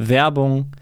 Werbung.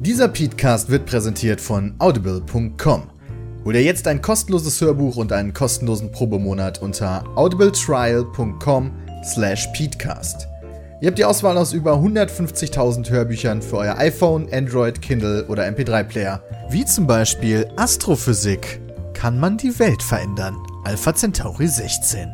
Dieser PETECAST wird präsentiert von audible.com. Hol dir jetzt ein kostenloses Hörbuch und einen kostenlosen Probemonat unter audibletrial.com slash peatcast. Ihr habt die Auswahl aus über 150.000 Hörbüchern für euer iPhone, Android, Kindle oder MP3-Player. Wie zum Beispiel Astrophysik. Kann man die Welt verändern? Alpha Centauri 16.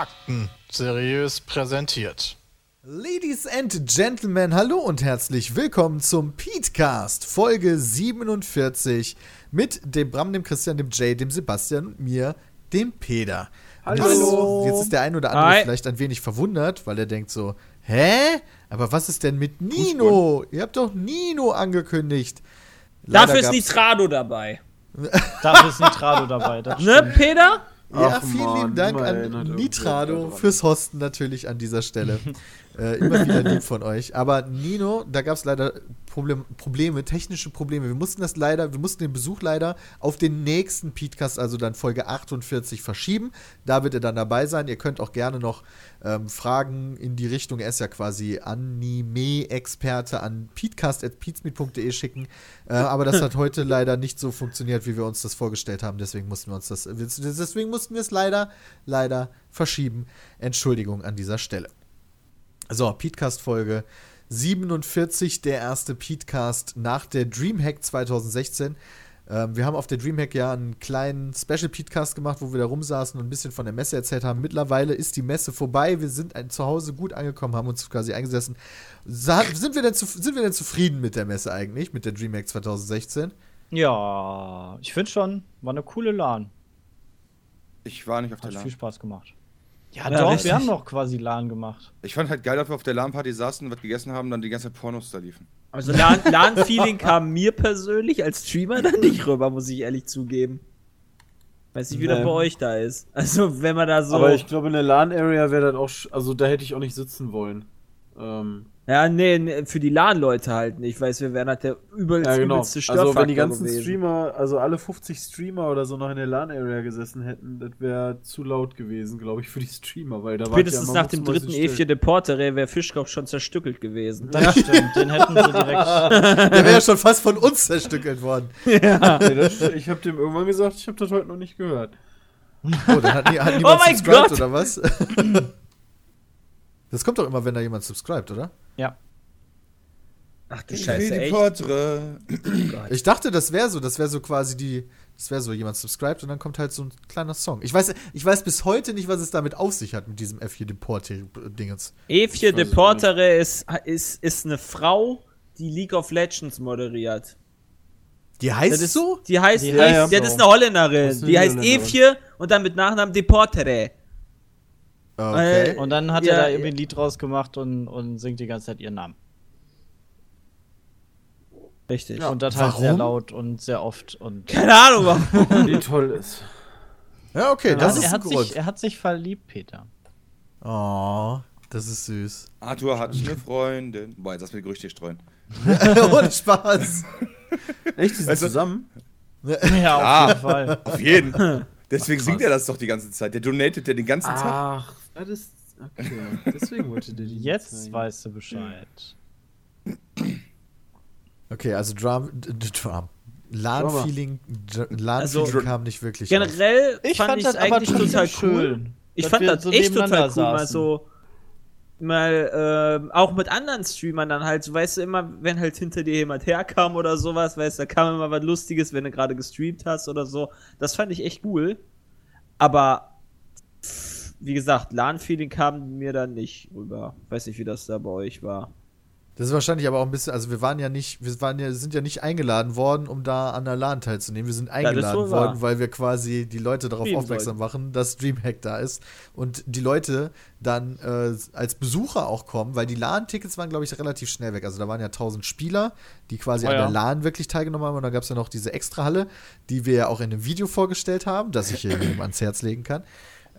Fakten seriös präsentiert. Ladies and Gentlemen, hallo und herzlich willkommen zum Petecast, Folge 47 mit dem Bram, dem Christian, dem Jay, dem Sebastian und mir, dem Peter. Hallo. Jetzt, jetzt ist der ein oder andere Hi. vielleicht ein wenig verwundert, weil er denkt so, hä? Aber was ist denn mit Nino? Ihr habt doch Nino angekündigt. Leider Dafür ist Nitrado dabei. Dafür ist Nitrado dabei. Das Ne. Peter? Ja, Ach vielen Mann, lieben Dank an Nitrado fürs Hosten natürlich an dieser Stelle. äh, immer wieder lieb von euch. Aber Nino, da gab es leider Problem, Probleme, technische Probleme. Wir mussten das leider, wir mussten den Besuch leider auf den nächsten Podcast, also dann Folge 48, verschieben. Da wird er dann dabei sein. Ihr könnt auch gerne noch ähm, Fragen in die Richtung, er ist ja quasi Anime-Experte an peatcast.peatsmeet.de schicken. Äh, aber das hat heute leider nicht so funktioniert, wie wir uns das vorgestellt haben. Deswegen mussten wir uns das, deswegen mussten wir es leider, leider verschieben. Entschuldigung an dieser Stelle. So, Peatcast-Folge 47, der erste Peatcast nach der Dreamhack 2016. Ähm, wir haben auf der Dreamhack ja einen kleinen Special Peatcast gemacht, wo wir da rumsaßen und ein bisschen von der Messe erzählt haben. Mittlerweile ist die Messe vorbei. Wir sind ein, zu Hause gut angekommen, haben uns quasi eingesessen. Sa sind, wir denn zu, sind wir denn zufrieden mit der Messe eigentlich, mit der Dreamhack 2016? Ja, ich finde schon, war eine coole LAN. Ich war nicht auf der Hat LAN. viel Spaß gemacht. Ja, Ja, doch, richtig. wir haben noch quasi LAN gemacht. Ich fand halt geil, dass wir auf der LAN-Party saßen, was gegessen haben, dann die ganze Zeit Pornos da liefen. Also LAN- LAN-Feeling kam mir persönlich als Streamer dann nicht rüber, muss ich ehrlich zugeben. Weiß nicht, wie das Nee. bei euch da ist. Also, wenn man da so. Aber ich glaube, in der LAN-Area wäre das auch, sch- also da hätte ich auch nicht sitzen wollen. Ähm, ja, nee, für die LAN-Leute halt nicht. Ich weiß, wir wären halt der übelst, ja, genau. übelste Also wenn die ganzen gewesen. Streamer, also alle 50 Streamer oder so noch in der LAN-Area gesessen hätten, das wäre zu laut gewesen, glaube ich, für die Streamer, weil da war Spätestens nach dem dritten E4 E4 Deportere wäre Fischkopf schon zerstückelt gewesen. Das stimmt, den hätten sie direkt. Der wäre ja schon fast von uns zerstückelt worden. Nee, das ich habe dem irgendwann gesagt, ich habe das heute noch nicht gehört. Oh, dann hat, nie- hat niemand mein subscribed, Gott! oder was? Das kommt doch immer, wenn da jemand subscribt, oder? Ja. Ach du Scheiße, die echt? Portre. Ich dachte, das wäre so, das wäre so quasi die, das wäre so, jemand subscribt und dann kommt halt so ein kleiner Song. Ich weiß, ich weiß bis heute nicht, was es damit auf sich hat mit diesem F4 Deport-Dingens. E4 weiß es Deportere ist, ist, ist eine Frau, die League of Legends moderiert. Die heißt Das ist, so? Die heißt, Die heißt ja, so. das ist eine Holländerin. Die heißt. E4 und dann mit Nachnamen Deportere. Okay. Äh, Und dann hat Ja, er da ja. irgendwie ein Lied draus gemacht und, und singt die ganze Zeit ihren Namen. Richtig. und das halt sehr laut und sehr oft. Und Keine Ahnung warum. Wie toll ist. ja, okay, das Also ist er, hat sich, er hat sich verliebt, Peter. Oh, das ist süß. Arthur hat eine Freundin. Boah, jetzt lass mir Gerüchte streuen. Ohne Spaß. Echt, die sind Weißt du- zusammen? Ja, auf Ah. jeden Fall. Auf jeden. Deswegen singt er das doch die ganze Zeit. Der donatet ja den ganzen Tag. Ach, das ist. Okay. Deswegen wollte der die Jetzt zeigen. weißt du Bescheid. Okay, also Drum, Drum. LAN-Feeling LAN Also, kam nicht wirklich auf. Generell Ich fand fand ich das eigentlich total schön, cool. Ich fand das so echt total cool, mal saßen. so mal ähm, auch mit anderen Streamern dann halt, so weißt du immer, wenn halt hinter dir jemand herkam oder sowas, weißt du, da kam immer was Lustiges, wenn du gerade gestreamt hast oder so. Das fand ich echt cool. Aber wie gesagt, LAN-Feeling kam mir dann nicht rüber. Weiß nicht, wie das da bei euch war. Das ist wahrscheinlich aber auch ein bisschen, also wir waren ja nicht, wir waren ja, sind ja nicht eingeladen worden, um da an der LAN teilzunehmen. Wir sind eingeladen worden, weil wir quasi die Leute darauf aufmerksam machen, dass Dreamhack da ist und die Leute dann äh, als Besucher auch kommen, weil die LAN-Tickets waren, glaube ich, relativ schnell weg. Also da waren ja 1000 Spieler, die quasi Oh an ja. der LAN wirklich teilgenommen haben und dann gab es ja noch diese Extrahalle, die wir ja auch in einem Video vorgestellt haben, das ich hier jedem ans Herz legen kann.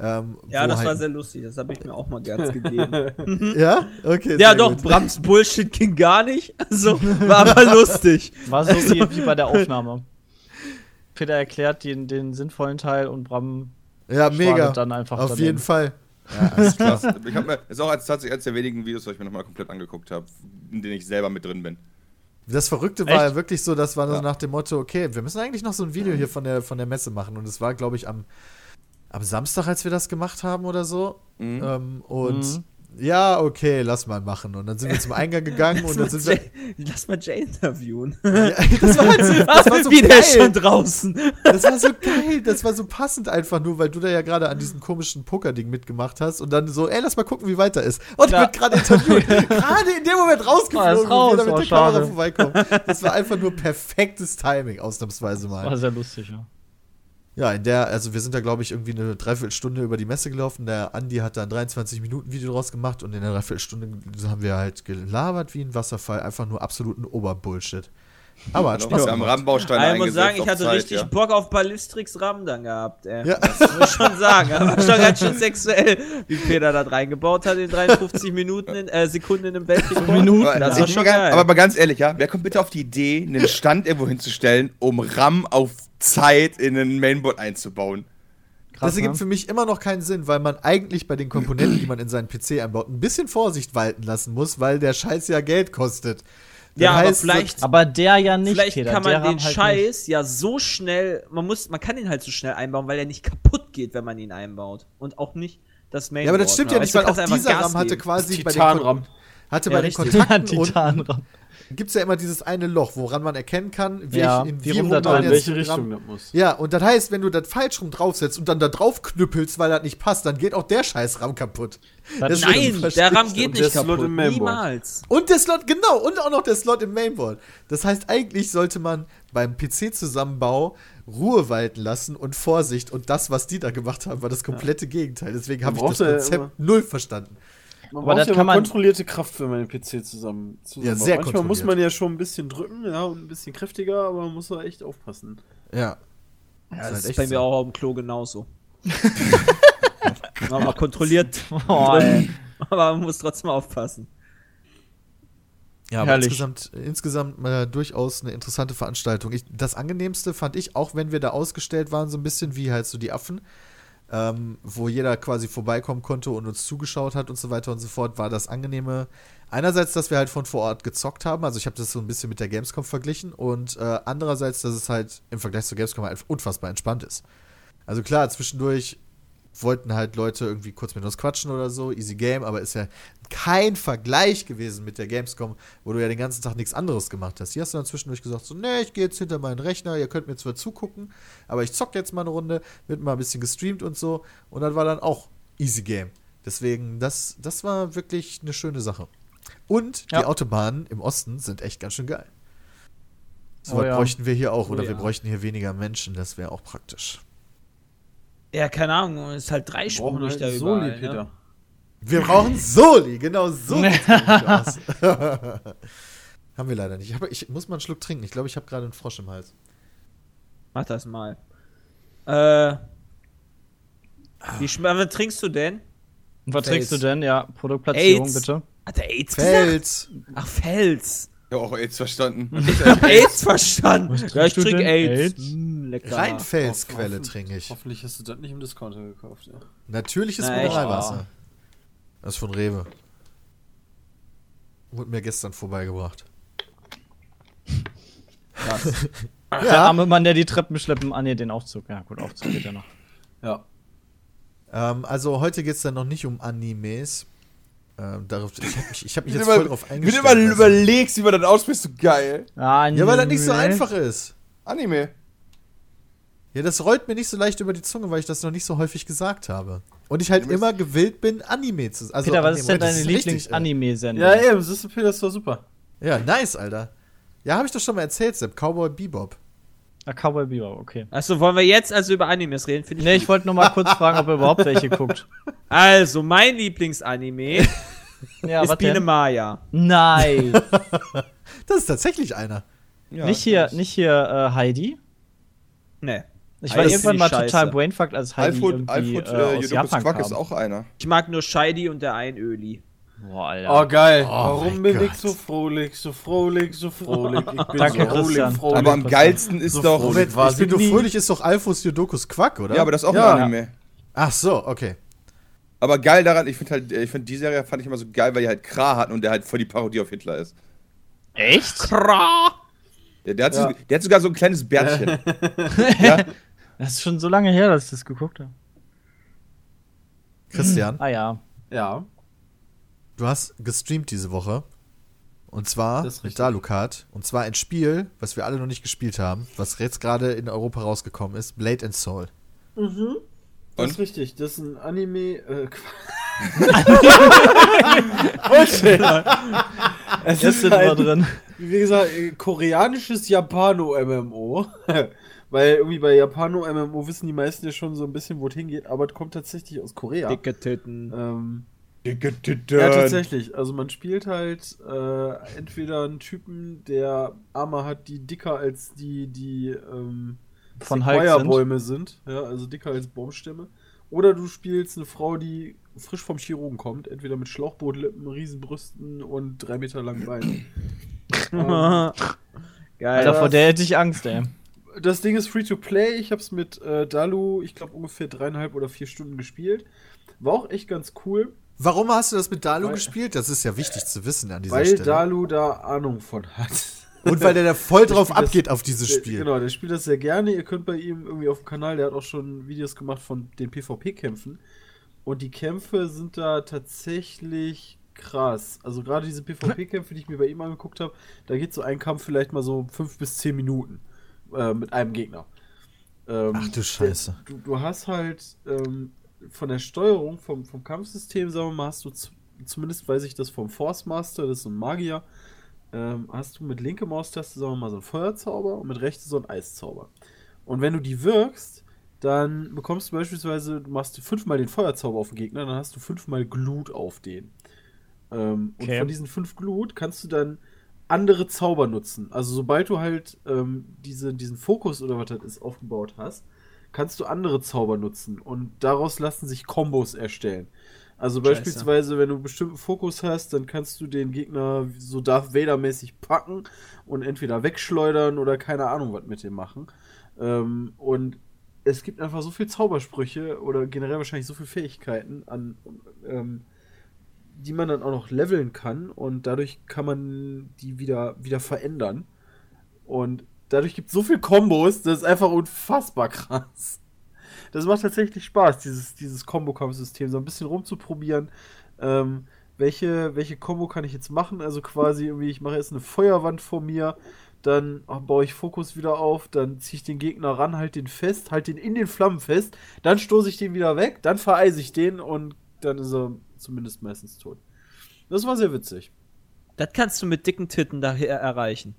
Ähm, Ja, das halt, war sehr lustig. Das habe ich mir auch mal ganz gegeben. Ja? Okay. ja, doch, gut. Brams Bullshit ging gar nicht. Also, war aber lustig. War so wie, wie bei der Aufnahme. Peter erklärt den, den sinnvollen Teil und Bram Ja, mega. dann einfach Auf daneben. jeden Fall. Ja, klar. Krass. Ich habe mir, das ist auch als, tatsächlich eines der wenigen Videos, was ich mir nochmal komplett angeguckt habe, in denen ich selber mit drin bin. Das Verrückte war Echt? ja wirklich so, das war so Ja. nach dem Motto, okay, wir müssen eigentlich noch so ein Video hier von der, von der Messe machen. Und es war, glaube ich, am, am Samstag, als wir das gemacht haben oder so. Mhm. Ähm, und Mhm. ja, okay, lass mal machen. Und dann sind wir zum Eingang gegangen und dann sind wir. Lass mal Jay interviewen. Ja, das war halt so, das war so Wie der ist schon geil. draußen. Das war so geil. Das war so passend einfach nur, weil du da ja gerade an diesem komischen Poker-Ding mitgemacht hast und dann so, ey, lass mal gucken, wie weiter ist. Und Ja. wird gerade interviewt. gerade in dem Moment rausgeflogen, raus. wie wir da Oh, der Kamera schade. vorbeikommen. Das war einfach nur perfektes Timing, ausnahmsweise mal. War sehr lustig, ja. Ja, in der, also wir sind da, glaube ich, irgendwie eine Dreiviertelstunde über die Messe gelaufen. Der Andi hat da ein 23-Minuten-Video draus gemacht und in der Dreiviertelstunde haben wir halt gelabert wie ein Wasserfall. Einfach nur absoluten Oberbullshit. Aber hat Spaß am Aber ich muss sagen, ich hatte Zeit, richtig ja. Bock auf Ballistrix Ram dann gehabt, ey. Ja. Das muss ich schon sagen. Aber schon ganz schön sexuell, wie Peter das reingebaut hat in 53 Minuten, in, äh, Sekunden in einem. Minuten, Aber, Das war mal schon ganz- geil. aber mal ganz ehrlich, ja, wer kommt bitte auf die Idee, einen Stand irgendwo hinzustellen, um RAM auf Zeit in ein Mainboard einzubauen? Das ergibt ne? für mich immer noch keinen Sinn, weil man eigentlich bei den Komponenten, die man in seinen PC einbaut, ein bisschen Vorsicht walten lassen muss, weil der Scheiß ja Geld kostet. Das Ja, aber vielleicht, Aber der ja nicht, vielleicht Peter. kann man den halt Scheiß ja so schnell, man muss, man kann ihn halt so schnell einbauen, weil er nicht kaputt geht, wenn man ihn einbaut. Und auch nicht das Mainboard. Ja, aber das stimmt ne? ja nicht, weil auch dieser RAM hatte quasi bei den, Titanram. Kon- hatte Ja, bei den. Kontakten unten. Gibt es ja immer dieses eine Loch, woran man erkennen kann, wie, Ja, in, wie rum man halt in jetzt welche Richtung das muss. Ja, und das heißt, wenn du das falsch rum draufsetzt und dann da drauf knüppelst, weil das nicht passt, dann geht auch der scheiß RAM kaputt. Das stimmt. Nein, der RAM ich geht und nicht der Slot kaputt. im Mainboard. Niemals. Und der Slot, genau, und auch noch der Slot im Mainboard. Das heißt, eigentlich sollte man beim PC-Zusammenbau Ruhe walten lassen und Vorsicht. Und das, was die da gemacht haben, war das komplette Gegenteil. Deswegen habe ich das ja Konzept null verstanden. Man Aber braucht das ja kann man- kontrollierte Kraft, wenn man den PC zusammen, zusammen Ja, sehr Manchmal muss man ja schon ein bisschen drücken, ja, und ein bisschen kräftiger, aber man muss da echt aufpassen. Ja. Ja, Ist das halt ist echt bei mir so. auch auf dem Klo genauso. aber kontrolliert. Oh, aber man muss trotzdem aufpassen. Ja, aber Herrlich. insgesamt, insgesamt äh, durchaus eine interessante Veranstaltung. Ich, das angenehmste fand ich, auch wenn wir da ausgestellt waren, so ein bisschen wie halt so die Affen, ähm, wo jeder quasi vorbeikommen konnte und uns zugeschaut hat und so weiter und so fort, war das angenehme. Einerseits, dass wir halt von vor Ort gezockt haben, also ich habe das so ein bisschen mit der Gamescom verglichen und äh, andererseits, dass es halt im Vergleich zur Gamescom halt unfassbar entspannt ist. Also klar, zwischendurch wollten halt Leute irgendwie kurz mit uns quatschen oder so, easy game, aber ist ja kein Vergleich gewesen mit der Gamescom, wo du ja den ganzen Tag nichts anderes gemacht hast. Hier hast du dann zwischendurch gesagt, so, nee, ich gehe jetzt hinter meinen Rechner, ihr könnt mir zwar zugucken, aber ich zock jetzt mal eine Runde, wird mal ein bisschen gestreamt und so und dann war dann auch easy game. Deswegen, das, das war wirklich eine schöne Sache. Und Ja. die Autobahnen im Osten sind echt ganz schön geil. So Oh ja. bräuchten wir hier auch, Oh oder wir ja. bräuchten hier weniger Menschen, das wäre auch praktisch. Ja, keine Ahnung, es ist halt brauchen dreispurig halt da Soli, überall. Peter. Ne? Wir brauchen Soli, genau so. aus. Haben wir leider nicht. Ich, hab, ich muss mal einen Schluck trinken. Ich glaube, ich habe gerade einen Frosch im Hals. Mach das mal. Äh. Wie schme- was trinkst du denn? Was Face. trinkst du denn? Ja, Produktplatzierung AIDS. bitte. Hat der AIDS gesagt? Fels. Ach, Fels. Ja, auch jetzt verstanden. Ich hab AIDS verstanden. Ja, ich trinke? AIDS. AIDS? Mm. lecker. Rheinfelsquelle Hoffen- trinke ich. Hoffentlich hast du das nicht im Discounter gekauft. Ja. Natürliches Na? Mineralwasser. Das ist von Rewe. Wurde mir gestern vorbeigebracht. Der arme Mann, der die Treppen schleppen. Ah, nee, den Aufzug. Ja, gut, Aufzug geht ja noch. ja. Ähm, also heute geht es dann noch nicht um Animes. Ähm, darauf, ich habe mich, ich hab mich Wie jetzt du voll immer- drauf eingestellt. immer weißt du? überlegst, wie man das ausspricht, so geil. Ah, ja, weil das nicht so einfach ist. Anime. Ja, das rollt mir nicht so leicht über die Zunge, weil ich das noch nicht so häufig gesagt habe. Und ich halt Du immer gewillt bin, Anime zu also Peter, was ist denn deine Lieblings-Anime-Sendung? ja, eben, Peter, das war super. äh, Ja, nice, Alter. Ja, habe ich doch schon mal erzählt, Sepp. Cowboy Bebop. Ah, Cowboy Bebop, okay. Achso, wollen wir jetzt also über Animes reden? Finde ich Nee, ich wollte nur mal kurz fragen, ob er überhaupt welche guckt. Also, mein Lieblingsanime Ja, ist Biene denn? Maya. Nein. Das ist tatsächlich einer. Ja, nicht hier, nicht hier äh, Heidi. Nee. Ich war irgendwann mal Scheiße. total brainfucked, als Heidi Alfred, irgendwie Alfred äh, äh, aus Japan Quack kam. ist auch einer. Ich mag nur Scheidi und der Einöli. Boah, Alter. Oh, geil. Oh Warum bin Gott. ich so frohlich, so frohlich, so frohlich? Ich bin Danke, so frohlich, Christian. frohlich. Aber am geilsten ist So doch. Moment, ich bin nie. fröhlich ist doch Alphus Jodokus Quack, oder? Ja, aber das ist auch Ja. ein Anime. Ach so, okay. Aber geil daran, ich finde halt, ich finde die Serie fand ich immer so geil, weil die halt Kra hatten und der halt voll die Parodie auf Hitler ist. Echt? Kra! Der, der, hat, Ja. so, der hat sogar so ein kleines Bärtchen. ja? Das ist schon so lange her, dass ich das geguckt habe. Christian, Ah ja. Ja. Du hast gestreamt diese Woche. Und zwar mit. Dalukat. Und zwar ein Spiel, was wir alle noch nicht gespielt haben, was jetzt gerade in Europa rausgekommen ist: Blade and Soul. Das Und? ist richtig. Das ist ein Anime. Äh, Bullshit. es Jetzt ist ein, drin. wie gesagt, äh, koreanisches Japano-MMO. Weil irgendwie bei Japano-MMO wissen die meisten ja schon so ein bisschen, wo es hingeht, aber es kommt tatsächlich aus Korea. Dicke Titten. Ähm, ja, tatsächlich. Also man spielt halt äh, entweder einen Typen, der Arme hat, die dicker als die, die ähm, Von Hulk sind. Sind. Ja, also dicker als Baumstämme. Oder du spielst eine Frau, die frisch vom Chirurgen kommt, entweder mit Schlauchbootlippen, Riesenbrüsten und drei Meter langen Beinen. ähm, Geil. Alter, vor der hätte ich Angst, ey. das Ding ist free to play. Ich habe es mit äh, Dalu, ich glaube, ungefähr dreieinhalb oder vier Stunden gespielt. War auch echt ganz cool, Warum hast du das mit Dalu Weil- gespielt? Das ist ja wichtig zu wissen an dieser weil Stelle. Dalu da Ahnung von hat. Und weil der da voll Der drauf spielt das- abgeht auf dieses Der- Spiel. Genau, der spielt das sehr gerne. Ihr könnt bei ihm irgendwie auf dem Kanal, der hat auch schon Videos gemacht von den PvP-Kämpfen. Und die Kämpfe sind da tatsächlich krass. Also gerade diese PvP-Kämpfe, die ich mir bei ihm angeguckt habe, da geht so ein Kampf vielleicht mal so fünf bis zehn Minuten äh, mit einem Gegner. Ähm, Ach du Scheiße. Du, du hast halt ähm, von der Steuerung, vom, vom Kampfsystem, sagen wir mal, hast du zumindest weiß ich das vom Force Master, das ist ein Magier, ähm, hast du mit linke Maustaste, sagen wir mal, so einen Feuerzauber und mit rechte so einen Eiszauber. Und wenn du die wirkst, dann bekommst du beispielsweise, du machst fünfmal den Feuerzauber auf den Gegner, dann hast du fünfmal Glut auf den. Ähm, Okay. Und von diesen fünf Glut kannst du dann andere Zauber nutzen. Also sobald du halt ähm, diese, diesen Fokus oder was das ist aufgebaut hast, kannst du andere Zauber nutzen und daraus lassen sich Kombos erstellen. Also Scheiße. beispielsweise, wenn du einen bestimmten Fokus hast, dann kannst du den Gegner so Darth Vader-mäßig packen und entweder wegschleudern oder keine Ahnung was mit dem machen. Ähm, und es gibt einfach so viel Zaubersprüche oder generell wahrscheinlich so viele Fähigkeiten an, ähm, die man dann auch noch leveln kann und dadurch kann man die wieder, wieder verändern. Und dadurch gibt es so viel Kombos, das ist einfach unfassbar krass. Das macht tatsächlich Spaß, dieses, dieses Kombo-Kampfsystem, so ein bisschen rumzuprobieren. Ähm, welche, welche Kombo kann ich jetzt machen? Also quasi irgendwie, ich mache jetzt eine Feuerwand vor mir, dann oh, baue ich Fokus wieder auf, dann ziehe ich den Gegner ran, halt den fest, halt den in den Flammen fest, dann stoße ich den wieder weg, dann vereise ich den und dann ist er zumindest meistens tot. Das war sehr witzig. Das kannst du mit dicken Titten daher erreichen.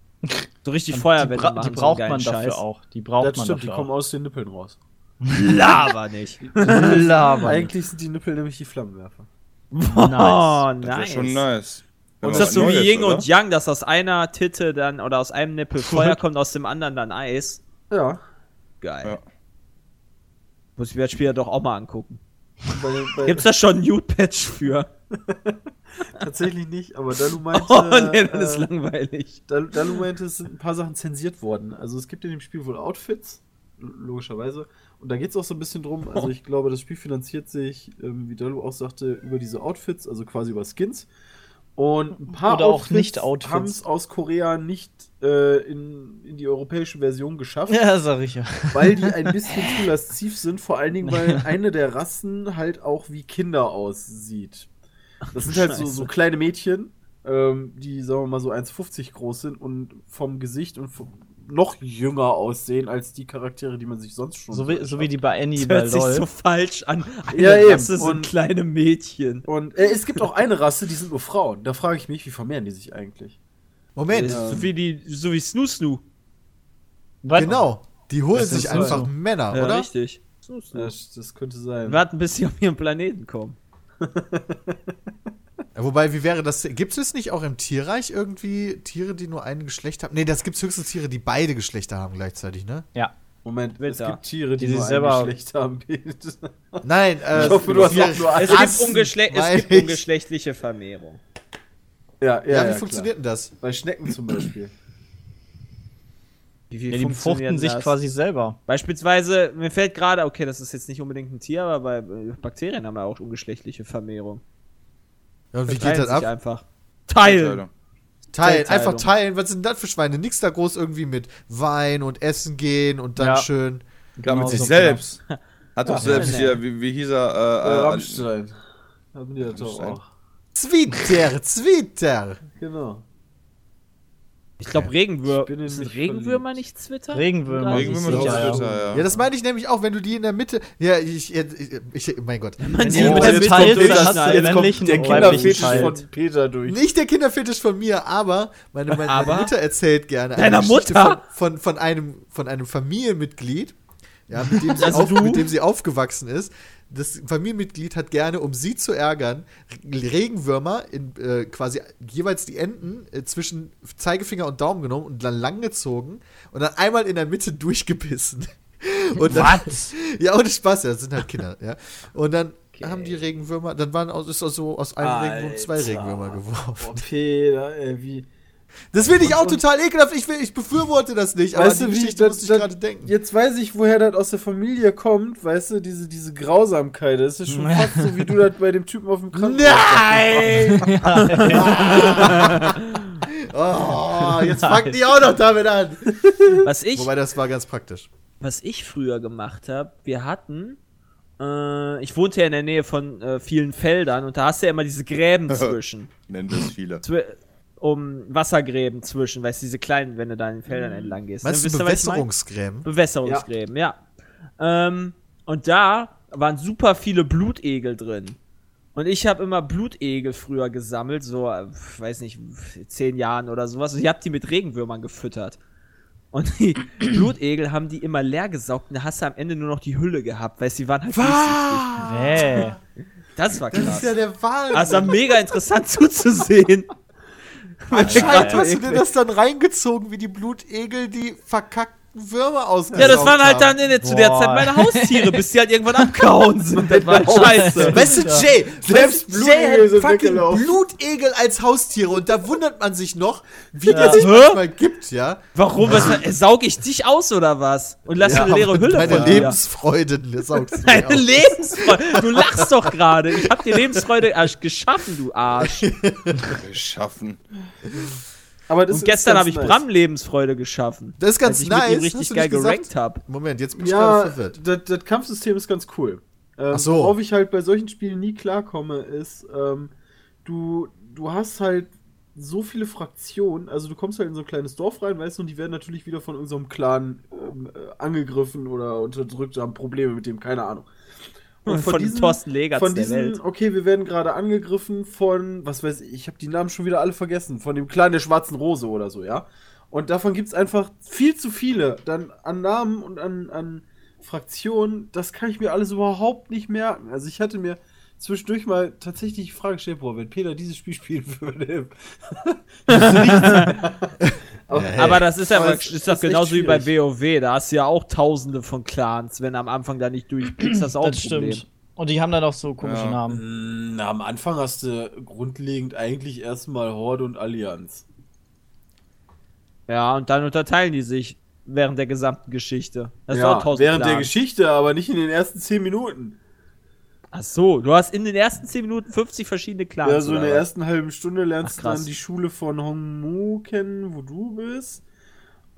So richtig Die, Feuerwände bra die so braucht man geilen dafür Scheiß. auch. Die braucht das man stimmt, die dafür kommen auch. aus den Nippeln raus. Laber nicht. Laber. Eigentlich sind die Nippel nämlich die Flammenwerfer. Oh, Nice. Das nice. schon nice. Wenn Und man das was so wie Ying oder? und Yang, dass aus einer Titte dann oder aus einem Nippel Feuer kommt, aus dem anderen dann Eis. Ja. Geil. Ja. Muss ich mir das Spiel doch auch mal angucken. Bei, bei, Gibt's da schon ein Nude-Patch für? tatsächlich nicht, aber Dalu meinte, Oh, nee, das ist äh, langweilig. Dal- Dalu meinte, es sind ein paar Sachen zensiert worden. Also es gibt in dem Spiel wohl Outfits, logischerweise. Und da geht es auch so ein bisschen drum, also ich glaube, das Spiel finanziert sich, ähm, wie Dalu auch sagte, über diese Outfits, also quasi über Skins. Und ein paar Oder auch Nicht-Outfits. haben es aus Korea nicht äh, in, in die europäische Version geschafft, Ja, sag ich ja. weil die ein bisschen zu lasziv sind, vor allen Dingen, weil eine der Rassen halt auch wie Kinder aussieht. Das sind halt so, so kleine Mädchen, ähm, die, sagen wir mal, so 1,50 groß sind und vom Gesicht und vom, noch jünger aussehen als die Charaktere, die man sich sonst schon So wie, so wie die bei Annie Das bei hört sich LOL. so falsch an. Eine Ja, eben. Rasse sind Und- kleine Mädchen. Und äh, es gibt auch eine Rasse, die sind nur Frauen. Da frage ich mich, wie vermehren die sich eigentlich? Moment, So wie die, so wie Snoo Snoo. Genau. Die holen sich einfach so. Männer, Ja, oder? richtig. Snoo Snoo. Das, das könnte sein. Warten, bis sie auf ihren Planeten kommen. Ja, Wobei, wie wäre das? Gibt es nicht auch im Tierreich irgendwie Tiere, die nur ein Geschlecht haben? Nee, das gibt es höchstens Tiere, die beide Geschlechter haben gleichzeitig, ne? Ja. Moment, es Winter. gibt Tiere, die, Die sich nur selber- ein Geschlecht haben. Nein, äh, Ich hoffe, du hast auch nur. Es gibt, ungeschle es gibt ich. ungeschlechtliche Vermehrung. ja, ja, Ja, ja, wie klar. funktioniert denn das? Bei Schnecken zum Beispiel. Wie, wie Ja, die befruchten sich das? quasi selber. Beispielsweise, mir fällt gerade, okay, das ist jetzt nicht unbedingt ein Tier, aber bei äh, Bakterien haben wir auch ungeschlechtliche Vermehrung. Ja, und wie geht das ab? einfach. Teilen! Teilen, einfach teilen. Was sind das für Schweine? Nix da groß irgendwie mit Wein und Essen gehen und dann Ja. schön. Klar, mit Genau sich so, selbst. Hat doch Ja. selbst hier, wie, wie hieß er? Äh, Äh, Rammstein. Haben die das doch auch. Zwitter, Zwitter. Genau. Ich glaube, Regenwürmer. Ich Sind Regenwürmer verliebt. nicht Twitter? Regenwürmer. Regenwürmer Ja, doch ja. Twitter, ja. Ja, das meine ich nämlich auch, wenn du die in der Mitte. Ja, ich, ich, ich mein Gott. Man die mit der jetzt Teils, kommt dann das- hast du jetzt den kommt der Kinderfetisch Teil. von Peter durch. Nicht der Kinderfetisch von mir, aber meine, meine Aber? Mutter erzählt gerne Deiner Geschichte Mutter? Von, von, von, einem, von einem Familienmitglied, ja, mit, dem sie Also auf, mit dem sie aufgewachsen ist. Das Familienmitglied hat gerne, um sie zu ärgern, Regenwürmer in äh, quasi jeweils die Enden äh, zwischen Zeigefinger und Daumen genommen und dann langgezogen und dann einmal in der Mitte durchgebissen. Und dann, Was? Ja, ohne Spaß, ja, das sind halt Kinder, ja. Und dann haben die Regenwürmer, dann waren aus, ist also aus einem Regenwurm zwei Alter. Regenwürmer geworfen. Oh, Peter, ey, wie. Das finde ich auch Und- total ekelhaft. Ich, ich befürworte das nicht, aber Weißt du, die wie Geschichte das- musste ich das- gerade denken. Jetzt weiß ich, woher das aus der Familie kommt, weißt du, diese, diese Grausamkeit. Das ist schon fast so, wie du das bei dem Typen auf dem Krankenhaus Nein! oh, jetzt fangt die auch noch damit an. Was ich, Wobei, das war ganz praktisch. was ich früher gemacht habe, wir hatten, äh, ich wohnte ja in der Nähe von äh, vielen Feldern und da hast du ja immer diese Gräben zwischen. Nennen das viele. Um Wassergräben zwischen, weißt du, diese kleinen, wenn du da in den Feldern entlang gehst. Meinst Ne, du was ich mein? Bewässerungsgräben? Bewässerungsgräben, ja. Ähm, und da waren super viele Blutegel drin. Und ich habe immer Blutegel früher gesammelt, so, weiß nicht, zehn Jahren oder sowas. Und ich habe die mit Regenwürmern gefüttert. Und die Blutegel haben die immer leer gesaugt und da hast du am Ende nur noch die Hülle gehabt, weil sie waren halt durchsichtig. Nee. Das war Das krass. ist ja der Wahnsinn. Also mega interessant zuzusehen. Anscheinend hast du dir das dann reingezogen, wie die Blutegel die verkackten Würmer ausgesaugt Ja, das waren halt dann in der, zu der Boah. Zeit meine Haustiere, bis die halt irgendwann abgehauen sind. Das war halt scheiße. Weißt du, Jay, selbst Blutegel Jay sind hat fucking. Blutegel als Haustiere und da wundert man sich noch, wie Ja. der sich Hä? manchmal gibt, ja. Warum? Was, saug ich dich aus oder was? Und lass ja eine leere Hülle Meine von dir. Lebensfreude saugst du Deine. Lebensfreude. Du lachst doch gerade. Ich hab dir Lebensfreude geschaffen, du Arsch. Geschaffen. Aber das Und gestern habe ich nice. Bram Lebensfreude geschaffen. Das ist ganz als ich nice. mit ihm richtig geil gerankt hab. Moment, jetzt bin ich gerade Ja, verwirrt. das, das Kampfsystem ist ganz cool. Ähm, Ach so. Worauf ich halt bei solchen Spielen nie klarkomme, ist, ähm, du, du hast halt so viele Fraktionen, also du kommst halt in so ein kleines Dorf rein, weißt du, und die werden natürlich wieder von irgendeinem Clan ähm, äh, angegriffen oder unterdrückt, haben Probleme mit dem, keine Ahnung. Und von dem Thorsten Legertz von der diesen, Welt. okay, wir werden gerade angegriffen von, was weiß ich, ich habe die Namen schon wieder alle vergessen, von dem Clan der Schwarzen Rose oder so, ja. Und davon gibt es einfach viel zu viele dann an Namen und an, an Fraktionen, das kann ich mir alles überhaupt nicht merken. Also ich hatte mir zwischendurch mal tatsächlich die Frage gestellt, boah, wenn Peter dieses Spiel spielen würde. aber, Aber das ist, aber, es ist, ist doch genauso wie bei. WoW. Da hast du ja auch tausende von Clans. Wenn am Anfang da nicht durchblickst, das ist auch Das ein Problem. stimmt. Und die haben dann auch so komische Ja. Namen. Na, am Anfang hast du grundlegend eigentlich erstmal Horde und Allianz. Ja, und dann unterteilen die sich. während der gesamten Geschichte. Das ja, dauert 1000 während der Clans. Geschichte, aber nicht in den ersten 10 Minuten. Ach so, du hast in den ersten 10 Minuten 50 verschiedene Clans. Ja, so in der ersten halben Stunde lernst Ach, du dann die Schule von Hongmu kennen, wo du bist.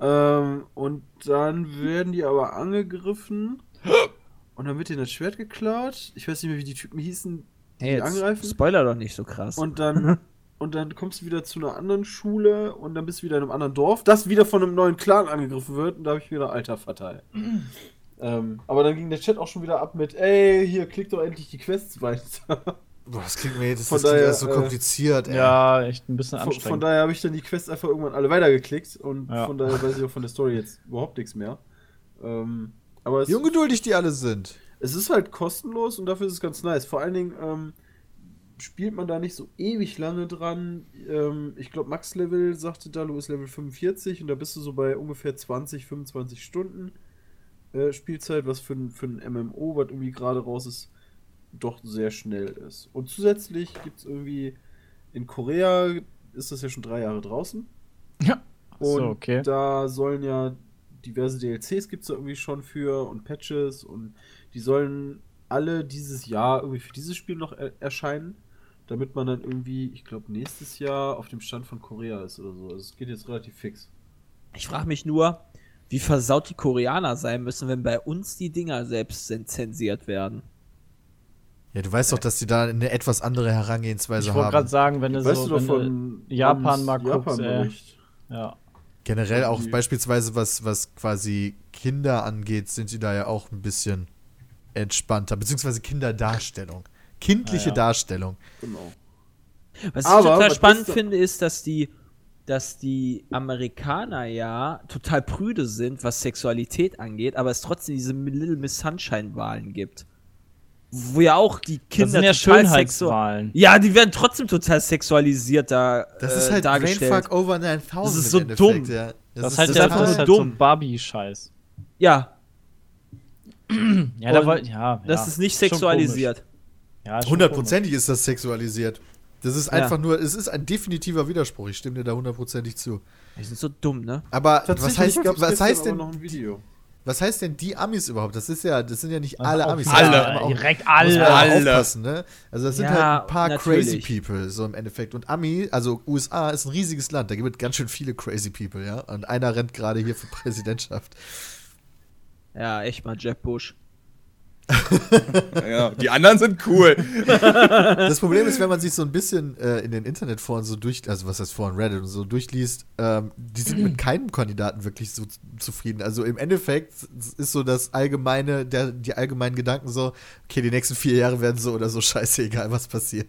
Ähm, und dann werden die aber angegriffen. Und dann wird denen das Schwert geklaut. Ich weiß nicht mehr, wie die Typen hießen, die Hey, angreifen. Spoiler doch nicht so krass. Und dann, und dann kommst du wieder zu einer anderen Schule und dann bist du wieder in einem anderen Dorf, das wieder von einem neuen Clan angegriffen wird. Und da habe ich wieder Alter verteilt. ähm, aber dann ging der Chat auch schon wieder ab mit, ey, hier, klick doch endlich die Quests weiter. Boah, das klingt mir das, Von das daher, so äh, kompliziert, ey. Ja, echt ein bisschen Von, anstrengend. von daher habe ich dann die Quests einfach irgendwann alle weitergeklickt und Ja. von daher weiß ich auch von der Story jetzt überhaupt nichts mehr. Ähm, aber es, Wie ungeduldig die alle sind. es ist halt kostenlos und dafür ist es ganz nice. Vor allen Dingen ähm, spielt man da nicht so ewig lange dran. Ähm, ich glaube, Max-Level, sagte Dalu, ist Level 45 und da bist du so bei ungefähr 20, 25 Stunden äh, Spielzeit, was für, ein- für ein MMO, was irgendwie gerade raus ist, doch sehr schnell ist. Und zusätzlich gibt es irgendwie in Korea, ist das ja schon drei Jahre draußen. Ja. Und So, okay. da sollen ja diverse DLCs gibt es da irgendwie schon für und Patches und die sollen alle dieses Jahr irgendwie für dieses Spiel noch er erscheinen, damit man dann irgendwie, ich glaube, nächstes Jahr auf dem Stand von Korea ist oder so. Also es geht jetzt relativ fix. Ich frage mich nur, wie versaut die Koreaner sein müssen, wenn bei uns die Dinger selbst zensiert werden. Ja, du weißt doch, dass die da eine etwas andere Herangehensweise ich wollte gerade haben. sagen, wenn du weißt so du wenn von Japan mal guckst, ey. Japan-Bericht. ja. Generell auch die- beispielsweise, was, was quasi Kinder angeht, sind die da ja auch ein bisschen entspannter. Beziehungsweise Kinderdarstellung. Kindliche Ah, ja. Darstellung. Genau. Was ich Aber, total was spannend finde, ist, dass die, dass die Amerikaner ja total prüde sind, was Sexualität angeht, aber es trotzdem diese Little Miss Sunshine-Wahlen gibt. Wo ja auch die Das Kinder sind ja Schönheitswahlen. Ja, die werden trotzdem total sexualisiert da Das äh, ist halt dargestellt. Brainfuck over 9000 Das ist so dumm. Ja. Das, ist halt, das das einfach ist halt dumm. so Barbie-Scheiß. Ja, Ja, da wollt, ja, das ja. ist nicht sexualisiert. Hundertprozentig ist das sexualisiert. Das ist Ja. einfach nur, es ist ein definitiver Widerspruch. Ich stimme dir da hundertprozentig zu. Die sind so dumm, ne? Aber was heißt, gab's was heißt denn, noch ein Video. was heißt denn die Amis überhaupt? Das ist ja, das sind ja nicht komisch. alle Amis. alle, auch- direkt alle. Alle. aufpassen, ne? Also das sind Ja, halt ein paar crazy natürlich. people, so im Endeffekt. Und Ami, also USA ist ein riesiges Land, da gibt es ganz schön viele crazy people, ja. Und einer rennt gerade hier für Präsidentschaft. Ja, echt mal Jeb Bush. Ja, die anderen sind cool. Das Problem ist, wenn man sich so ein bisschen äh, in den Internetforen so durch, also was heißt Foren, Reddit und so durchliest, ähm, die sind mit keinem Kandidaten wirklich so zufrieden. Also im Endeffekt ist so das allgemeine, der, die allgemeinen Gedanken so, okay, die nächsten vier Jahre werden so oder so scheißegal, was passiert.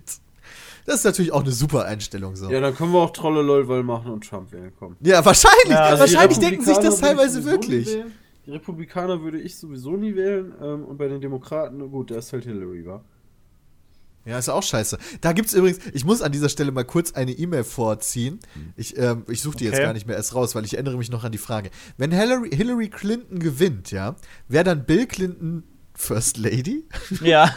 Das ist natürlich auch eine super Einstellung so. Ja, dann können wir auch Trolle LOL machen und Trump wählen. Komm. Ja, wahrscheinlich. Ja, also wahrscheinlich denken sich das teilweise wirklich. wählen. Die Republikaner würde ich sowieso nie wählen. Ähm, und bei den Demokraten, na gut, da ist halt Hillary, wa? Ja, ist auch scheiße. Da gibt's übrigens, ich muss an dieser Stelle mal kurz eine E-Mail vorziehen. Ich, ähm, ich suche die jetzt Okay. gar nicht mehr erst raus, weil ich erinnere mich noch an die Frage. Wenn Hillary, Hillary Clinton gewinnt, ja, wäre dann Bill Clinton First Lady? Ja,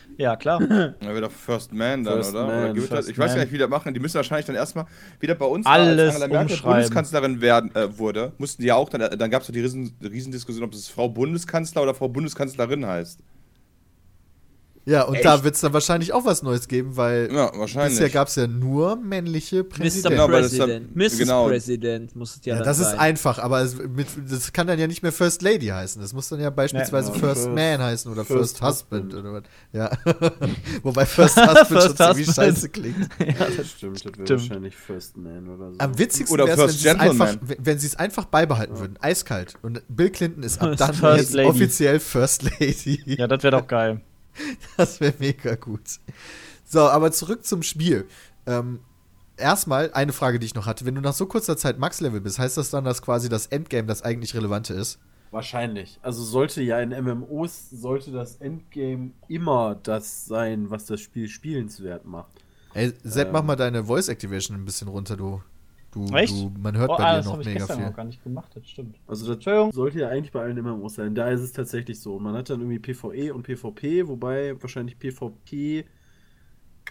ja, klar. Wird doch First Man dann, First oder? Man, oder First das? Ich weiß gar nicht, wie die das machen. Die müssen wahrscheinlich dann erstmal wieder bei uns, Alles als Angela Merkel umschreiben. Bundeskanzlerin werden, äh, wurde, mussten die ja auch, dann, dann gab es doch die riesen, Riesendiskussion, ob es Frau Bundeskanzler oder Frau Bundeskanzlerin heißt. Ja, und da wird's dann wahrscheinlich auch was Neues geben, weil Ja, wahrscheinlich. bisher gab's ja nur männliche Mr. Präsidenten. Genau, das dann- President. Mrs. genau. President muss es ja, Ja, dann das ist sein. einfach, aber es, mit, das kann dann ja nicht mehr First Lady heißen. Das muss dann ja beispielsweise Ja, First First- Man heißen oder First, First Husband, Husband. oder was. Ja. Wobei First Husband schon First ziemlich Husband. scheiße klingt. Das stimmt, das wäre Stimmt. wahrscheinlich First Man oder so. Am witzigsten wäre es, wenn sie es einfach, Gentleman. wenn- wenn sie es einfach beibehalten würden. Eiskalt. Und Bill Clinton ist ab dann First jetzt Lady. offiziell First Lady. Ja, das wäre doch geil. Das wäre mega gut. So, aber zurück zum Spiel. Ähm, erstmal eine Frage, die ich noch hatte. Wenn du nach so kurzer Zeit Max-Level bist, heißt das dann, dass quasi das Endgame das eigentlich Relevante ist? Wahrscheinlich. Also sollte ja in MMOs, sollte das Endgame immer das sein, was das Spiel spielenswert macht. Ey, Sepp, Ähm. mach mal deine Voice Activation ein bisschen runter, du. Du, Echt? du man hört Oh, bei ah, dir das noch habe ich mega gestern viel. noch gar nicht gemacht, das stimmt. Also das Entschuldigung. sollte ja eigentlich bei allen MMOs sein. Da ist es tatsächlich so. Man hat dann irgendwie PvE und PvP, wobei wahrscheinlich PvP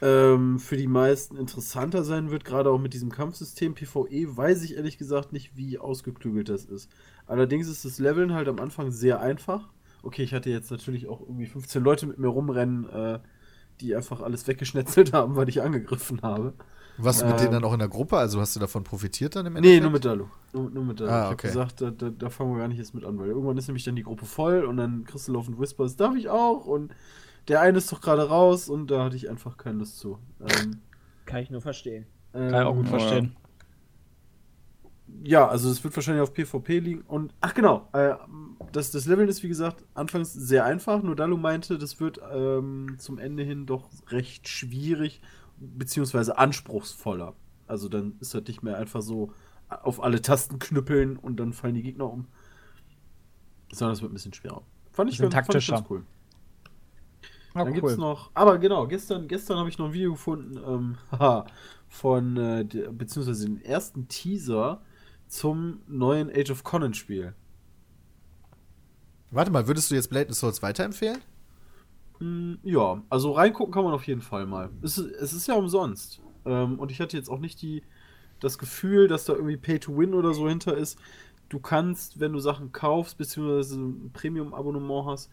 ähm, für die meisten interessanter sein wird, gerade auch mit diesem Kampfsystem PvE, weiß ich ehrlich gesagt nicht, wie ausgeklügelt das ist. Allerdings ist das Leveln halt am Anfang sehr einfach. Okay, ich hatte jetzt natürlich auch irgendwie 15 Leute mit mir rumrennen, äh, die einfach alles weggeschnetzelt haben, weil ich angegriffen habe. Warst du mit Ähm. denen dann auch in der Gruppe? Also hast du davon profitiert dann im Nee, Endeffekt? nur mit Dalu. Nur, nur mit Dalu. Ah, ich okay. hab gesagt, da, da, da fangen wir gar nicht erst mit an, weil irgendwann ist nämlich dann die Gruppe voll und dann kriegst du laufend Whispers, darf ich auch? Und der eine ist doch gerade raus und da hatte ich einfach keine Lust zu. Ähm, Kann ich nur verstehen. Kann ich auch gut ähm, verstehen. Ja, also es wird wahrscheinlich auf PvP liegen. Und, ach genau, äh, das, das Leveln ist wie gesagt anfangs sehr einfach. Nur Dalu meinte, das wird ähm, zum Ende hin doch recht schwierig, beziehungsweise anspruchsvoller. Also dann ist das nicht mehr einfach so auf alle Tasten knüppeln und dann fallen die Gegner um. Sondern es wird ein bisschen schwerer. Fand ich, ganz, fand ich taktischer. ganz cool. Ah, Dann gibt's noch, aber genau, gestern, gestern habe ich noch ein Video gefunden, ähm, haha, von, äh, der, beziehungsweise den ersten Teaser zum neuen Age of Conan Spiel. Warte mal, würdest du jetzt Blade and Souls weiterempfehlen? Hm, ja, also reingucken kann man auf jeden Fall mal. Es ist, es ist ja umsonst. Ähm, und ich hatte jetzt auch nicht die, das Gefühl, dass da irgendwie Pay to Win oder so hinter ist. Du kannst, wenn du Sachen kaufst, beziehungsweise ein Premium-Abonnement hast,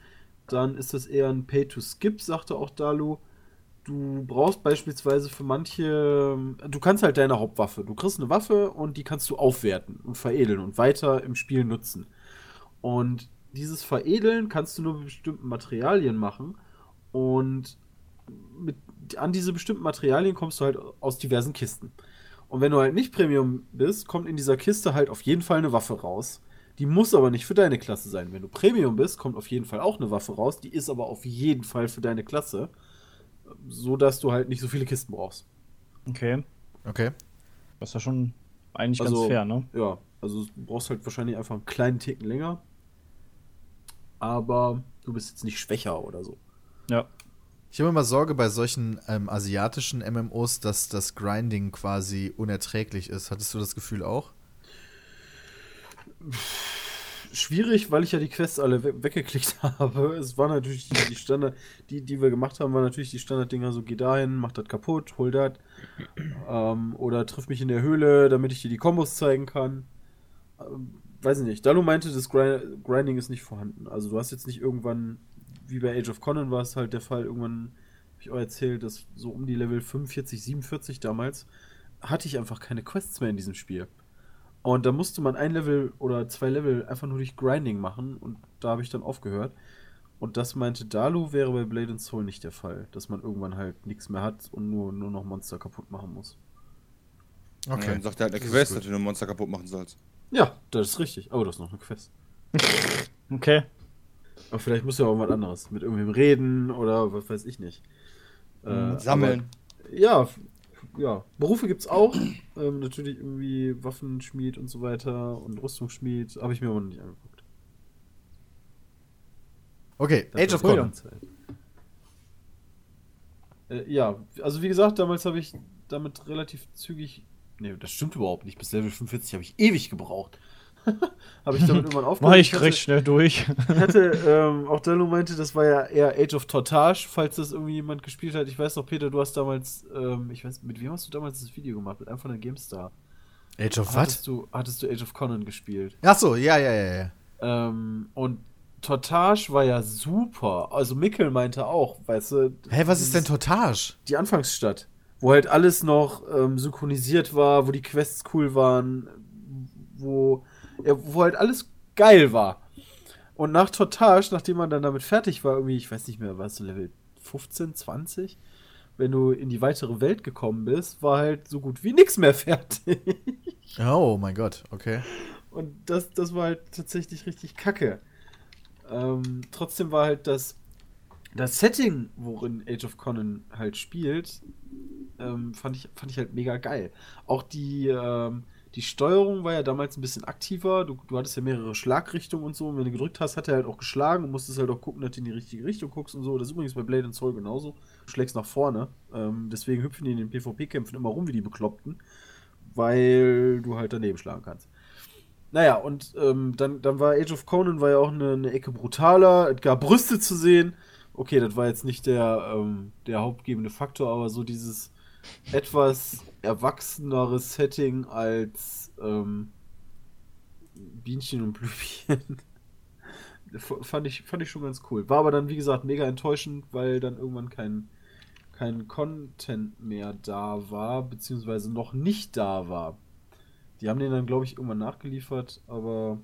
dann ist das eher ein Pay to Skip, sagte auch Dalu. Du brauchst beispielsweise für manche, du kannst halt deine Hauptwaffe. Du kriegst eine Waffe und die kannst du aufwerten und veredeln und weiter im Spiel nutzen. Und dieses Veredeln kannst du nur mit bestimmten Materialien machen. Und mit, an diese bestimmten Materialien kommst du halt aus diversen Kisten. Und wenn du halt nicht Premium bist, kommt in dieser Kiste halt auf jeden Fall eine Waffe raus. Die muss aber nicht für deine Klasse sein. Wenn du Premium bist, kommt auf jeden Fall auch eine Waffe raus. Die ist aber auf jeden Fall für deine Klasse. So dass du halt nicht so viele Kisten brauchst. Okay. Okay. Das ist ja schon eigentlich Also- ganz fair, ne? Ja, also du brauchst halt wahrscheinlich einfach einen kleinen Ticken länger. Aber du bist jetzt nicht schwächer oder so. Ja. Ich habe immer Sorge bei solchen ähm, asiatischen MMOs, dass das Grinding quasi unerträglich ist. Hattest du das Gefühl auch? schwierig, weil ich ja die Quests alle we weggeklickt habe. Es war natürlich die, die Standard, die, die wir gemacht haben, waren natürlich die Standarddinger so, geh dahin, mach das kaputt, hol das. Ähm, oder triff mich in der Höhle, damit ich dir die Kombos zeigen kann. Ähm, weiß ich nicht. Dalu meinte, das Grind Grinding ist nicht vorhanden. Also du hast jetzt nicht irgendwann, wie bei Age of Conan war es halt der Fall, irgendwann habe ich auch erzählt, dass so um die Level 45, 47 damals hatte ich einfach keine Quests mehr in diesem Spiel. Und da musste man ein Level oder zwei Level einfach nur durch Grinding machen und da habe ich dann aufgehört. Und das meinte Dalu wäre bei Blade and Soul nicht der Fall, dass man irgendwann halt nichts mehr hat und nur, nur noch Monster kaputt machen muss. Okay. Okay. dann sagt er halt eine Das Quest, dass du ein Monster kaputt machen sollst. Ja, das ist richtig. Oh, das ist noch eine Quest. Okay. Aber vielleicht muss ja auch was anderes. Mit irgendwem reden oder was weiß ich nicht. Äh, Sammeln. Aber, ja, ja. Berufe gibt's auch. ähm, natürlich irgendwie Waffenschmied und so weiter und Rüstungsschmied. Habe ich mir aber noch nicht angeguckt. Okay, Das Age of Conan. Zeit. Äh, ja, also wie gesagt, damals habe ich damit relativ zügig. Nee, das stimmt überhaupt nicht. Bis Level 45 habe ich ewig gebraucht. habe ich damit irgendwann aufgehört. Mach ich hatte- recht schnell durch. ich hatte, ähm, auch Dello meinte, das war ja eher Age of Tortage, falls das irgendwie jemand gespielt hat. Ich weiß noch, Peter, du hast damals, ähm, ich weiß, mit wem hast du damals das Video gemacht? Mit einem von der GameStar. Age of was? Hattest du, hattest du Age of Conan gespielt? Achso, ja, ja, ja, ja. Ähm, und Tortage war ja super. Also Mickel meinte auch, weißt du. Hä, was ist denn Tortage? Die Anfangsstadt, wo halt alles noch ähm, synchronisiert war, wo die Quests cool waren, wo, wo halt alles geil war. Und nach Tortage, nachdem man dann damit fertig war, irgendwie, ich weiß nicht mehr, warst du Level 15, 20? Wenn du in die weitere Welt gekommen bist, war halt so gut wie nichts mehr fertig. Oh mein Gott, okay. Und das, das war halt tatsächlich richtig kacke. Ähm, trotzdem war halt das, das Setting, worin Age of Conan halt spielt, ähm, fand, ich, fand ich halt mega geil. Auch die, ähm, die Steuerung war ja damals ein bisschen aktiver. Du, du hattest ja mehrere Schlagrichtungen und so. Und wenn du gedrückt hast, hat er halt auch geschlagen und musstest halt auch gucken, dass du in die richtige Richtung guckst und so. Das ist übrigens bei Blade and Soul genauso. Du schlägst nach vorne. Ähm, deswegen hüpfen die in den PvP-Kämpfen immer rum wie die Bekloppten. Weil du halt daneben schlagen kannst. Naja, und ähm, dann, dann war Age of Conan war ja auch eine, eine Ecke brutaler. Es gab Brüste zu sehen, okay, das war jetzt nicht der, ähm, der hauptgebende Faktor, aber so dieses etwas erwachsenere Setting als ähm, Bienchen und Blümchen. Fand, ich, fand ich schon ganz cool. War aber dann, wie gesagt, mega enttäuschend, weil dann irgendwann kein, kein Content mehr da war, beziehungsweise noch nicht da war. Die haben den dann, glaube ich, irgendwann nachgeliefert, aber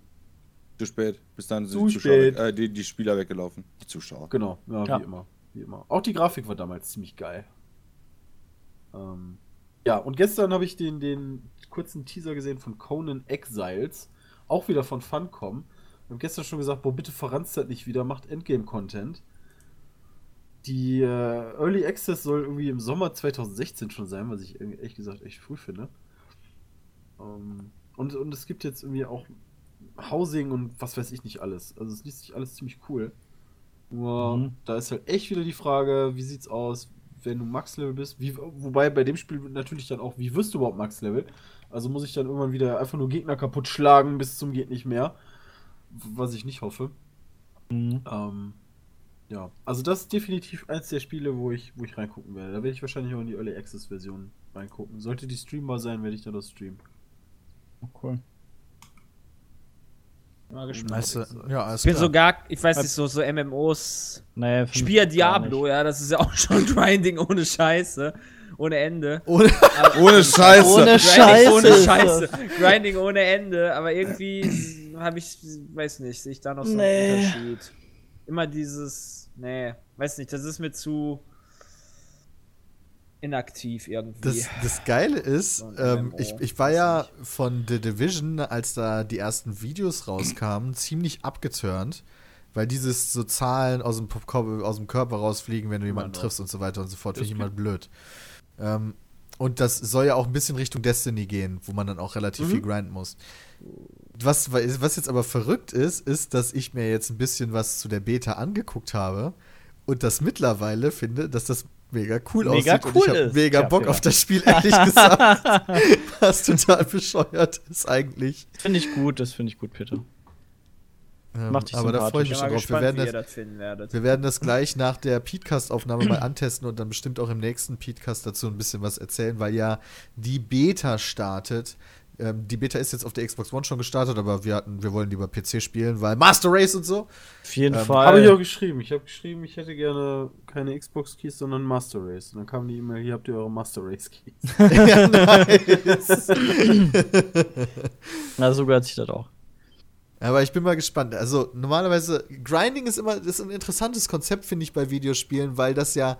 Zu spät. Bis dann sind Zu die, Zuschauer spät. Weg, äh, die, die Spieler weggelaufen. Die Zuschauer. Genau, ja, Ja. wie immer. Wie immer. Auch die Grafik war damals ziemlich geil. Ähm, ja, und gestern habe ich den, den kurzen Teaser gesehen von Conan Exiles. Auch wieder von Funcom. Wir haben gestern schon gesagt, boah, bitte verranzt das nicht wieder, macht Endgame-Content. Die äh, Early Access soll irgendwie im Sommer 2016 schon sein, was ich ehrlich gesagt echt früh finde. Ähm, und, und es gibt jetzt irgendwie auch Housing und was weiß ich nicht alles. Also es liest sich alles ziemlich cool. Nur Mhm. da ist halt echt wieder die Frage, wie sieht's aus, wenn du Max-Level bist? Wie, wobei bei dem Spiel natürlich dann auch, wie wirst du überhaupt Max-Level? Also muss ich dann irgendwann wieder einfach nur Gegner kaputt schlagen bis zum geht nicht mehr. Was ich nicht hoffe. Mhm. Ähm, ja, also das ist definitiv eins der Spiele, wo ich, wo ich reingucken werde. Da werde ich wahrscheinlich auch in die Early Access Version reingucken. Sollte die streambar sein, werde ich da das streamen. Cool. Mal gespannt. Weißt du, ja, Ich bin klar. sogar, ich weiß nicht, so, so MMOs. Naja, Spiel Diablo, ja, das ist ja auch schon Grinding ohne Scheiße. Ohne Ende. Ohne, Ohne Scheiße. Ohne Grinding Scheiße. ohne Scheiße. Grinding ohne Ende. Aber irgendwie habe ich, weiß nicht, sehe ich da noch so einen Nee. Unterschied. Immer dieses, nee, weiß nicht, das ist mir zu inaktiv irgendwie. Das, das Geile ist, ähm, ich, ich war ja von The Division, als da die ersten Videos rauskamen, ziemlich abgeturnt, weil dieses so Zahlen aus dem, aus dem Körper rausfliegen, wenn du jemanden noch. triffst und so weiter und so fort, finde ich immer blöd. Ähm, und das soll ja auch ein bisschen Richtung Destiny gehen, wo man dann auch relativ Mhm. viel grinden muss. Was, was jetzt aber verrückt ist, ist, dass ich mir jetzt ein bisschen was zu der Beta angeguckt habe und das mittlerweile finde, dass das mega cool Mega aussieht. und cool ich habe mega Bock ja. auf das Spiel, ehrlich gesagt. was total bescheuert ist eigentlich. Finde ich gut, das finde ich gut, Peter. Ähm, Macht dich aber da freue ich ich mich schon drauf. Wir gespannt, werden, wie ihr das, wir werden das gleich nach der Petecast-Aufnahme mal antesten und dann bestimmt auch im nächsten Petecast dazu ein bisschen was erzählen, weil ja die Beta startet. Ähm, die Beta ist jetzt auf der Xbox One schon gestartet, aber wir hatten, wir wollen lieber PC spielen, weil Master Race und so. Auf jeden Ähm, Fall. Habe ich auch geschrieben. Ich habe geschrieben, ich hätte gerne keine Xbox Keys, sondern Master Race. Und dann kam die E-Mail, hier habt ihr eure Master Race Keys. ja, nice. Na, so gehört sich das auch. Aber ich bin mal gespannt. Also normalerweise, Grinding ist immer ist ein interessantes Konzept, finde ich, bei Videospielen, weil das ja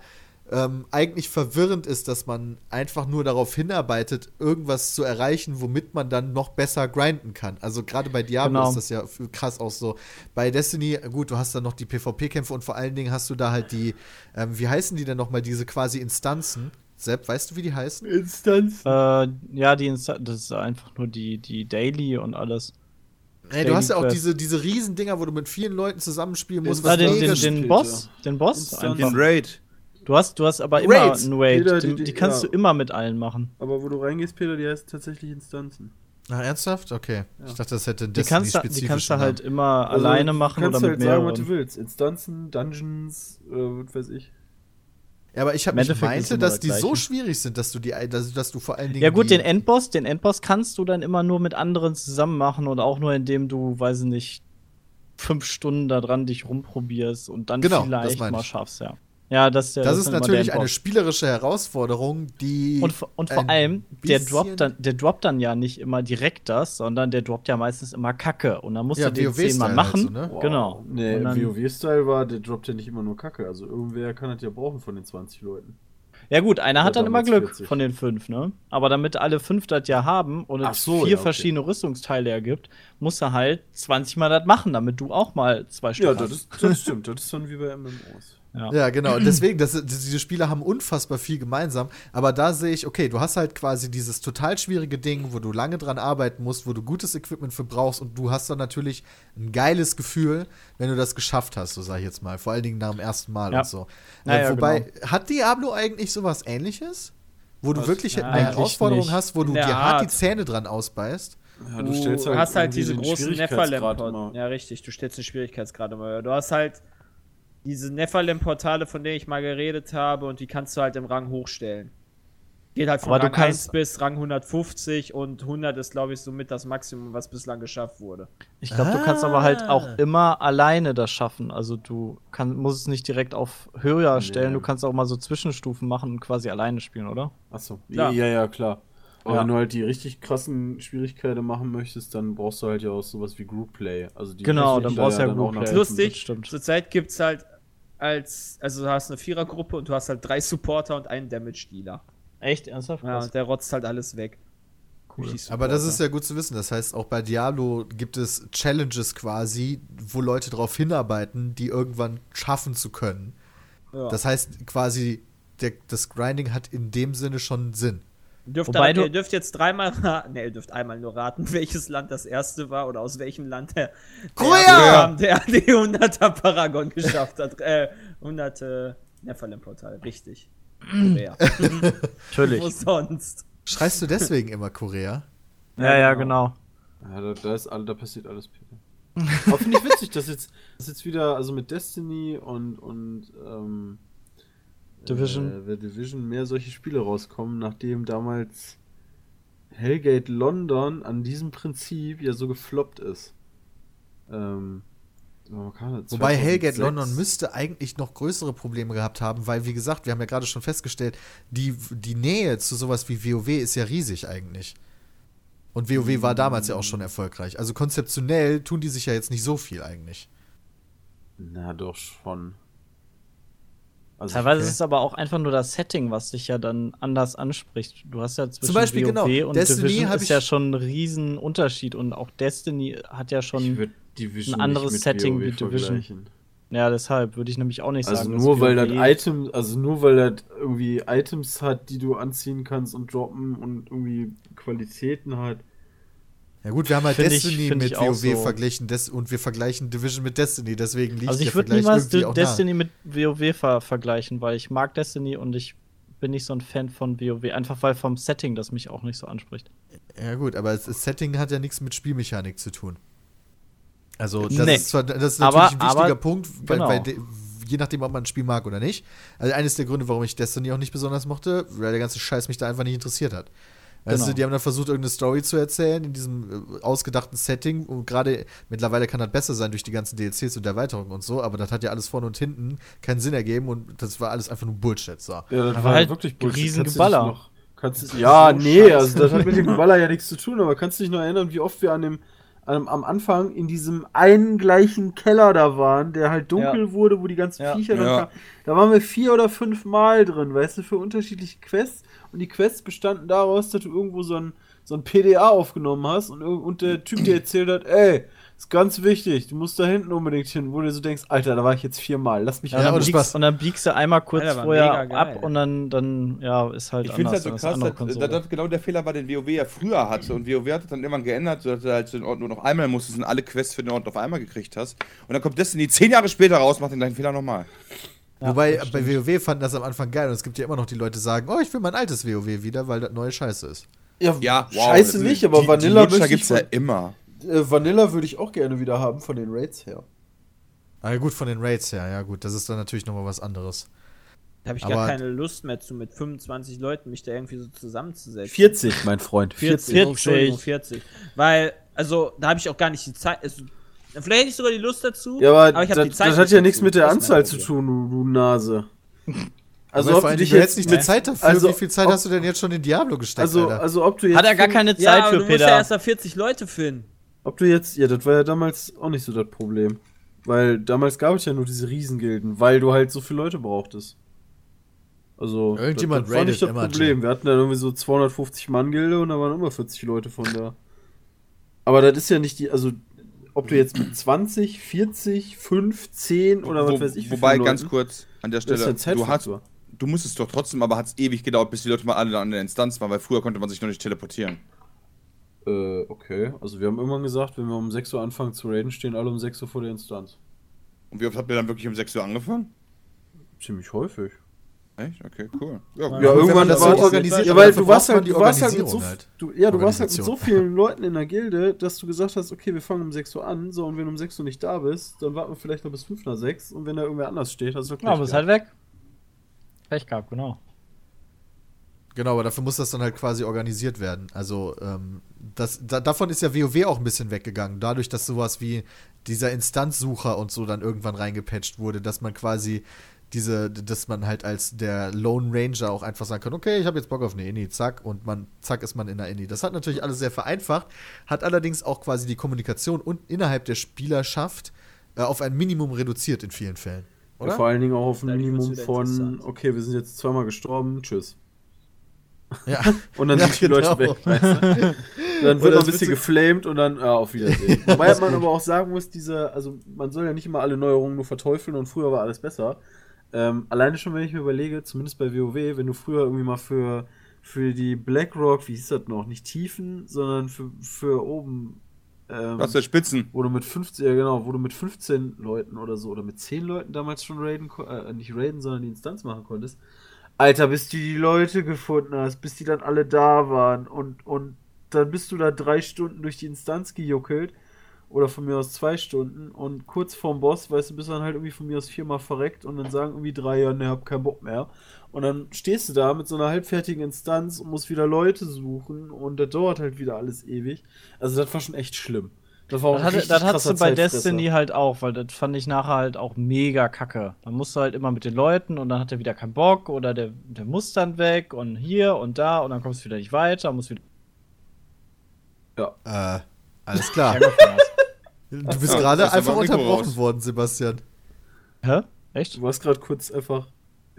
ähm, eigentlich verwirrend ist, dass man einfach nur darauf hinarbeitet, irgendwas zu erreichen, womit man dann noch besser grinden kann. Also gerade bei Diablo Genau. ist das ja krass auch so. Bei Destiny, gut, du hast dann noch die PvP-Kämpfe und vor allen Dingen hast du da halt die, ähm, wie heißen die denn nochmal, diese quasi Instanzen? Sepp, weißt du, wie die heißen? Instanz. Äh, ja, die Insta das ist einfach nur die, die Daily und alles. Ey, du hast ja auch diese, diese Riesen-Dinger, wo du mit vielen Leuten zusammenspielen musst. Den, mega den, den Peter. Boss, den Boss. Den. Raid. Du hast, du hast aber immer Raids. einen Raid. Peter, die- die, die- kannst ja. du immer mit allen machen. Aber wo du reingehst, Peter, die heißen tatsächlich Instanzen. Ach, ernsthaft? Okay. Ja. Ich dachte, das hätte einen Die kannst, du, die kannst du halt immer Also, alleine machen kannst oder du mit halt sagen, mehreren. was du willst. Instanzen, Dungeons, äh, was weiß ich. Ja, aber ich habe Im ich Endeffekt ist meinte, dass das die so schwierig sind, dass du die, dass, dass du vor allen Dingen. Ja gut, den Endboss, den Endboss kannst du dann immer nur mit anderen zusammen machen und auch nur indem du, weiß ich nicht, fünf Stunden da dran dich rumprobierst und dann Genau, vielleicht mal schaffst, ja. Ja, das, ja, Das ist dann immer natürlich eine spielerische Herausforderung, die. Und, vor- und vor allem, der droppt, dann, der droppt dann ja nicht immer direkt das, sondern der droppt ja meistens immer Kacke. Und dann musst Ja, du den zehnmal halt machen. so, ne? Genau. Nee, im WoW-Style war, der droppt ja nicht immer nur Kacke. Also irgendwer kann das ja brauchen von den 20 Leuten. Ja gut, einer hat Ja, dann immer Glück 40. von den fünf, ne? Aber damit alle fünf das ja haben und es so, vier ja, okay. verschiedene Rüstungsteile ergibt, musst du halt 20 Mal das machen, damit du auch mal zwei Stück Ja, hast. das, ist, das stimmt. Das ist dann wie bei MMOs. Ja. Ja, genau. Und deswegen, das, diese Spiele haben unfassbar viel gemeinsam. Aber da sehe ich, okay, du hast halt quasi dieses total schwierige Ding, wo du lange dran arbeiten musst, wo du gutes Equipment für brauchst und du hast dann natürlich ein geiles Gefühl, wenn du das geschafft hast, so sage ich jetzt mal. Vor allen Dingen nach dem ersten Mal Ja. und so. Ja, äh, wobei, genau. hat Diablo eigentlich sowas ähnliches? Wo du Was? wirklich Ja, eine Herausforderung nicht. hast, wo du dir hart die. Zähne dran ausbeißt? Ja, Du, hast halt irgendwie diese den großen immer. Ja, richtig, du stellst den Schwierigkeitsgrad immer. Du hast halt diese Nephalem-Portale, von denen ich mal geredet habe, und die kannst du halt im Rang hochstellen. Geht halt von Aber du Rang kannst- 1 bis Rang 150 und 100 ist, glaube ich, somit das Maximum, was bislang geschafft wurde. Ich glaube, du kannst aber halt Ah. auch immer alleine das schaffen. Also du kann, musst es nicht direkt auf höher Nee. stellen, du kannst auch mal so Zwischenstufen machen und quasi alleine spielen, oder? Achso, ja, ja, klar. Aber Ja. wenn du halt die richtig krassen Schwierigkeiten machen möchtest, dann brauchst du halt ja auch sowas wie Group Play. Also die Genau, dann brauchst du ja dann Group Play. Lustig, zurzeit gibt es halt als, also du hast eine Vierergruppe und du hast halt drei Supporter und einen Damage-Dealer. Echt? Ernsthaft? Ja, und der rotzt halt alles weg. Cool. Aber das ist ja gut zu wissen. Das heißt, auch bei Diablo gibt es Challenges quasi, wo Leute darauf hinarbeiten, die irgendwann schaffen zu können. Ja. Das heißt quasi, der, das Grinding hat in dem Sinne schon Sinn. Ihr dürft, Wobei aber, du- ihr dürft jetzt dreimal raten, ne, ihr dürft einmal nur raten, welches Land das erste war oder aus welchem Land der, Korea! der, der die 100er Paragon geschafft hat. Äh, 100 äh, Nephalem-Portal, richtig. Korea. Natürlich. Wo sonst? Schreist du deswegen immer Korea? Ja, ja, genau. Ja, da, da, ist, all- da passiert alles, Peter. Aber finde ich witzig, dass jetzt, dass jetzt wieder, also mit Destiny und, und ähm, Division. Äh, The Division mehr solche Spiele rauskommen, nachdem damals Hellgate London an diesem Prinzip ja so gefloppt ist. Ähm, oh, Wobei 2006. Hellgate London müsste eigentlich noch größere Probleme gehabt haben, weil, wie gesagt, wir haben ja gerade schon festgestellt, die, die Nähe zu sowas wie WoW ist ja riesig eigentlich. Und WoW war damals ja auch schon erfolgreich. Also konzeptionell tun die sich ja jetzt nicht so viel eigentlich. Na doch schon. Also Teilweise okay. ist es aber auch einfach nur das Setting, was dich ja dann anders anspricht. Du hast ja zwischen Beispiel, WoW genau. und Destiny Division ist ja schon ein riesen Unterschied und auch Destiny hat ja schon ein anderes nicht mit Setting WoW wie Division. ja, deshalb würde ich nämlich auch nicht Also sagen. dass nur weil das Item, also nur weil das irgendwie Items hat, die du anziehen kannst und droppen und irgendwie Qualitäten hat. Ja gut, wir haben halt Find Destiny mit ich auch WoW so. verglichen des und wir vergleichen Division mit Destiny, deswegen liegt Also ich würde niemals Destiny mit WoW ver vergleichen, weil ich mag Destiny und ich bin nicht so ein Fan von WoW, einfach weil vom Setting das mich auch nicht so anspricht. nah. Ja gut, aber das Setting hat ja nichts mit Spielmechanik zu tun. Also das Nee. ist zwar das ist Aber- natürlich ein wichtiger aber- Punkt, weil, genau. weil je nachdem, ob man ein Spiel mag oder nicht. Also eines der Gründe, warum ich Destiny auch nicht besonders mochte, weil der ganze Scheiß mich da einfach nicht interessiert hat. Weißt Genau. du, die haben dann versucht, irgendeine Story zu erzählen in diesem äh, ausgedachten Setting. Und gerade mittlerweile kann das besser sein durch die ganzen DLCs und Erweiterungen und so, aber das hat ja alles vorne und hinten keinen Sinn ergeben und das war alles einfach nur Bullshit. So. Ja, das Aber halt riesen Kannst du dich Geballer. noch- Kannst du, ja, so nee, scheiße. also das hat mit dem Geballer ja nichts zu tun, aber kannst du dich noch erinnern, wie oft wir an dem, am, am Anfang in diesem einen gleichen Keller da waren, der halt dunkel wurde, wo die ganzen Ja. Viecher dann Ja. kamen. Da waren wir vier oder fünf Mal drin, weißt du, für unterschiedliche Quests. Und die Quests bestanden daraus, dass du irgendwo so ein, so ein PDA aufgenommen hast und, und der Typ dir erzählt hat, ey, ist ganz wichtig, du musst da hinten unbedingt hin, wo du so denkst, Alter, da war ich jetzt viermal, lass mich Ja, und, dann ohne biegst, Spaß. und dann biegst du einmal kurz Alter, vorher ab und dann, dann ja, ist halt Ich finde anders. halt so krass, dass, dass das genau der Fehler war, den WoW ja früher hatte. Und WoW hat das dann irgendwann geändert, sodass du halt so den Ort nur noch einmal musstest und alle Quests für den Ort auf einmal gekriegt hast. Und dann kommt Destiny zehn Jahre später raus, macht den gleichen Fehler nochmal. Ja, Wobei bei. WoW fanden das am Anfang geil und es gibt ja immer noch die Leute, die sagen, oh, ich will mein altes WoW wieder, weil das neue Scheiße ist. Ja, Ja, wow. scheiße nicht, aber die, Vanilla die möchte ich gibt's ja immer. Äh, Vanilla würde ich auch gerne wieder haben von den Raids her. Ah, gut, von den Raids her, ja gut, das ist dann natürlich nochmal was anderes. Da habe ich Aber- gar keine Lust mehr zu, mit 25 Leuten mich da irgendwie so zusammenzusetzen. 40, mein Freund. 40. 40. Oh, Entschuldigung, 40. Weil, also, da habe ich auch gar nicht die Zeit. Also, vielleicht hätte ich sogar die Lust dazu. Ja, aber, ich hab das, die Zeit das hat ja nichts mit der Anzahl zu tun, du, du Nase. Also, Aber ob vor du allem, dich du jetzt hättest nicht die Zeit dafür. Also, Wie viel Zeit ob, hast du denn jetzt schon in Diablo gesteckt, also, Alter? also, ob du jetzt. Hat er gar keine Zeit Ja, aber für du musst ja Peter. erst da 40 Leute finden. Ob du jetzt. Ja, das war ja damals auch nicht so das Problem. Weil damals gab es ja nur diese Riesengilden, weil du halt so viele Leute brauchtest. Also, Irgendjemand das, das war nicht das Problem. Wir hatten dann irgendwie so 250 Mann-Gilde und da waren immer 40 Leute von da. Aber das ist ja nicht die, also, ob du jetzt mit 20, 40, 5, 10 oder was Wo, weiß ich, wie wobei, ganz Leuten, kurz an der Stelle, du, hast, du musstest doch trotzdem, aber hat es ewig gedauert, bis die Leute mal alle an der Instanz waren, weil früher konnte man sich noch nicht teleportieren. Äh, okay. Also wir haben irgendwann gesagt, wenn wir um 6 Uhr anfangen zu raiden, stehen alle um 6 Uhr vor der Instanz. Und wie oft habt ihr dann wirklich um 6 Uhr angefangen? Ziemlich häufig. Echt? Okay, cool. Ja, Ja, wenn irgendwann das war organisiert, Ja, weil du warst halt, du warst halt mit so, halt. du, ja, du warst halt mit so vielen Leuten in der Gilde, dass du gesagt hast, okay, wir fangen um 6 Uhr an, so, und wenn du um 6 Uhr nicht da bist, dann warten wir vielleicht noch bis 5 nach 6 und wenn da irgendwer anders steht, hast du Ja, aber ist halt weg. Pech gehabt, genau. Genau, aber dafür muss das dann halt quasi organisiert werden. Also ähm, das, da, davon ist ja WoW auch ein bisschen weggegangen, dadurch, dass sowas wie dieser Instanzsucher und so dann irgendwann reingepatcht wurde, dass man quasi diese, dass man halt als der Lone Ranger auch einfach sagen kann, okay, ich habe jetzt Bock auf eine Inni, zack, und man, zack, ist man in der Inni. Das hat natürlich alles sehr vereinfacht, hat allerdings auch quasi die Kommunikation und innerhalb der Spielerschaft äh, auf ein Minimum reduziert in vielen Fällen. Ja, Oder? vor allen Dingen auch auf ein Minimum von, okay, wir sind jetzt zweimal gestorben, tschüss. Ja. Und dann Ja, sind die genau. Leute weg. Weißt du? Dann wird noch es ein bisschen geflamed und dann, ja, auf Wiedersehen. Wobei man aber auch sagen muss, diese, also man soll ja nicht immer alle Neuerungen nur verteufeln und früher war alles besser. Ähm, alleine schon, wenn ich mir überlege, zumindest bei WoW, wenn du früher irgendwie mal für, für die BlackRock, wie hieß das noch, nicht Tiefen, sondern für, für oben, ähm, Das der Spitzen. wo du mit 15, ja genau, wo du mit 15 Leuten oder so oder mit 10 Leuten damals schon raiden, äh, nicht raiden, sondern die Instanz machen konntest. Alter, bis du die Leute gefunden hast, bis die dann alle da waren und, und dann bist du da drei Stunden durch die Instanz gejuckelt oder von mir aus zwei Stunden und kurz vorm Boss, weißt du, bist dann halt irgendwie von mir aus viermal verreckt und dann sagen irgendwie drei, ja, ne, hab keinen Bock mehr. Und dann stehst du da mit so einer halbfertigen Instanz und musst wieder Leute suchen und das dauert halt wieder alles ewig. Also das war schon echt schlimm. Das war auch Das, hatte, das hattest du bei. Destiny halt auch, weil das fand ich nachher halt auch mega kacke. Dann musst du halt immer mit den Leuten und dann hat er wieder keinen Bock oder der, der muss dann weg und hier und da und dann kommst du wieder nicht weiter, musst wieder. Äh, alles klar. Du bist Ja, gerade einfach unterbrochen worden, Sebastian. Hä? Echt? Du warst gerade kurz einfach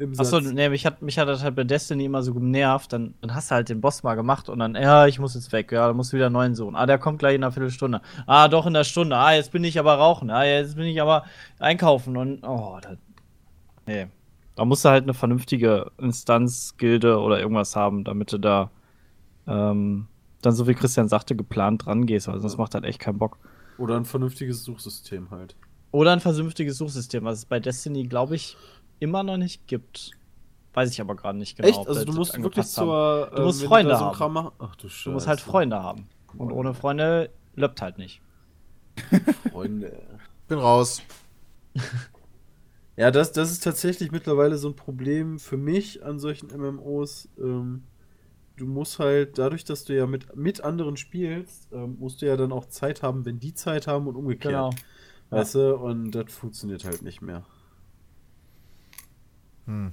im Satz. Achso, nee, mich hat, mich hat das halt bei Destiny immer so genervt. Dann, dann hast du halt den Boss mal gemacht und dann, ja, ich muss jetzt weg. Ja, dann musst du wieder einen neuen suchen. Ah, der kommt gleich in einer Viertelstunde. Ah, doch in der Stunde. Ah, jetzt bin ich aber rauchen. Ah, jetzt bin ich aber einkaufen und, oh, das, nee. Da musst du halt eine vernünftige Instanz, Gilde oder irgendwas haben, damit du da ähm, dann, so wie Christian sagte, geplant dran gehst, weil sonst macht das echt keinen Bock. Oder ein vernünftiges Suchsystem halt. Oder ein vernünftiges Suchsystem, was es bei Destiny, glaube ich, immer noch nicht gibt. Weiß ich aber gerade nicht genau. Echt? Also das du musst wirklich haben. zur. Du musst Freunde so haben. Ach du. Du musst halt Freunde haben. Und ohne Freunde löppt halt nicht. Freunde. Bin raus. Ja, das, das ist tatsächlich mittlerweile so ein Problem für mich an solchen MMOs. Ähm, du musst halt, dadurch, dass du ja mit, mit anderen spielst, ähm, musst du ja dann auch Zeit haben, wenn die Zeit haben und umgekehrt. Genau. Weißt du, und das funktioniert halt nicht mehr. Hm.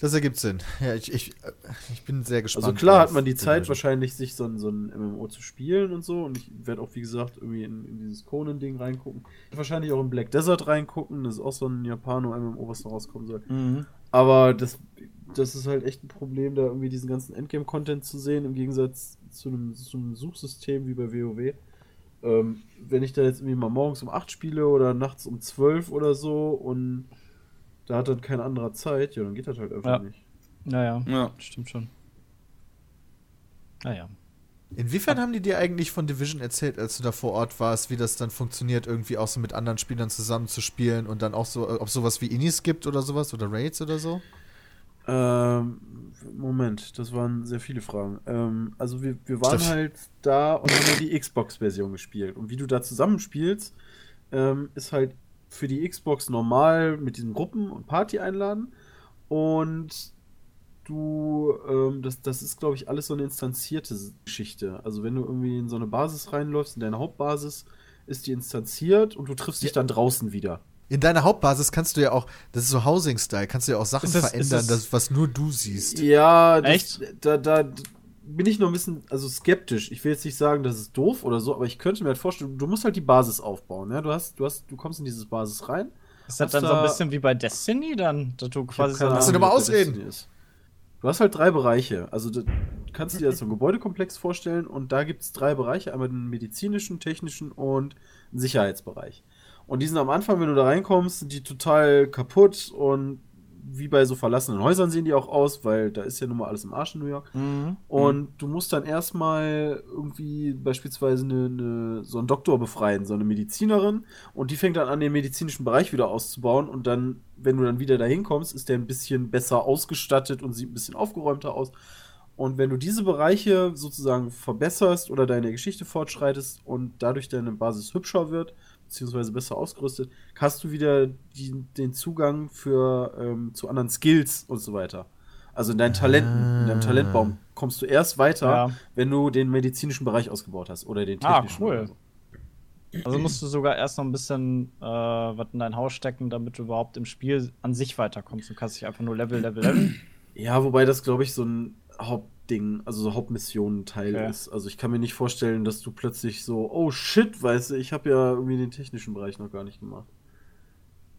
Das ergibt Sinn. Ja, ich, ich, äh, ich bin sehr gespannt. Also klar hat man die Zeit Division. wahrscheinlich, sich so ein, so ein MMO zu spielen und so. Und ich werde auch, wie gesagt, irgendwie in, in dieses Conan-Ding reingucken. Wahrscheinlich auch in Black Desert reingucken. Das ist auch so ein Japano-MMO, was da rauskommen soll. Mhm. Aber das, das ist halt echt ein Problem, da irgendwie diesen ganzen Endgame-Content zu sehen, im Gegensatz zu einem, zu einem Suchsystem wie bei WoW. Ähm, wenn ich da jetzt irgendwie mal morgens um 8 spiele oder nachts um 12 oder so und da hat dann kein anderer Zeit, ja, dann geht das halt einfach Ja. nicht. Naja, Ja. stimmt schon. Naja. Inwiefern haben die dir eigentlich von Division erzählt, als du da vor Ort warst, wie das dann funktioniert, irgendwie auch so mit anderen Spielern zusammen zu spielen und dann auch so, äh, ob sowas wie Inis gibt oder sowas oder Raids oder so? Ähm, Moment, das waren sehr viele Fragen. Ähm, also wir, wir waren halt da und haben die Xbox-Version gespielt. Und wie du da zusammenspielst, ähm, ist halt für die Xbox normal mit diesen Gruppen und Party einladen. Und du, ähm, das, das ist, glaube ich, alles so eine instanzierte Geschichte. Also wenn du irgendwie in so eine Basis reinläufst, in deine Hauptbasis, ist die instanziert und du triffst dich dann draußen wieder. In deiner Hauptbasis kannst du ja auch, das ist so Housing-Style, kannst du ja auch Sachen das- verändern, das- das, was nur du siehst. Ja, das, Echt? Da, da bin ich noch ein bisschen also skeptisch. Ich will jetzt nicht sagen, das ist doof oder so, aber ich könnte mir halt vorstellen, du musst halt die Basis aufbauen. Ja? Du, hast, du, hast, du kommst in diese Basis rein. Ist das dann so ein da- bisschen wie bei Destiny dann, dass du quasi so keine Lass doch mal ausreden. Du hast halt drei Bereiche. Also du kannst du dir jetzt so einen Gebäudekomplex vorstellen und da gibt es drei Bereiche. Einmal den medizinischen, technischen und einen Sicherheitsbereich. Und die sind am Anfang, wenn du da reinkommst, sind die total kaputt und wie bei so verlassenen Häusern sehen die auch aus, weil da ist ja nun mal alles im Arsch in New York. Und du musst dann erstmal irgendwie beispielsweise eine, eine, so einen Doktor befreien, so eine Medizinerin. Und die fängt dann an, den medizinischen Bereich wieder auszubauen. Und dann, wenn du dann wieder dahin kommst, ist der ein bisschen besser ausgestattet und sieht ein bisschen aufgeräumter aus. Und wenn du diese Bereiche sozusagen verbesserst oder deine Geschichte fortschreitest und dadurch deine Basis hübscher wird, beziehungsweise besser ausgerüstet, hast du wieder die, den Zugang für ähm, zu anderen Skills und so weiter. Also in deinen Talenten, in deinem Talentbaum kommst du erst weiter, Ja. wenn du den medizinischen Bereich ausgebaut hast oder den Ah, technischen. cool. oder so. Also musst du sogar erst noch ein bisschen äh, was in dein Haus stecken, damit du überhaupt im Spiel an sich weiterkommst. Du kannst dich einfach nur Level, Level, Level. Ja, wobei das, glaube ich, so ein Hauptding, also so Hauptmissionen-Teil Okay. ist. Also ich kann mir nicht vorstellen, dass du plötzlich so, oh shit, weißt du, ich habe ja irgendwie den technischen Bereich noch gar nicht gemacht.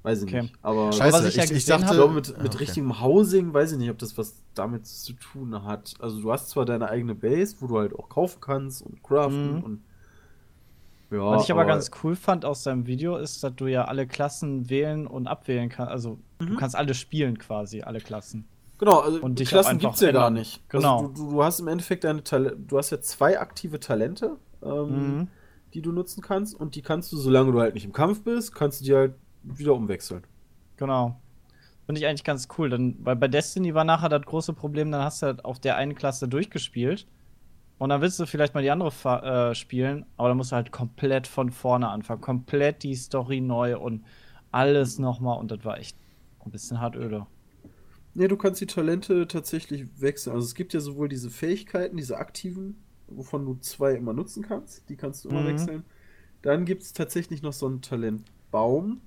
Weiß ich Okay. nicht. Aber Scheiße, was ich ja ich, ich dachte. glaube, mit, Ah, mit okay. richtigem Housing, weiß ich nicht, ob das was damit zu tun hat. Also du hast zwar deine eigene Base, wo du halt auch kaufen kannst und craften Mhm. und ja, Was ich aber, ganz cool fand aus deinem Video ist, dass du ja alle Klassen wählen und abwählen kannst. Also du kannst alle spielen quasi, alle Klassen. Genau, also Und Klassen einfach gibt's ja gar nicht. Genau. Also du, du hast im Endeffekt deine Tal du hast ja zwei aktive Talente, ähm, Mhm. die du nutzen kannst und die kannst du, solange du halt nicht im Kampf bist, kannst du die halt wieder umwechseln. Genau. Finde ich eigentlich ganz cool. Dann, weil bei Destiny war nachher das große Problem, dann hast du halt auf der einen Klasse durchgespielt. Und dann willst du vielleicht mal die andere äh, spielen, aber dann musst du halt komplett von vorne anfangen. Komplett die Story neu und alles nochmal. Und das war echt ein bisschen hart öde. Nee, du kannst die Talente tatsächlich wechseln. Also es gibt ja sowohl diese Fähigkeiten, diese aktiven, wovon du zwei immer nutzen kannst, die kannst du immer Mhm. wechseln. Dann gibt es tatsächlich noch so einen Talentbaum.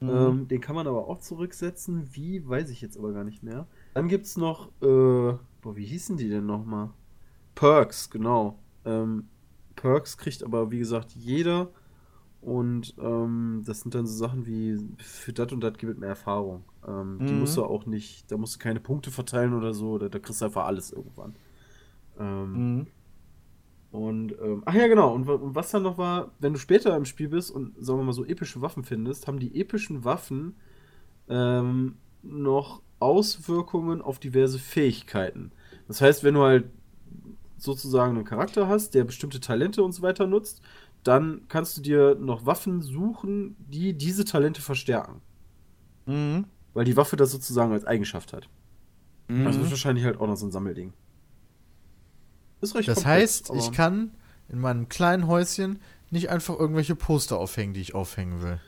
Mhm. Ähm, den kann man aber auch zurücksetzen. Wie, weiß ich jetzt aber gar nicht mehr. Dann gibt es noch, äh, boah, wie hießen die denn nochmal? Perks, genau. Ähm, Perks kriegt aber, wie gesagt, jeder. Und ähm, das sind dann so Sachen wie, für das und das gibt es mehr Erfahrung. Ähm, Die Mhm. musst du auch nicht, da musst du keine Punkte verteilen oder so, da, da kriegst du einfach alles irgendwann. Ähm, Mhm. und, ähm, ach ja, genau. Und, und was dann noch war, wenn du später im Spiel bist und, sagen wir mal, so epische Waffen findest, haben die epischen Waffen ähm, noch Auswirkungen auf diverse Fähigkeiten. Das heißt, wenn du halt sozusagen einen Charakter hast, der bestimmte Talente und so weiter nutzt, dann kannst du dir noch Waffen suchen, die diese Talente verstärken. Mhm. Weil die Waffe das sozusagen als Eigenschaft hat. Mhm. Das ist wahrscheinlich halt auch noch so ein Sammelding. Ist recht Das komplex, heißt, ich kann in meinem kleinen Häuschen nicht einfach irgendwelche Poster aufhängen, die ich aufhängen will.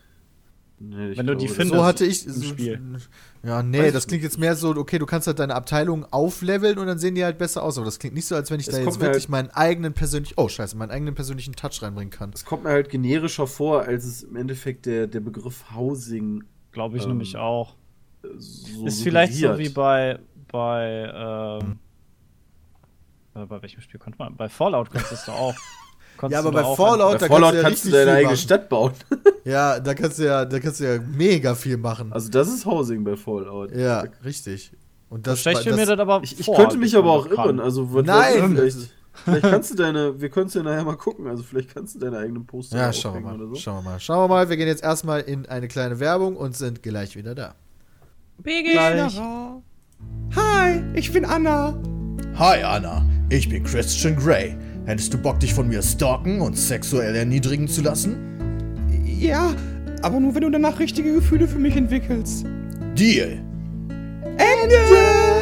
Nee, ich Wenn du die findest. So hatte ich. im so- Spiel. Ja, nee, Weiß das klingt jetzt mehr so, okay, du kannst halt deine Abteilung aufleveln und dann sehen die halt besser aus. Aber das klingt nicht so, als wenn ich Es da jetzt wirklich halt- meinen eigenen persönlichen, oh scheiße, meinen eigenen persönlichen Touch reinbringen kann. Es kommt mir halt generischer vor, als es im Endeffekt der, der Begriff Housing Glaube ich Ähm, nämlich auch. so Ist vielleicht so wie bei bei ähm, äh, bei welchem Spiel konnte man? Bei Fallout konntest du auch. Konntest Ja, aber du bei Fallout, Bei da Fallout kannst du ja kannst du deine eigene. Stadt bauen. Ja, da kannst du ja, da kannst du ja mega viel machen. Also das ist Housing bei Fallout. ja, richtig. Und das, ich mir das, das aber Ich, ich vor, könnte mich aber auch das irren. Also was Nein! weiß ich, Vielleicht, vielleicht kannst du deine, wir können es ja nachher mal gucken. Also vielleicht kannst du deine eigenen Poster ja, schauen wir mal. oder so. Schauen wir mal. Schauen wir mal. Wir gehen jetzt erstmal in eine kleine Werbung und sind gleich wieder da. Gleich. Hi, ich bin Anna. Hi Anna, ich bin Christian Grey. Hättest du Bock, dich von mir stalken und sexuell erniedrigen zu lassen? Ja, aber nur wenn du danach richtige Gefühle für mich entwickelst. Deal. Ende!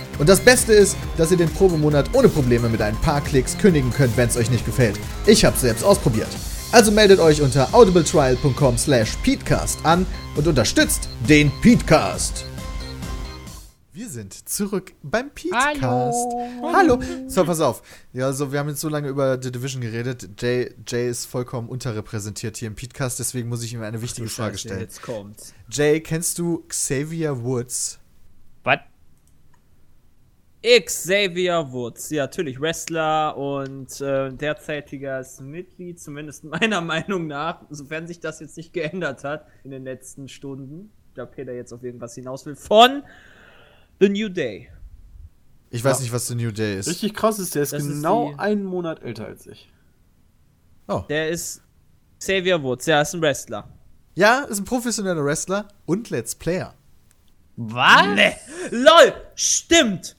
Und das Beste ist, dass ihr den Probemonat ohne Probleme mit ein paar Klicks kündigen könnt, wenn es euch nicht gefällt. Ich hab's selbst ausprobiert. Also meldet euch unter audibletrial.com slash peatcast an und unterstützt den Peatcast. Wir sind zurück beim Petecast. Hallo. Hallo. So, pass auf. Ja, also wir haben jetzt so lange über The Division geredet. Jay, Jay ist vollkommen unterrepräsentiert hier im Petecast, deswegen muss ich ihm eine wichtige Frage stellen. Jetzt kommt's. Jay, kennst du Xavier Woods? Xavier Woods, ja, natürlich Wrestler und äh, derzeitiges Mitglied, zumindest meiner Meinung nach, sofern sich das jetzt nicht geändert hat in den letzten Stunden, da Peter jetzt auf irgendwas hinaus will, von The New Day. Ich weiß Ja. nicht, was The New Day ist. Richtig krass ist, der ist Das ist genau die- einen Monat älter als ich. Oh. Der ist Xavier Woods, der ist ein Wrestler. Ja, ist ein professioneller Wrestler und Let's Player. Was? Ne, lol, stimmt.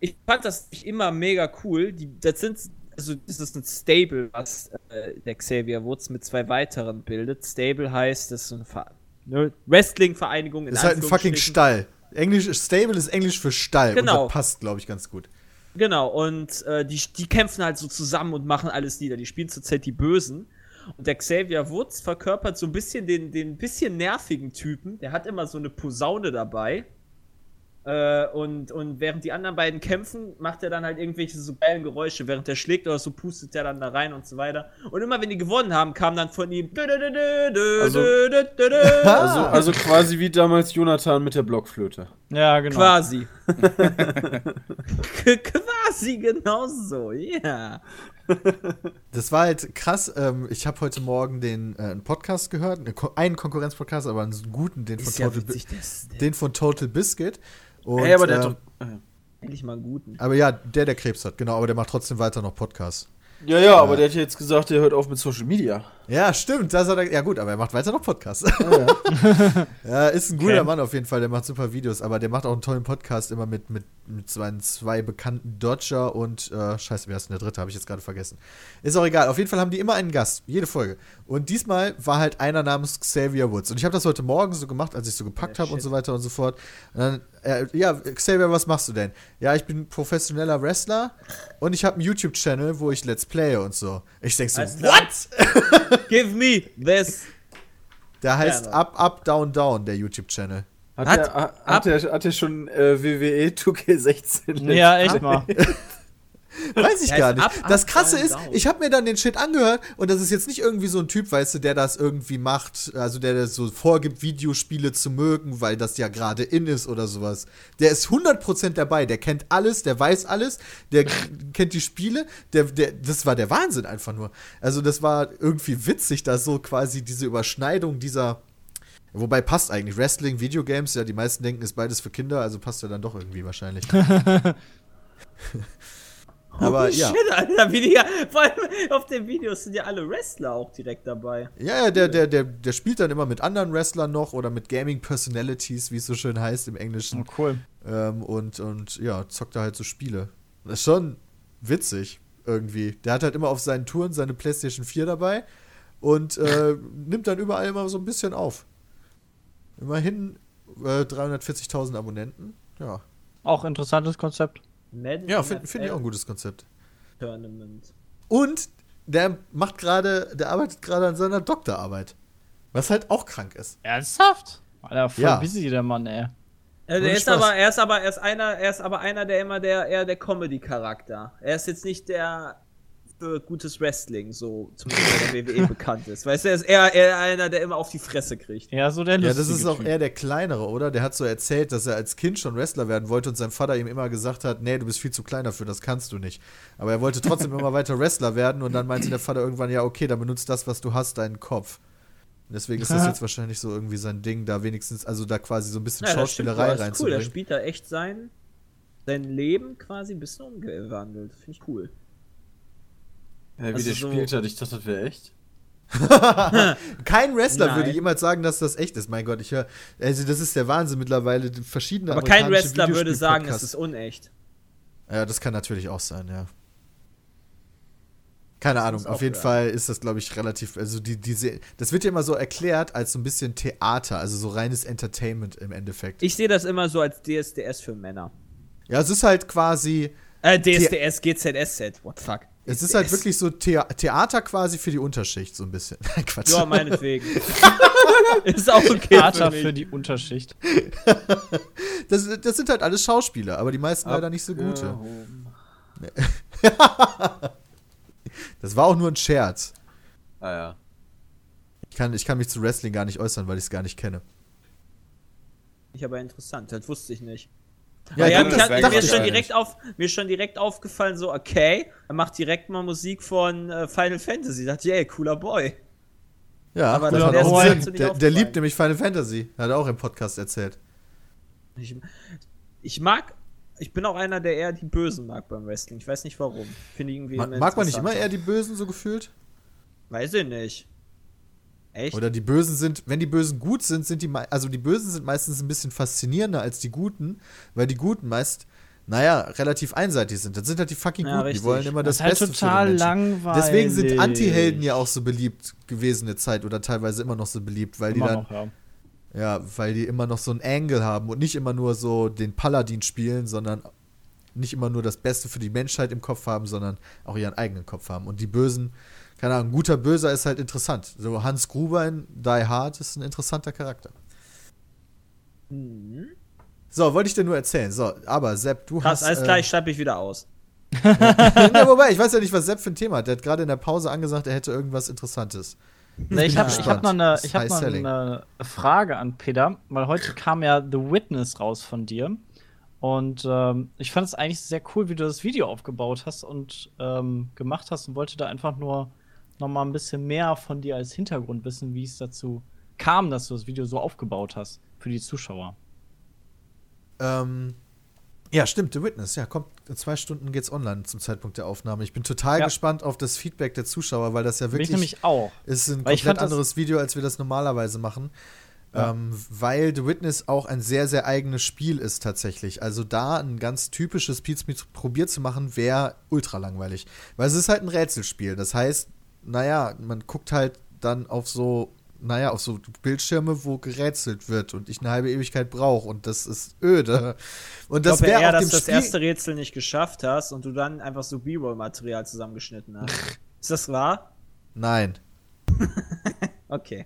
Ich fand das immer mega cool. Die, das sind, also das ist ein Stable, was äh, der Xavier Woods mit zwei weiteren bildet. Stable heißt, das ist eine Ver ne, Wrestling-Vereinigung. in Das ist halt ein fucking. Stall. Englisch, Stable ist Englisch für Stall. Genau. Und das passt, glaube ich, ganz gut. Genau, und äh, die, die kämpfen halt so zusammen und machen alles nieder. Die spielen zurzeit die Bösen. Und der Xavier Woods verkörpert so ein bisschen den, den bisschen nervigen Typen. Der hat immer so eine Posaune dabei. Äh, und, und während die anderen beiden kämpfen, macht er dann halt irgendwelche so geilen Geräusche. Während er schlägt oder so, pustet er dann da rein und so weiter. Und immer wenn die gewonnen haben, kam dann von ihm. Also- Also, Also, also quasi wie damals Jonathan mit der Blockflöte. Ja, genau. Quasi. Quasi genauso, ja. Das war halt krass. Ähm, ich habe heute Morgen den äh, einen Podcast gehört, einen Ko- einen Konkurrenzpodcast, aber einen guten, den von, ja Total, witzig, das, den von Total Biscuit. Und, Ey, aber der äh, hat doch. endlich mal einen guten. aber ja, der, der Krebs hat, genau, aber der macht trotzdem weiter noch Podcasts. Ja, ja, aber der hat ja jetzt gesagt, der hört auf mit Social Media. Ja, stimmt. Das hat er, ja, gut, aber er macht weiter noch Podcasts. Ja, ja, ist ein guter Okay. Mann auf jeden Fall. Der macht super Videos, aber der macht auch einen tollen Podcast immer mit, mit, mit seinen zwei bekannten Dodger und, äh, scheiße, wer ist denn der dritte? Habe ich jetzt gerade vergessen. Ist auch egal. Auf jeden Fall haben die immer einen Gast. Jede Folge. Und diesmal war halt einer namens Xavier Woods. Und ich habe das heute Morgen so gemacht, als ich so gepackt Ja, habe und so weiter und so fort. Und dann, äh, ja, Xavier, was machst du denn? Ja, ich bin professioneller Wrestler und ich habe einen YouTube-Channel, wo ich Let's Playe und so. Ich denk so, klar. what? Give me this. Der heißt Ja, Up, Up, Down, Down, der YouTube-Channel. Hat, Hat- der, hat, hat, der schon äh, WWE 2K16? Ja, echt mal. Weiß ich gar nicht. Up, Up, das Krasse Down, ist, Down. ich habe mir dann den Shit angehört und das ist jetzt nicht irgendwie so ein Typ, weißt du, der das irgendwie macht, also der das so vorgibt, Videospiele zu mögen, weil das ja gerade in ist oder sowas. Der ist 100% dabei, der kennt alles, der weiß alles, der kennt die Spiele, der, der, das war der Wahnsinn einfach nur. Also das war irgendwie witzig, da so quasi diese Überschneidung dieser Wobei passt eigentlich. Wrestling, Videogames, ja, die meisten denken, ist beides für Kinder, also passt ja dann doch irgendwie wahrscheinlich. Aber oh, ja. Shit, Alter, wie die, vor allem auf den Videos sind ja alle Wrestler auch direkt dabei. Ja, ja, der, der, der, der spielt dann immer mit anderen Wrestlern noch oder mit Gaming Personalities, wie es so schön heißt im Englischen. Oh, cool. Ähm, und, und ja, zockt da halt so Spiele. Das ist schon witzig irgendwie. Der hat halt immer auf seinen Touren seine PlayStation 4 dabei und äh, nimmt dann überall immer so ein bisschen auf. Immerhin äh, 340.000 Abonnenten. Ja, Auch interessantes Konzept. Madden ja finde find ich auch ein gutes Konzept. Tournament. Und der macht gerade, der arbeitet gerade an seiner Doktorarbeit. Was halt auch krank ist. Ernsthaft? Alter, voll Ja. busy der Mann, ey. Also er ist Spaß. aber, er ist aber, er ist einer, er ist aber einer, der immer der, eher der Comedy-Charakter. Er ist jetzt nicht der für gutes Wrestling, so zumindest bei der WWE bekannt ist. Weißt du, er ist eher, eher einer, der immer auf die Fresse kriegt. Ja, so der Ja, lustige das ist auch typ. eher der kleinere, oder? Der hat so erzählt, dass er als Kind schon Wrestler werden wollte und sein Vater ihm immer gesagt hat, nee, du bist viel zu klein dafür, das kannst du nicht. Aber er wollte trotzdem immer weiter Wrestler werden und dann meinte der Vater irgendwann, ja, okay, dann benutzt das, was du hast, deinen Kopf. Und deswegen ist das jetzt wahrscheinlich so irgendwie sein Ding, da wenigstens, also da quasi so ein bisschen Ja, das stimmt, Schauspielerei ist cool. Er reinzubringen. spielt da echt sein, sein Leben quasi ein bisschen umgewandelt. Finde ich cool. Ja, wie Also der so- spielt hat, ich dachte, das wäre echt. Kein Wrestler Nein. würde jemals sagen, dass das echt ist. Mein Gott, ich höre, also das ist der Wahnsinn mittlerweile. Verschiedene Aber kein Wrestler würde sagen, es ist unecht. Ja, das kann natürlich auch sein, ja. Keine Ahnung, auf jeden werden. Fall ist das, glaube ich, relativ, also die, diese, das wird ja immer so erklärt als so ein bisschen Theater, also so reines Entertainment im Endeffekt. Ich sehe das immer so als DSDS für Männer. ja, es ist halt quasi, Äh, DSDS, GZSZ, what the fuck. Es ist halt wirklich so Thea Theater quasi für die Unterschicht, so ein bisschen. Nein, Quatsch. Ja, meinetwegen. ist auch okay Theater für für die Unterschicht. Das, das sind halt alles Schauspieler, aber die meisten leider nicht so gute. Das war auch nur ein Scherz. Ah ja. Ich kann, ich kann mich zu Wrestling gar nicht äußern, weil ich es gar nicht kenne. Ich aber interessant, das wusste ich nicht. Ja, Ja, das hat, mir, ist schon direkt auf, mir ist schon direkt aufgefallen, so, okay, er macht direkt mal Musik von äh, Final Fantasy. Da dachte ey, cooler Boy. Ja, Aber das das nicht Der, der liebt nämlich Final Fantasy. Hat er auch im Podcast erzählt. Ich, ich mag, ich bin auch einer, der eher die Bösen mag beim Wrestling. Ich weiß nicht warum. Finde ich irgendwie Ma mag man nicht immer eher die Bösen so gefühlt? Weiß ich nicht. Echt? Oder die Bösen sind, wenn die Bösen gut sind, sind die, also die Bösen sind meistens ein bisschen faszinierender als die Guten, weil die Guten meist, naja, relativ einseitig sind. Das sind halt die fucking Ja, Guten, die richtig. wollen immer das, Das ist halt Beste für total den Menschen. langweilig. Deswegen sind Anti-Helden ja auch so beliebt gewesen eine Zeit oder teilweise immer noch so beliebt, weil Immer die dann, noch, ja. ja, weil die immer noch so einen Angle haben und nicht immer nur so den Paladin spielen, sondern nicht immer nur das Beste für die Menschheit im Kopf haben, sondern auch ihren eigenen Kopf haben. Und die Bösen, keine Ahnung, guter Böser ist halt interessant. So Hans Gruber in Die Hard ist ein interessanter Charakter. Mhm. So, wollte ich dir nur erzählen. So, aber Sepp, du Krass, hast. alles äh, klar, ich schreibe mich wieder aus. ja, wobei, ich weiß ja nicht, was Sepp für ein Thema hat. Der hat gerade in der Pause angesagt, er hätte irgendwas Interessantes. Nee, ich habe hab noch, eine, ich hab noch eine Frage an Peter, weil heute kam ja The Witness raus von dir. Und ähm, ich fand es eigentlich sehr cool, wie du das Video aufgebaut hast und ähm, gemacht hast und wollte da einfach nur noch mal ein bisschen mehr von dir als Hintergrund wissen, wie es dazu kam, dass du das Video so aufgebaut hast für die Zuschauer. Ähm, ja, stimmt, The Witness. Ja, kommt, in zwei Stunden geht's online zum Zeitpunkt der Aufnahme. Ich bin total Ja. gespannt auf das Feedback der Zuschauer, weil das ja Bin wirklich ich nämlich auch. ist ein Weil komplett anderes Video, als wir das normalerweise machen. Ja. Ähm, weil The Witness auch ein sehr, sehr eigenes Spiel ist tatsächlich. Also da ein ganz typisches Pizmeet probiert zu machen, wäre ultra langweilig. Weil es ist halt ein Rätselspiel. Das heißt, naja, man guckt halt dann auf so, naja, auf so Bildschirme, wo gerätselt wird und ich eine halbe Ewigkeit brauche und das ist öde. Und das wäre eher, dass du das erste Rätsel nicht geschafft hast und du dann einfach so B-Roll-Material zusammengeschnitten hast. Ist das wahr? Nein. Okay.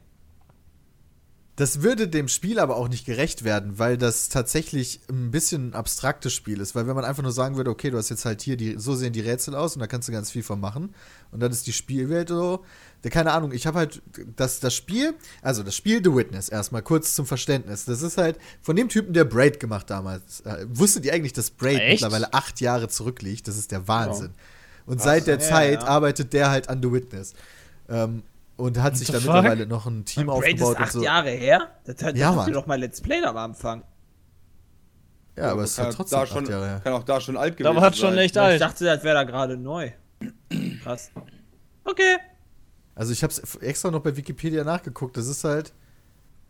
Das würde dem Spiel aber auch nicht gerecht werden, weil das tatsächlich ein bisschen ein abstraktes Spiel ist. Weil wenn man einfach nur sagen würde, okay, du hast jetzt halt hier die, so sehen die Rätsel aus und da kannst du ganz viel von machen. Und dann ist die Spielwelt so. Keine Ahnung, ich habe halt das, das Spiel, also das Spiel The Witness, erstmal kurz zum Verständnis. Das ist halt von dem Typen, der Braid gemacht damals. Äh, wusstet ihr eigentlich, dass Braid Echt? mittlerweile acht Jahre zurückliegt? Das ist der Wahnsinn. Und seit der ja, Zeit ja. arbeitet der halt an The Witness. Ähm, und hat sich the da fuck? mittlerweile noch ein Team Braid ist aufgebaut acht und so. Jahre her? Das hat Ja, Mann. doch mal Let's Play am Anfang. Ja, aber es ist kann, trotzdem da acht schon, Jahre her. kann auch da schon alt gewesen Da war es schon sein. echt Ich alt. dachte, das wäre da gerade neu. Krass. Okay. Also ich habe es extra noch bei Wikipedia nachgeguckt. Das ist halt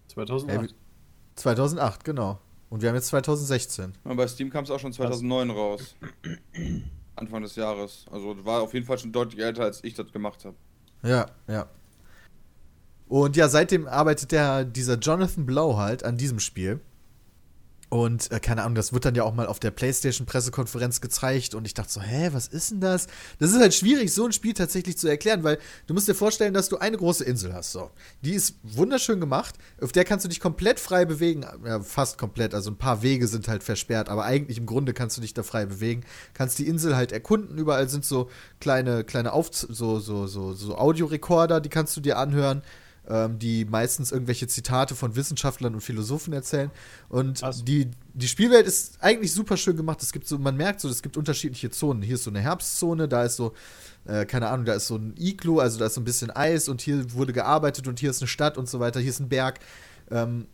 2008. Ey, 2008, genau. Und wir haben jetzt 2016. Und bei Steam kam es auch schon 2009 raus. Anfang des Jahres. Also war auf jeden Fall schon deutlich älter, als ich das gemacht habe. Ja, ja. Und ja, seitdem arbeitet der, dieser Jonathan Blow halt an diesem Spiel. Und äh, keine Ahnung, das wird dann ja auch mal auf der PlayStation-Pressekonferenz gezeigt. Und ich dachte so, hä, was ist denn das? Das ist halt schwierig, so ein Spiel tatsächlich zu erklären, weil du musst dir vorstellen, dass du eine große Insel hast. So. Die ist wunderschön gemacht. Auf der kannst du dich komplett frei bewegen. Ja, fast komplett. Also ein paar Wege sind halt versperrt. Aber eigentlich im Grunde kannst du dich da frei bewegen. Kannst die Insel halt erkunden. Überall sind so kleine, kleine Auf so, so, so, so Audiorekorder, die kannst du dir anhören ähm, die meistens irgendwelche Zitate von Wissenschaftlern und Philosophen erzählen. Und die, die Spielwelt ist eigentlich super schön gemacht. Es gibt so, man merkt so, es gibt unterschiedliche Zonen. Hier ist so eine Herbstzone, da ist so, äh, keine Ahnung, da ist so ein Iglu, also da ist so ein bisschen Eis und hier wurde gearbeitet und hier ist eine Stadt und so weiter, hier ist ein Berg. Ähm,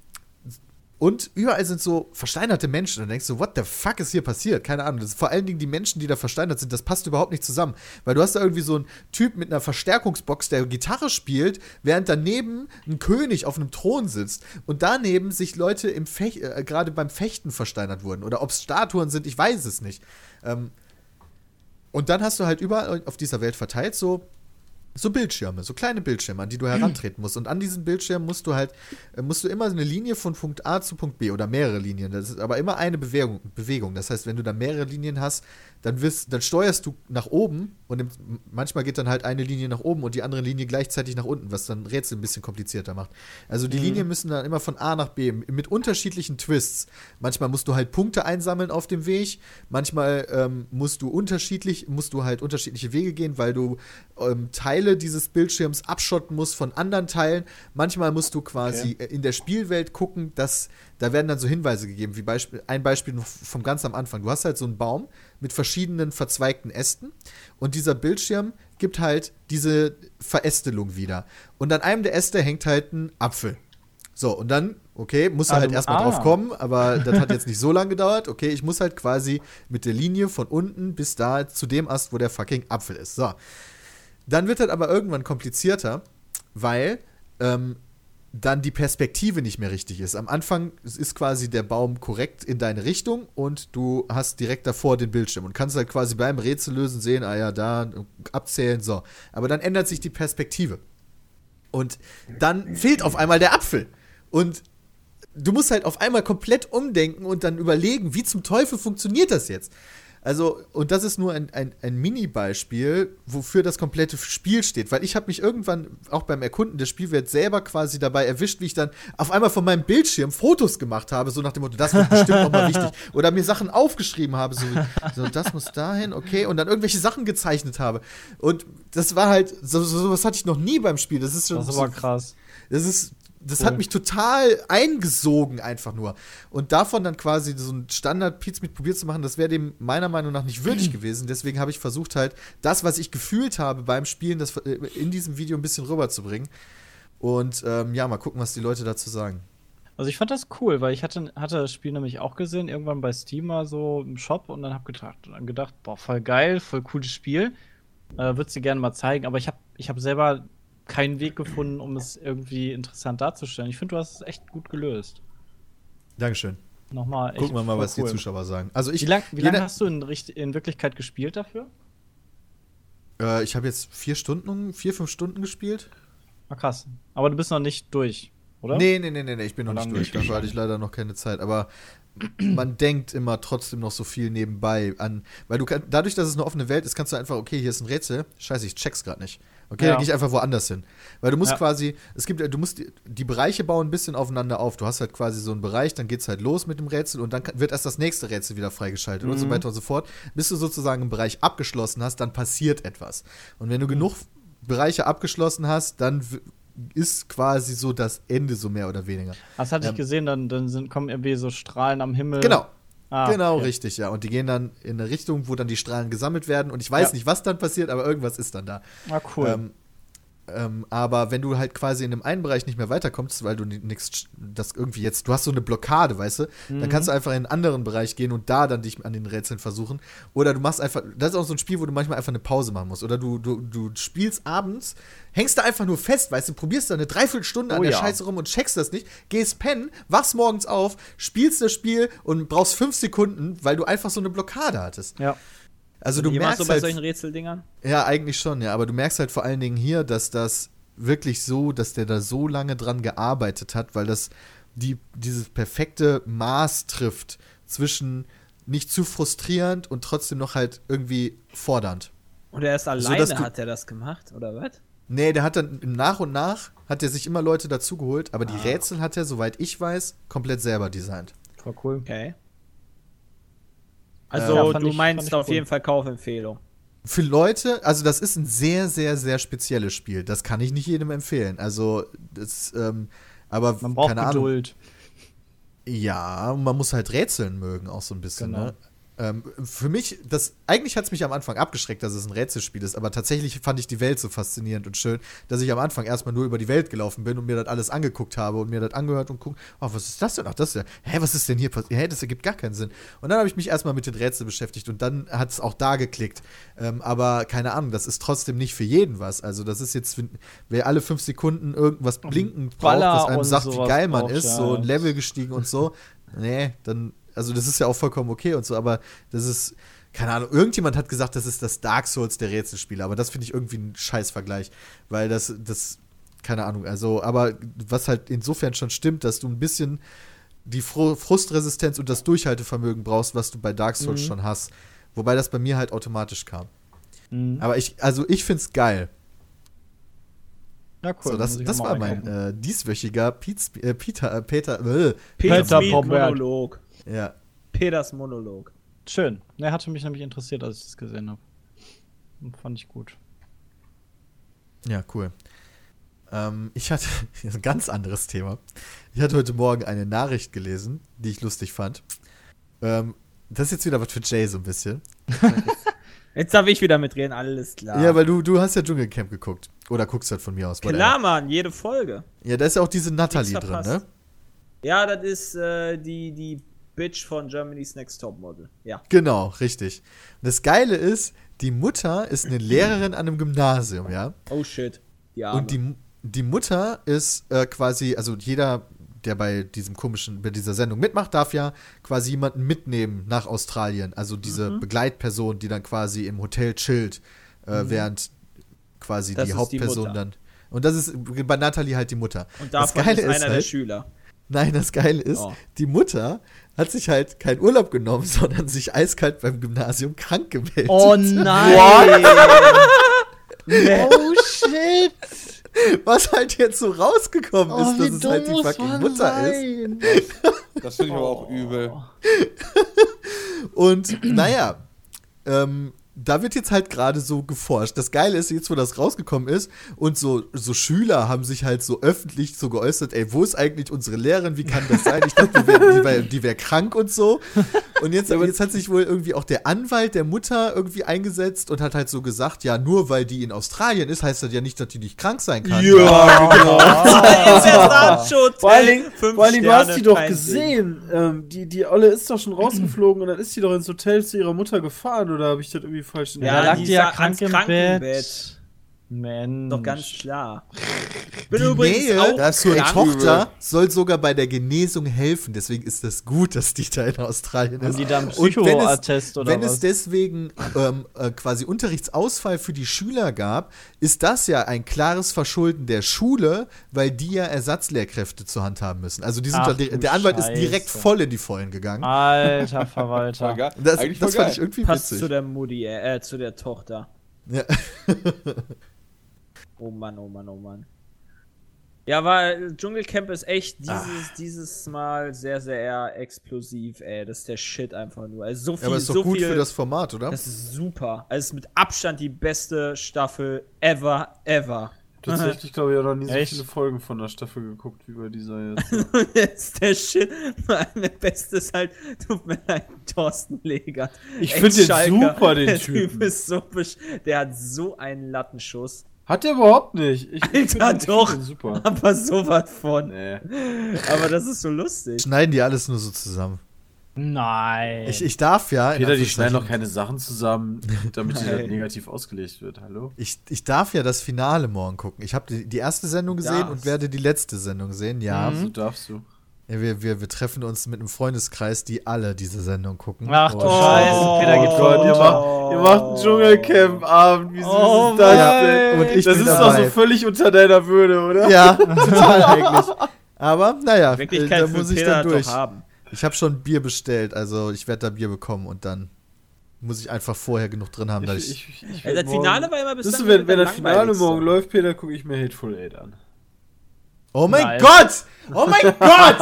und überall sind so versteinerte Menschen. Und du denkst so, what the fuck ist hier passiert? Keine Ahnung. Vor allen Dingen die Menschen, die da versteinert sind, das passt überhaupt nicht zusammen. Weil du hast da irgendwie so einen Typ mit einer Verstärkungsbox, der Gitarre spielt, während daneben ein König auf einem Thron sitzt. Und daneben sich Leute im Fech äh, gerade beim Fechten versteinert wurden. Oder ob es Statuen sind, ich weiß es nicht. Ähm, und dann hast du halt überall auf dieser Welt verteilt so so Bildschirme, so kleine Bildschirme, an die du herantreten musst. Und an diesen Bildschirmen musst du halt, äh, musst du immer eine Linie von Punkt A zu Punkt B oder mehrere Linien. Das ist aber immer eine Bewegung. Bewegung. Das heißt, wenn du da mehrere Linien hast, dann, wirst, dann steuerst du nach oben und manchmal geht dann halt eine Linie nach oben und die andere Linie gleichzeitig nach unten, was dann Rätsel ein bisschen komplizierter macht. Also die Linien müssen dann immer von A nach B mit unterschiedlichen Twists. Manchmal musst du halt Punkte einsammeln auf dem Weg, manchmal ähm, musst du unterschiedlich, musst du halt unterschiedliche Wege gehen, weil du ähm, Teile dieses Bildschirms abschotten musst von anderen Teilen. Manchmal musst du quasi äh, in der Spielwelt gucken, dass da werden dann so Hinweise gegeben, wie Beispiel, ein Beispiel vom ganz am Anfang. Du hast halt so einen Baum mit verschiedenen verzweigten Ästen und dieser Bildschirm gibt halt diese Verästelung wieder. Und an einem der Äste hängt halt ein Apfel. So, und dann, okay, muss er Ah, halt erstmal ah. drauf kommen, aber das hat jetzt nicht so lange gedauert. Okay, ich muss halt quasi mit der Linie von unten bis da zu dem Ast, wo der fucking Apfel ist. So. Dann wird das aber irgendwann komplizierter, weil ähm, dann die Perspektive nicht mehr richtig ist. Am Anfang ist quasi der Baum korrekt in deine Richtung und du hast direkt davor den Bildschirm und kannst halt quasi beim Rätsel lösen sehen, ah ja, da, abzählen, so. Aber dann ändert sich die Perspektive. Und dann fehlt auf einmal der Apfel. Und du musst halt auf einmal komplett umdenken und dann überlegen, wie zum Teufel funktioniert das jetzt? Also, und das ist nur ein, ein, ein Mini-Beispiel, wofür das komplette Spiel steht. Weil ich habe mich irgendwann auch beim Erkunden der Spielwelt selber quasi dabei erwischt, wie ich dann auf einmal von meinem Bildschirm Fotos gemacht habe, so nach dem Motto, das wird bestimmt nochmal wichtig. Oder mir Sachen aufgeschrieben habe, so, so, das muss dahin, okay, und dann irgendwelche Sachen gezeichnet habe. Und das war halt, so, so, sowas hatte ich noch nie beim Spiel. Das ist schon Das ist so, krass. das ist, das Cool. hat mich total eingesogen einfach nur. Und davon dann quasi so ein standard Pizza mit probiert zu machen, das wäre dem meiner Meinung nach nicht würdig gewesen. Deswegen habe ich versucht halt, das, was ich gefühlt habe beim Spielen, das äh, in diesem Video ein bisschen rüberzubringen. Und ähm, ja, mal gucken, was die Leute dazu sagen. Also ich fand das cool, weil ich hatte, hatte das Spiel nämlich auch gesehen, irgendwann bei Steam mal so im Shop und dann hab gedacht, dann gedacht, boah, voll geil, voll cooles Spiel. Äh, Würde sie gerne mal zeigen, aber ich habe ich hab selber keinen Weg gefunden, um es irgendwie interessant darzustellen. Ich finde, du hast es echt gut gelöst. Dankeschön. Nochmal echt Gucken wir mal, was cool. die Zuschauer sagen. Also ich, Wie lange lang hast du in, in Wirklichkeit gespielt dafür? äh, ich habe jetzt vier Stunden, vier, fünf Stunden gespielt. Ah, krass. Aber du bist noch nicht durch, oder? Nee, nee, nee, nee, nee, ich bin noch nicht durch. Dafür hatte ich leider noch keine Zeit. Aber man denkt immer trotzdem noch so viel nebenbei an. Weil du kann, dadurch, dass es eine offene Welt ist, kannst du einfach, okay, hier ist ein Rätsel. Scheiße, ich check's gerade nicht. Okay, Ja. dann gehe ich einfach woanders hin. Weil du musst Ja. quasi, es gibt, du musst die, die Bereiche bauen ein bisschen aufeinander auf. Du hast halt quasi so einen Bereich, dann geht's halt los mit dem Rätsel und dann wird erst das nächste Rätsel wieder freigeschaltet und so Mhm. weiter und so fort. Bis du sozusagen einen Bereich abgeschlossen hast, dann passiert etwas. Und Mhm. wenn du genug Bereiche abgeschlossen hast, dann ist quasi so das Ende, so mehr oder weniger. Das hatte Ähm, ich gesehen, dann, dann sind, kommen irgendwie so Strahlen am Himmel. Genau. Ah, genau, okay. richtig, ja. Und die gehen dann in eine Richtung, wo dann die Strahlen gesammelt werden. Und ich weiß Ja. nicht, was dann passiert, aber irgendwas ist dann da. Ah, cool. Ähm, ähm, aber wenn du halt quasi in dem einen Bereich nicht mehr weiterkommst, weil du nichts, das irgendwie jetzt, du hast so eine Blockade, weißt du, dann kannst du einfach in einen anderen Bereich gehen und da dann dich an den Rätseln versuchen. Oder du machst einfach, das ist auch so ein Spiel, wo du manchmal einfach eine Pause machen musst. Oder du, du, du spielst abends, hängst da einfach nur fest, weißt du, probierst da eine Dreiviertelstunde an Oh der ja. Scheiße rum und checkst das nicht, gehst pennen, wachst morgens auf, spielst das Spiel und brauchst fünf Sekunden, weil du einfach so eine Blockade hattest. Ja. Also du merkst so bei halt, solchen Rätseldingern? ja, eigentlich schon, ja. Aber du merkst halt vor allen Dingen hier, dass das wirklich so, dass der da so lange dran gearbeitet hat, weil das die, dieses perfekte Maß trifft zwischen nicht zu frustrierend und trotzdem noch halt irgendwie fordernd. Und er ist alleine, du- hat er das gemacht, oder was? Nee, der hat dann nach und nach hat er sich immer Leute dazugeholt, aber die Ah. Rätsel hat er, soweit ich weiß, komplett selber designt. Voll cool. Okay. Also, Ja, du ich- meinst auf cool. jeden Fall Kaufempfehlung. Für Leute, also das ist ein sehr, sehr, sehr spezielles Spiel. Das kann ich nicht jedem empfehlen. Also, das, ähm, aber Man braucht keine Ahnung. Geduld. Ja, und man muss halt rätseln mögen, auch so ein bisschen. Genau. Ne? Ähm, für mich, das, eigentlich hat es mich am Anfang abgeschreckt, dass es ein Rätselspiel ist, aber tatsächlich fand ich die Welt so faszinierend und schön, dass ich am Anfang erstmal nur über die Welt gelaufen bin und mir das alles angeguckt habe und mir das angehört und guckt, oh, was ist das denn? Ach, das ist ja, hä, was ist denn hier passiert? Hä, das ergibt gar keinen Sinn. Und dann habe ich mich erstmal mit den Rätseln beschäftigt und dann hat es auch da geklickt. Ähm, aber keine Ahnung, das ist trotzdem nicht für jeden was. Also, das ist jetzt, wer alle fünf Sekunden irgendwas blinkend braucht, was einem sagt, wie geil man braucht, ist, ja, so ein Level gestiegen und so. Nee, dann, also das ist ja auch vollkommen okay und so, aber das ist, keine Ahnung, irgendjemand hat gesagt, das ist das Dark Souls der Rätselspiele, aber das finde ich irgendwie ein Scheißvergleich, weil das, das, keine Ahnung, also, aber was halt insofern schon stimmt, dass du ein bisschen die Fru Frustresistenz und das Durchhaltevermögen brauchst, was du bei Dark Souls Mhm. schon hast. Wobei das bei mir halt automatisch kam. Mhm. Aber ich, also ich find's geil. Ja, cool. so, das, das war mein äh, dieswöchiger Pietz, äh, Peter, äh, Peter, äh, Peter Pomberg. Monolog. Ja. Peters Monolog. Schön. Ne, hatte mich nämlich interessiert, als ich das gesehen habe. Fand ich gut. Ja, cool. Ähm, ich hatte ein ganz anderes Thema. Ich hatte heute Morgen eine Nachricht gelesen, die ich lustig fand. Ähm, das ist jetzt wieder was für Jay so ein bisschen. Jetzt darf ich wieder mitreden, alles klar. Ja, weil du, du hast ja Dschungelcamp geguckt. Oder guckst halt von mir aus. Klar, Mann, jede Folge. Ja, da ist ja auch diese Natalie drin, ne? Ja, das ist äh, die, die Bitch von Germany's Next Top Model. Ja. Genau, richtig. Und das Geile ist, die Mutter ist eine Lehrerin an einem Gymnasium, ja? Oh shit. Die Arme. Und die, die Mutter ist äh, quasi, also jeder, der bei diesem komischen, bei dieser Sendung mitmacht, darf ja quasi jemanden mitnehmen nach Australien. Also diese Mhm. Begleitperson, die dann quasi im Hotel chillt, äh, während quasi Mhm. Das die ist die Hauptperson Mutter. dann. Und das ist bei Natalie halt die Mutter. Und das davon Geile ist einer der halt, Schüler. Nein, das Geile ist, Oh. die Mutter hat sich halt keinen Urlaub genommen, sondern sich eiskalt beim Gymnasium krank gemeldet. Oh nein! Oh shit! Was halt jetzt so rausgekommen Oh, ist, dass es halt die fucking Mutter ist. Das finde ich aber auch übel. Und naja, ähm, da wird jetzt halt gerade so geforscht. Das Geile ist, jetzt wo das rausgekommen ist und so, so Schüler haben sich halt so öffentlich so geäußert, ey, wo ist eigentlich unsere Lehrerin, wie kann das sein? Ich dachte, die wäre die wär, die wär krank und so. Und jetzt, jetzt hat sich wohl irgendwie auch der Anwalt der Mutter irgendwie eingesetzt und hat halt so gesagt, ja, nur weil die in Australien ist, heißt das ja nicht, dass die nicht krank sein kann. Ja, genau. ist der Brandschutz. Vor Dingen du hast die doch gesehen. Ähm, die, die Olle ist doch schon rausgeflogen und dann ist sie doch ins Hotel zu ihrer Mutter gefahren oder habe ich das irgendwie falsch in Ja, da lag die ja krank ans im Krankenbett. Bett. Mensch. Doch ganz klar. Bin Die übrigens Nähe auch zur. Tochter soll sogar bei der Genesung helfen. Deswegen ist das gut, dass die da in Australien Haben ist. die da einen Und wenn es- Psychoattest oder Wenn was? es deswegen ähm, äh, quasi Unterrichtsausfall für die Schüler gab, ist das ja ein klares Verschulden der Schule, weil die ja Ersatzlehrkräfte zur Hand haben müssen. Also die sind Ach da, der Anwalt ist direkt Scheiße. voll in die Vollen gegangen. Alter Verwalter. Das, das fand ich irgendwie Passt zu witzig. der Mutti, äh, äh, zu der Tochter. Ja. Oh Mann, oh Mann, oh Mann. Ja, weil Dschungelcamp ist echt dieses, Ah. dieses Mal sehr, sehr explosiv, ey. Das ist der Shit einfach nur. Also so viel, Ja, aber ist doch so gut viel, für das Format, oder? Das ist super. Also es ist mit Abstand die beste Staffel ever, ever. Tatsächlich glaube ich auch noch nie so Echt? viele Folgen von der Staffel geguckt wie bei dieser jetzt. Ja. das ist der Shit. Vor allem der Beste ist halt, tut mir leid, Thorsten Legert. Ich find den super, den der Typen. Typ ist so besch Der hat so einen Lattenschuss. Hat der überhaupt nicht. Ich, Alter, doch. ich den super. Aber sowas von. Nee. Aber das ist so lustig. Schneiden die alles nur so zusammen. Nein. Ich, ich darf ja. Peter, die schneiden doch keine Sachen zusammen, damit die das negativ ausgelegt wird. Hallo? Ich, ich darf ja das Finale morgen gucken. Ich habe die, die erste Sendung gesehen Darfst. und werde die letzte Sendung sehen. Ja. So darfst du. Ja wir, wir, wir treffen uns mit einem Freundeskreis, die alle diese Sendung gucken. Ach du Und- Scheiße, Peter geht Oh Gott, ihr macht, ihr macht einen Dschungelcamp-Abend. Wie süß Oh ist das Mann. denn? Und ich das bin ist doch dabei. so völlig unter deiner Würde, oder? Ja, total eigentlich. Aber naja, äh, da muss ich Peter dann durch. doch haben. Ich habe schon Bier bestellt, also ich werde da Bier bekommen und dann muss ich einfach vorher genug drin haben, dass ich. Ich, ich, ich Ja, werd das Finale war immer bis Wisst ihr, dann wenn, wenn das Finale morgen läuft, Peter, gucke ich mir Hateful Eight an. Oh mein Nice. Gott! Oh mein Gott!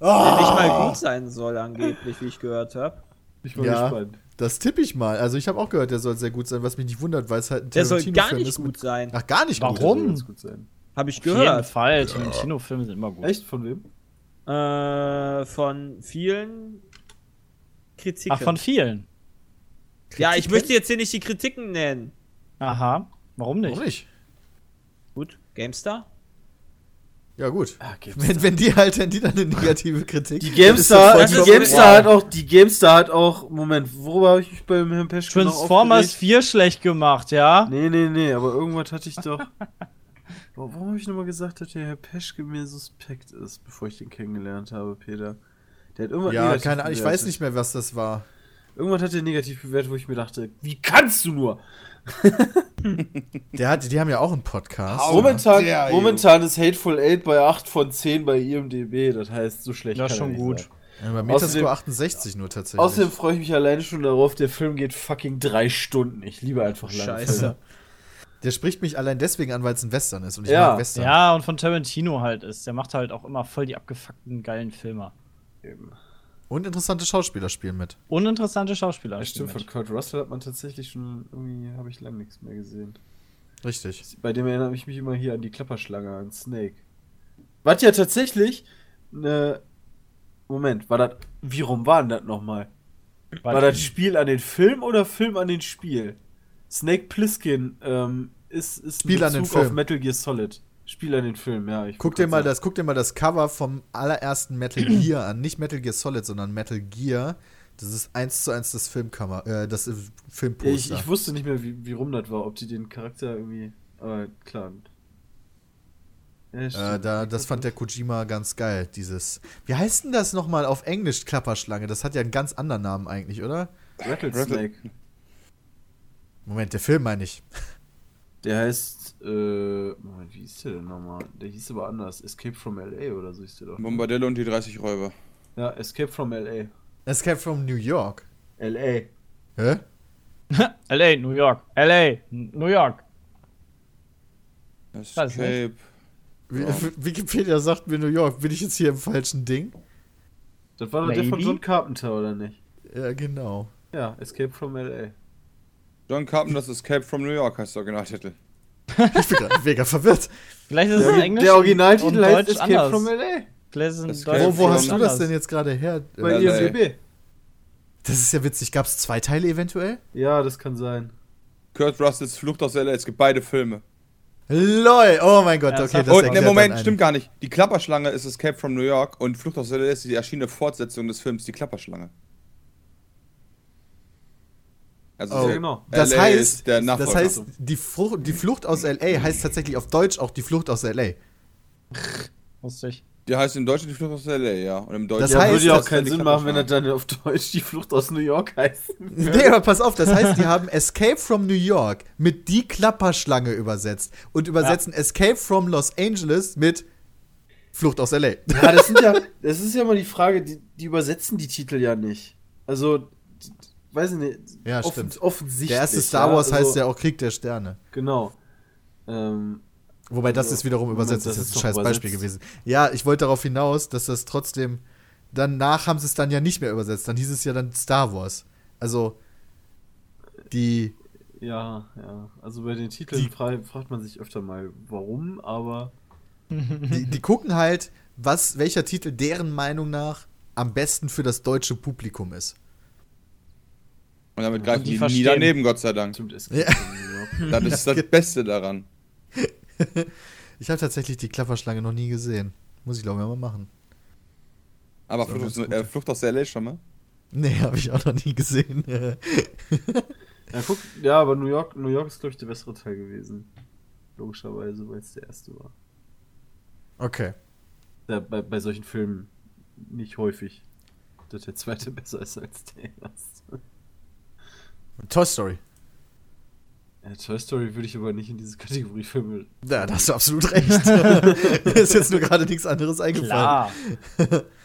Der nicht mal gut sein soll, angeblich, wie ich gehört habe. Ich bin Ja. gespannt. Das tippe ich mal. Also ich habe auch gehört, der soll sehr gut sein, was mich nicht wundert, weil es halt ein Der soll gar nicht ist gut sein. Ach, gar nicht gut. Warum? Soll ganz gut sein. Habe ich Auf jeden gehört. Fall. Tarantino-Filme sind immer gut. Echt? Von wem? Äh, von vielen Kritiken. Ach, von vielen. ja, ich möchte jetzt hier nicht die Kritiken nennen. Aha. Warum nicht? Warum nicht? Gut, GameStar? Ja, gut. Ah, Wenn, wenn die halt, wenn die dann eine negative Kritik. Die das GameStar, voll die GameStar wow. hat auch, die GameStar hat auch, Moment, worüber habe ich mich beim Herrn Peschke noch Transformers aufgeregt? 4 schlecht gemacht, ja? Nee, nee, nee, aber irgendwas hatte ich doch. Wa- Warum habe ich nochmal gesagt, dass der Herr Peschke mir suspekt ist, bevor ich den kennengelernt habe, Peter? Der hat irgendwas Ja, keine Ahnung, ich weiß nicht mehr, was das war. Irgendwas hat er negativ bewertet, wo ich mir dachte, wie kannst du nur? Der hat, die haben ja auch einen Podcast. Momentan, you. momentan ist Hateful Eight bei 8 von 10 bei IMDb, das heißt, so schlecht kann er schon gut. sein. Ja, bei Außerdem- Metascore 68 nur tatsächlich. Außerdem freue ich mich alleine schon darauf, der Film geht fucking drei Stunden. Ich liebe einfach lange Scheiße. Filme. Der spricht mich allein deswegen an, weil es ein Western ist und ich Ja. mag Western. Ja, und von Tarantino halt ist. Der macht halt auch immer voll die abgefuckten geilen Filme. Eben. Und interessante Schauspieler spielen mit. Uninteressante Schauspieler. Ja, stimmt, spielen von Kurt Russell hat man tatsächlich schon irgendwie, habe ich lange nichts mehr gesehen. Richtig. Bei dem erinnere ich mich immer hier an die Klapperschlange, an Snake. Was ja tatsächlich eine. Moment, war das. Wie rum war denn das nochmal? War das Spiel an den Film oder Film an den Spiel? Snake Plissken ähm, ist, ist ein Spiel an den Bezug auf Film. Metal Gear Solid. Spiel an den Film, ja. Ich Guck dir mal sagen. das, guck dir mal das Cover vom allerersten Metal Gear an. Nicht Metal Gear Solid, sondern Metal Gear. Das ist eins zu eins das Filmcover, äh, das äh, Ich, Filmposter. ich wusste nicht mehr, wie, wie rum das war, ob die den Charakter irgendwie. Aber klar. Ja, äh, da, das fand der Kojima ganz geil, dieses. Wie heißt denn das nochmal auf Englisch, Klapperschlange? Das hat ja einen ganz anderen Namen eigentlich, oder? Rattlesnake. Moment, der Film meine ich. Der heißt, äh, Moment, wie hieß der denn nochmal? Der hieß aber anders. Escape from LA oder so hieß der doch. Bombardello und die 30 Räuber. Ja, Escape from LA. Escape from New York. LA. Hä? LA, New York. LA, New York. Escape. Wikipedia sagt mir New York. Bin ich jetzt hier im falschen Ding? Das war doch der von? John Carpenter, oder nicht? Ja, genau. Ja, Escape from LA. John Carpenter's Escape from New York heißt der Originaltitel. Ich bin gerade mega verwirrt. Vielleicht ist es in Englisch der Originaltitel heißt Escape anders. from LA. Vielleicht ist es in Escape Deutsch Wo, wo hast du das denn jetzt gerade her? Bei. IMDb. Das ist ja witzig. Gab es zwei Teile eventuell? Ja, das kann sein. Kurt Russells Flucht aus LA. Es gibt beide Filme. LOL! Oh mein Gott, okay, Ernsthaft? das Und erklärt ne, Moment, stimmt gar nicht. Die Klapperschlange ist Escape from New York und Flucht aus LA ist die erschienene Fortsetzung des Films Die Klapperschlange. Also Oh. der- genau. Das LA heißt, ist der das heißt die, Frucht, die Flucht aus L.A. heißt tatsächlich auf Deutsch auch die Flucht aus L.A. Wusste ich. Der heißt im Deutschen die Flucht aus LA, ja. Und im Deutschen Das ja, heißt, würde ja auch keinen die Sinn machen, wenn er dann auf Deutsch die Flucht aus New York heißt. Nee, aber pass auf, das heißt, die haben Escape from New York mit die Klapperschlange übersetzt und übersetzen Escape from Los Angeles mit Flucht aus L.A. Ja, das sind ja, das ist ja mal die Frage, die, die übersetzen die Titel ja nicht. Also, weiß ich nicht. Ja, offen- stimmt. Offensichtlich. Der erste Star ja, Wars heißt also- ja auch Krieg der Sterne. Genau. Ähm, Wobei das Also, ist wiederum übersetzt, das das ist ein scheiß Beispiel übersetzt. gewesen. Ja, ich wollte darauf hinaus, dass das trotzdem. Danach haben sie es dann ja nicht mehr übersetzt. Dann hieß es ja dann Star Wars. Also, die. ja, ja. Also bei den Titeln Die- fra fragt man sich öfter mal, warum, aber die, die gucken halt, was, welcher Titel deren Meinung nach am besten für das deutsche Publikum ist. Und damit greifen die die, nie daneben, Gott sei Dank. stimmt es. Ja. Das ist das Beste daran. Ich habe tatsächlich die Klapperschlange noch nie gesehen. Muss ich glaube ich mal machen. Aber Flucht, aus, äh, Flucht aus LA schon mal? Nee, habe ich auch noch nie gesehen. Ja, guck, ja, aber New York, New York ist, glaube ich, der bessere Teil gewesen. Logischerweise, weil es der erste war. okay. Ja, bei, bei solchen Filmen nicht häufig, dass der zweite besser ist als der erste. Toy Story. Ja, Toy Story würde ich aber nicht in diese Kategorie Filme. Ja, da hast du absolut recht. Mir ist jetzt nur gerade nichts anderes eingefallen. Klar.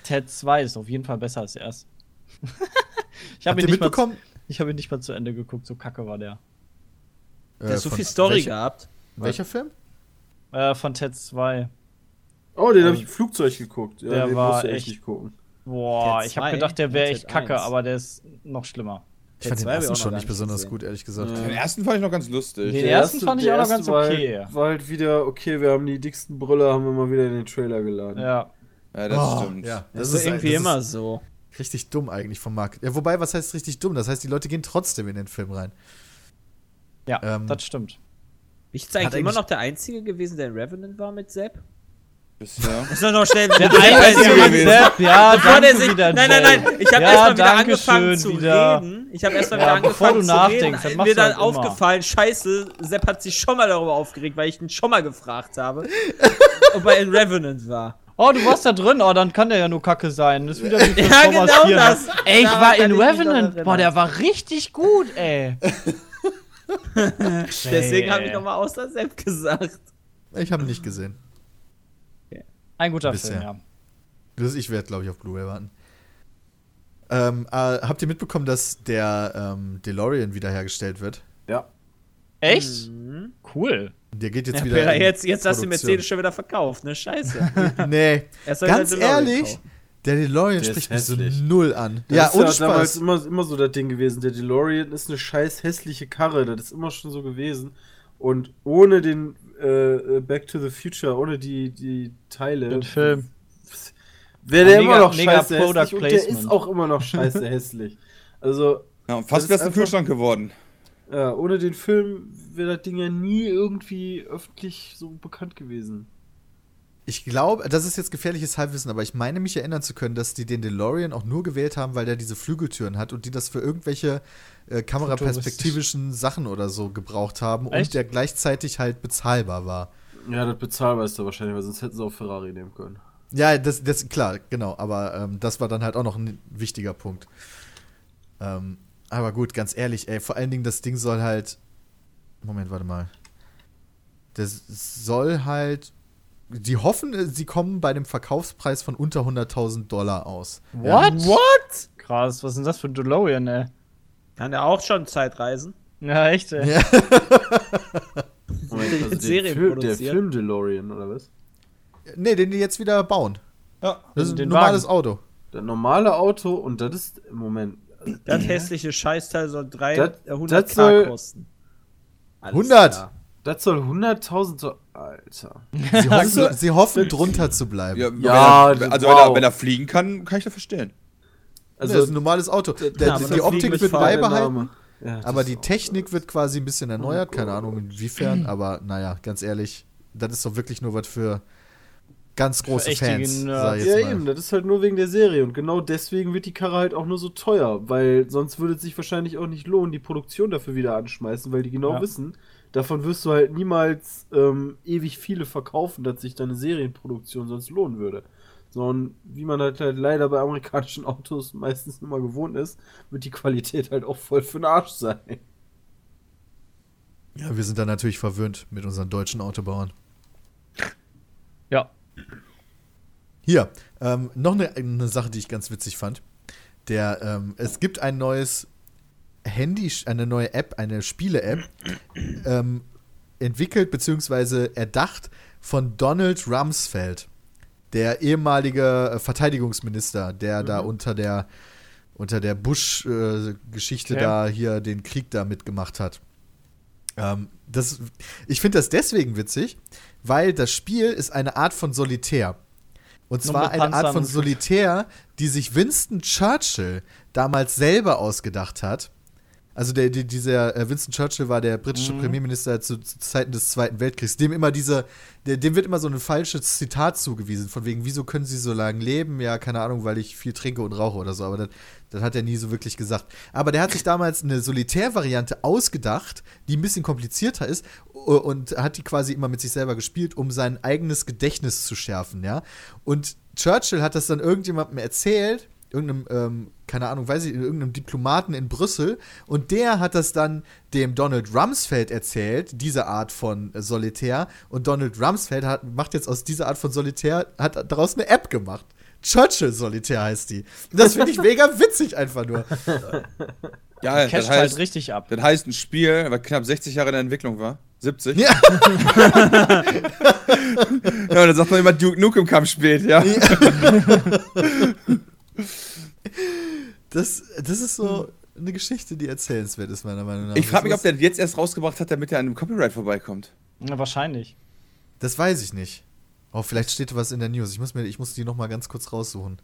Ted 2 ist auf jeden Fall besser als der erste. ich habe Habt ihn, ihr nicht mal zu- mitbekommen? ich hab ihn nicht mal zu Ende geguckt, so kacke war der. Äh, Der hat so viel Story welcher, gehabt. Welcher Film? Äh, von Ted 2. Oh, den habe Also, ich im Flugzeug geguckt. Ja, der den war musst du echt- nicht gucken. Boah, ich habe 2? gedacht, der wäre Ja, echt kacke, 1. aber der ist noch schlimmer. Ich fand den ersten schon nicht nicht besonders gesehen. gut, ehrlich gesagt. Den ersten fand ich noch ganz lustig. Den Der ersten fand ich auch noch ganz okay. War halt wieder, okay, wir haben die dicksten Brille, haben wir mal wieder in den Trailer geladen. Ja. Ja, das Oh, stimmt. Ja, Das, ist irgendwie das immer so. richtig dumm eigentlich vom Markt. Ja, wobei, was heißt richtig dumm? Das heißt, die Leute gehen trotzdem in den Film rein. Ja, Ähm, das stimmt. Ich Hat immer noch der Einzige gewesen, der in Revenant war mit Sepp. Bisher. Muss doch noch schnell. Der Einzige ja, Bevor der sich, wieder, nein, nein, nein, ich habe Ja, erstmal wieder angefangen zu wieder. reden. Ich habe erstmal Ja, wieder bevor angefangen du zu reden. machst Mir dann halt immer. aufgefallen, scheiße, Sepp hat sich schon mal darüber aufgeregt, weil ich ihn schon mal gefragt habe, ob er in Revenant war. Oh, du warst da drin, oh, dann kann der ja nur kacke sein. Das ist wieder wie Ja, Transformers genau 4, ne? das. Ey, ich Daran war in Revenant. Boah, der war richtig gut, ey. Deswegen habe ich nochmal außer Sepp gesagt. Ich habe ihn nicht gesehen. Ein guter Bisher. Film, ja. Das, ich werde, glaube ich, auf Blu-ray warten. Ähm, äh, habt ihr mitbekommen, dass der ähm, DeLorean wiederhergestellt wird? Ja. Echt? Mhm. Cool. Der geht jetzt Ja, wieder. Peter, in jetzt, jetzt hast du. Mercedes schon wieder verkauft, ne? Scheiße. Nee, Er soll ganz ehrlich, kaufen. der DeLorean Der spricht mich so null an. Das ja, ist ohne ja damals Spaß. immer, immer so das Ding gewesen. Der DeLorean ist eine scheiß hässliche Karre. Das ist immer schon so gewesen. Und ohne den äh, Back to the Future, ohne die, die Teile, Den Film. wäre der Mega- immer noch mega scheiße Product hässlich und der ist auch immer noch scheiße hässlich. Also, Ja, fast ist wär's ein Kühlschrank geworden. ja, ohne den Film wäre das Ding ja nie irgendwie öffentlich so bekannt gewesen. Ich glaube, das ist jetzt gefährliches Halbwissen, aber ich meine mich erinnern zu können, dass die den DeLorean auch nur gewählt haben, weil der diese Flügeltüren hat und die das für irgendwelche äh, kameraperspektivischen Sachen oder so gebraucht haben Echt? und der gleichzeitig halt bezahlbar war. Ja, das bezahlbar ist da wahrscheinlich, weil sonst hätten sie auch Ferrari nehmen können. Ja, das, das klar, genau, aber ähm, das war dann halt auch noch ein wichtiger Punkt. Ähm, aber gut, ganz ehrlich, ey, vor allen Dingen das Ding soll halt. Moment, warte mal. Das soll halt. Die hoffen, sie kommen bei dem Verkaufspreis von unter 100.000 Dollar aus. What? What? Krass, was ist denn das für ein DeLorean, ey? Kann er auch schon Zeitreisen? Ja, echt, ey. Ja. Moment, also Serien Film, der? Film DeLorean, oder was? Nee, den die jetzt wieder bauen. Ja. Das ist ein normales Wagen. Auto. Das normale Auto und das ist, Moment, Das hässliche Scheißteil soll drei- Das- 100k das soll- kosten. Alles 100. klar. Das soll 100.000 so, Alter. Sie hoffen, sie hoffen drunter zu bleiben. Ja, Ja, wenn er, also wow. wenn, er, wenn er fliegen kann, kann ich das verstehen. Also, Also, das ist ein normales Auto. Der, aber die Optik wird beibehalten. Ja, Aber die Technik wird quasi ein bisschen erneuert, keine Ahnung inwiefern, aber naja, ganz ehrlich, das ist doch wirklich nur was für ganz große richtige Fans, Ja, eben, das ist halt nur wegen der Serie und genau deswegen wird die Karre halt auch nur so teuer, weil sonst würde es sich wahrscheinlich auch nicht lohnen, die Produktion dafür wieder anschmeißen, weil die genau Ja. wissen, davon wirst du halt niemals ähm, ewig viele verkaufen, dass sich deine Serienproduktion sonst lohnen würde. Sondern wie man halt, halt leider bei amerikanischen Autos meistens immer gewohnt ist, wird die Qualität halt auch voll für den Arsch sein. Ja, wir sind da natürlich verwöhnt mit unseren deutschen Autobauern. Ja. Hier, ähm, noch eine, eine Sache, die ich ganz witzig fand. Der, ähm, es gibt ein neues Handy, eine neue App, eine Spiele-App, ähm, entwickelt bzw. erdacht von Donald Rumsfeld, der ehemalige äh, Verteidigungsminister, der da unter der unter der Bush-Geschichte Okay. da hier den Krieg da mitgemacht hat. Ähm, das, ich finde das deswegen witzig, weil das Spiel ist eine Art von Solitär. Und zwar eine Art von Solitär, die sich Winston Churchill damals selber ausgedacht hat. Also der, die, dieser äh, Winston Churchill war der britische Mhm. Premierminister zu, zu Zeiten des Zweiten Weltkriegs. Dem immer diese, der, dem wird immer so ein falsches Zitat zugewiesen, von wegen, wieso können sie so lange leben? Ja, keine Ahnung, weil ich viel trinke und rauche oder so. Aber das, das hat er nie so wirklich gesagt. Aber der hat sich damals eine Solitärvariante ausgedacht, die ein bisschen komplizierter ist und hat die quasi immer mit sich selber gespielt, um sein eigenes Gedächtnis zu schärfen, ja. Und Churchill hat das dann irgendjemandem erzählt, irgendeinem, ähm, keine Ahnung, weiß ich, irgendeinem Diplomaten in Brüssel und der hat das dann dem Donald Rumsfeld erzählt, diese Art von äh, Solitär und Donald Rumsfeld hat, macht jetzt aus dieser Art von Solitär, hat daraus eine App gemacht. Churchill Solitär heißt die. Das finde ich mega witzig einfach nur. Ja, das heißt, halt richtig ab. das heißt ein Spiel, was knapp 60 Jahre in der Entwicklung war. 70. Ja. Ja, und dann sagt man immer, Duke Nukem kam spät, ja. Das, das ist so eine Geschichte, die erzählenswert ist, meiner Meinung nach. Ich frage mich, ob der jetzt erst rausgebracht hat, damit er an einem Copyright vorbeikommt. Ja, wahrscheinlich. das weiß ich nicht. Oh, vielleicht steht was in der News. Ich muss, mir, ich muss die noch mal ganz kurz raussuchen.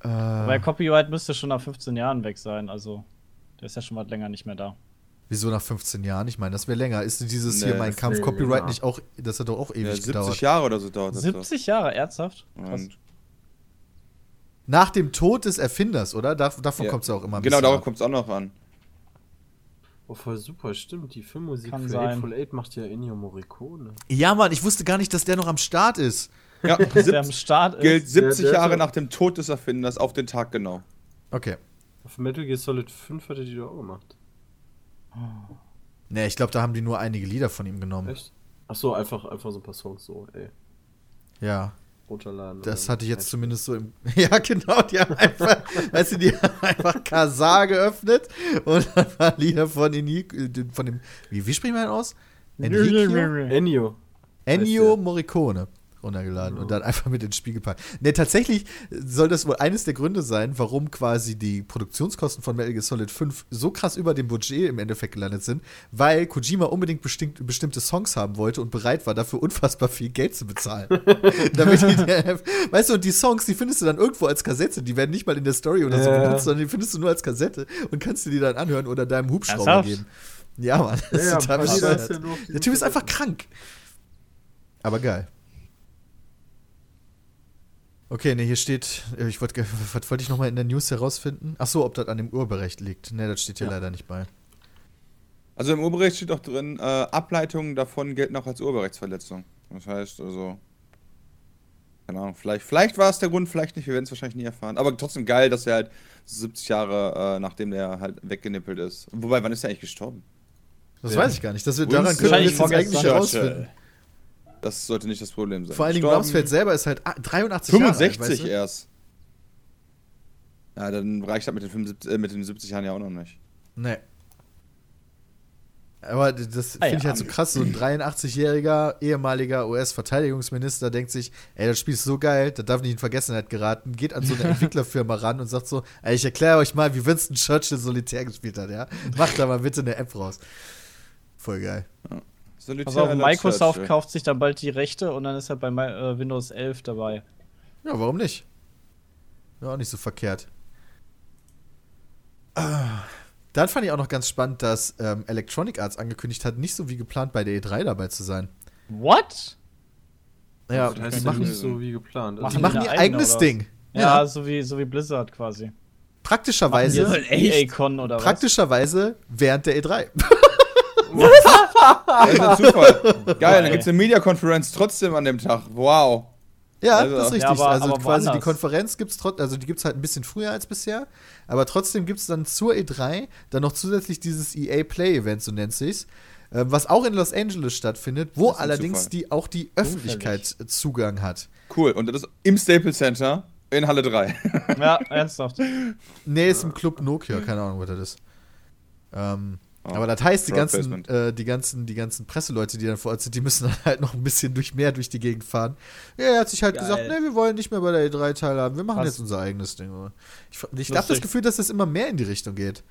Äh, Weil Copyright müsste schon nach 15 Jahren weg sein, also der ist ja schon mal länger nicht mehr da. wieso nach 15 Jahren? Ich meine, das wäre länger. Ist dieses Nee, hier mein Kampf Copyright länger. nicht auch, das hat doch auch ewig Ja, 70 gedauert. Jahre oder so dauert das 70 Jahre, ernsthaft? Krass. Und Nach dem Tod des Erfinders, oder? Da, davon Ja. kommt es auch immer ein genau, darauf kommt es auch noch an. Oh, voll super, stimmt. Die Filmmusik Kann für sein. Hateful Eight macht ja Ennio Morricone. Ja, Mann, ich wusste gar nicht, dass der noch am Start ist. Ja, Der am 70, Start gilt ist. 70 Der- der- Jahre nach dem Tod des Erfinders auf den Tag genau. Okay. Auf Metal Gear Solid 5 hat er die doch auch gemacht. Ne, ich glaube, da haben die nur einige Lieder von ihm genommen. Echt? Achso, einfach, einfach so ein paar Songs so, ey. Ja, Runterladen. das hatte ich jetzt zumindest so im. Ja, genau, die haben einfach, weißt du, die haben einfach Kazar geöffnet und ein paar Lieder von, Ini, von dem. Wie, wie spricht man aus? Ennio. Ennio. Morricone runtergeladen und dann einfach mit ins Spiel gepackt. Ne, tatsächlich soll das wohl eines der Gründe sein, warum quasi die Produktionskosten von Metal Gear Solid 5 so krass über dem Budget im Endeffekt gelandet sind, weil Kojima unbedingt bestimmt, bestimmte Songs haben wollte und bereit war, dafür unfassbar viel Geld zu bezahlen. Damit die, weißt du, und die Songs, die findest du dann irgendwo als Kassette, die werden nicht mal in der Story oder so Ja. benutzt, sondern die findest du nur als Kassette und kannst dir die dann anhören oder deinem Hubschrauber Ernsthaft? geben. Ja, Mann. Das Ja, ist total ja, ja Der Typ ist einfach krank. Aber geil. Okay, ne, hier steht, äh, ich wollte, was wollte ich nochmal in der News herausfinden? Ach so, ob das an dem Urheberrecht liegt. Ne, das steht hier leider nicht bei. Also im Urheberrecht steht auch drin, äh, Ableitungen davon gelten auch als Urheberrechtsverletzung. Das heißt also, keine Ahnung, vielleicht, vielleicht war es der Grund, vielleicht nicht, wir werden es wahrscheinlich nie erfahren. Aber trotzdem geil, dass er halt 70 Jahre, äh, nachdem der halt weggenippelt ist. Wobei, wann ist er eigentlich gestorben? Das Ja. weiß ich gar nicht. Das wird, Winston daran können wir jetzt eigentlich herausfinden. Das sollte nicht das Problem sein. Vor allen Dingen Rumsfeld selber ist halt ah, 83 Jahre alt, 65 weißt du? erst. Ja, dann reicht das mit den, 75, äh, mit den 70 Jahren ja auch noch nicht. Nee. Aber das Ah, finde ich ja. halt so krass. So ein 83-jähriger ehemaliger US-Verteidigungsminister denkt sich, ey, das Spiel ist so geil, das darf nicht in Vergessenheit geraten. Geht an so eine Entwicklerfirma ran und sagt so, ey, ich erkläre euch mal, wie Winston Churchill Solitär gespielt hat, ja? Macht da mal bitte eine App raus. Voll geil. Solitär Also Microsoft Churchill. kauft sich dann bald die Rechte und dann ist er bei äh, Windows 11 dabei. Ja, warum nicht? Ja, auch nicht so verkehrt. Ah, Dann fand ich auch noch ganz spannend, dass ähm, Electronic Arts angekündigt hat, nicht so wie geplant bei der E3 dabei zu sein. What? Ja, Das heißt die machen, nicht so wie geplant. die Machen ihr eigenes oder? Ding. Ja, Ja, so, wie, so wie Blizzard quasi. praktischerweise, Machen die jetzt was? praktischerweise während der E E3. Das ist ein Zufall. Geil, dann gibt es eine Media-Konferenz trotzdem an dem Tag. Wow. Ja, Also- das ist richtig. Ja, aber- also aber quasi die woanders. Konferenz gibt's trotzdem, also die gibt's halt ein bisschen früher als bisher, aber trotzdem gibt's dann zur E3 dann noch zusätzlich dieses EA Play Event, so nennt sich's, äh, was auch in Los Angeles stattfindet, wo allerdings Zufall. die auch die Öffentlichkeit äh, Zugang hat. Cool. Und das ist im Staples Center in Halle 3. Ja, ernsthaft. Nee, ist im Club Nokia, keine Ahnung, was das ist. Ähm, Oh, aber das heißt, die ganzen, äh, die, ganzen, die ganzen Presseleute, die dann vor Ort sind, die müssen dann halt noch ein bisschen durch mehr durch die Gegend fahren. Ja, er hat sich halt Geil. gesagt, nee, wir wollen nicht mehr bei der E3 teilhaben, wir machen Was? jetzt unser eigenes Ding. Ich, ich habe das. Gefühl, dass das immer mehr in die Richtung geht.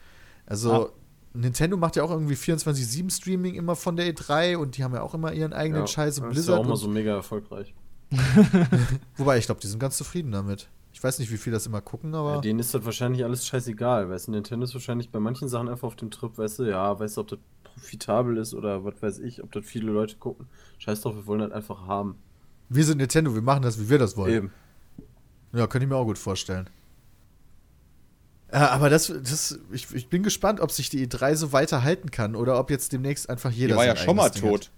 Also, Ah. Nintendo macht ja auch irgendwie 24-7-Streaming immer von der E3 und die haben ja auch immer ihren eigenen Scheiß und Das ist ja Blizzard. auch und, so mega erfolgreich. wobei, ich glaube, die sind ganz zufrieden damit. Ich weiß nicht, wie viel das immer gucken, aber. Ja, denen ist das wahrscheinlich alles scheißegal, weißt du, Nintendo ist wahrscheinlich bei manchen Sachen einfach auf dem Trip, weißt du, ja, weißt du, ob das profitabel ist oder was weiß ich, ob das viele Leute gucken. Scheiß drauf, wir wollen das einfach haben. wir sind Nintendo, wir machen das, wie wir das wollen. Eben. Ja, könnte ich mir auch gut vorstellen. Äh, aber das, das ich, ich bin gespannt, ob sich die E3 so weiterhalten kann oder ob jetzt demnächst einfach jeder Die war ja schon mal Ding hat.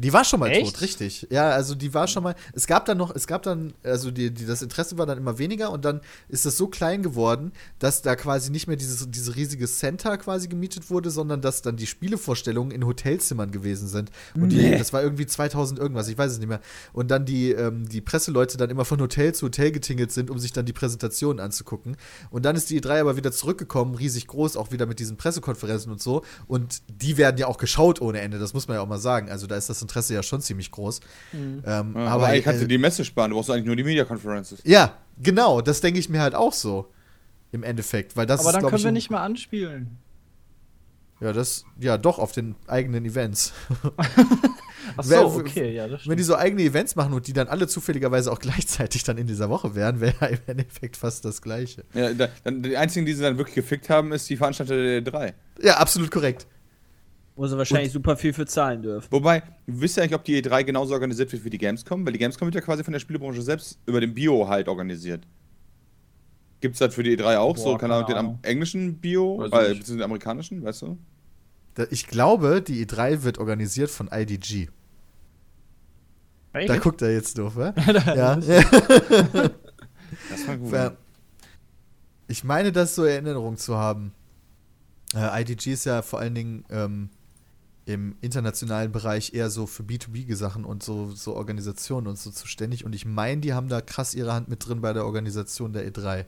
Die war schon mal Echt? tot, richtig. Ja, also die war schon mal. Es gab dann noch, es gab dann, also die, die, das Interesse war dann immer weniger und dann ist das so klein geworden, dass da quasi nicht mehr dieses, diese riesige Center quasi gemietet wurde, sondern dass dann die Spielevorstellungen in Hotelzimmern gewesen sind. Und die, das war irgendwie 2000 irgendwas, ich weiß es nicht mehr. Und dann die, ähm, die Presseleute dann immer von Hotel zu Hotel getingelt sind, um sich dann die Präsentationen anzugucken. Und dann ist die E3 aber wieder zurückgekommen, riesig groß, auch wieder mit diesen Pressekonferenzen und so. Und die werden ja auch geschaut ohne Ende, das muss man ja auch mal sagen. Also da ist das Interesse ja schon ziemlich groß. Ähm, Ja, aber eigentlich kannst äh, du die Messe sparen, du brauchst eigentlich nur die Media-Conferences. ja, genau, das denke ich mir halt auch so. Im Endeffekt, weil das Aber ist, dann können ich, wir nicht mehr anspielen. Ja, das, ja, doch, auf den eigenen Events. Ach so, okay, ja, das Wenn die stimmt. so eigene Events machen und die dann alle zufälligerweise auch gleichzeitig dann in dieser Woche wären, wäre im Endeffekt fast das Gleiche. Ja, da, dann, die einzigen, die sie dann wirklich gefickt haben, ist die Veranstalter der 3. Ja, absolut korrekt. Wo sie wahrscheinlich super viel für zahlen dürfen. Wobei, wisst ihr eigentlich, ob die E3 genauso organisiert wird wie die Gamescom? Weil die Gamescom wird ja quasi von der Spielebranche selbst über den Bio halt organisiert. Gibt es das für die E3 auch so, Boah, keine Ahnung, den am englischen Bio, äh, nicht. beziehungsweise den amerikanischen, weißt du? Da, ich glaube, die E3 wird organisiert von IDG. Echt? Da guckt er jetzt doof, wa? ja. Das war gut. Ja. Ich meine, das so in Erinnerung zu haben. Äh, IDG ist ja vor allen Dingen ähm, im internationalen Bereich eher so für B2B-Sachen und so, so Organisationen und so zuständig. Und ich meine, die haben da krass ihre Hand mit drin bei der Organisation der E E3.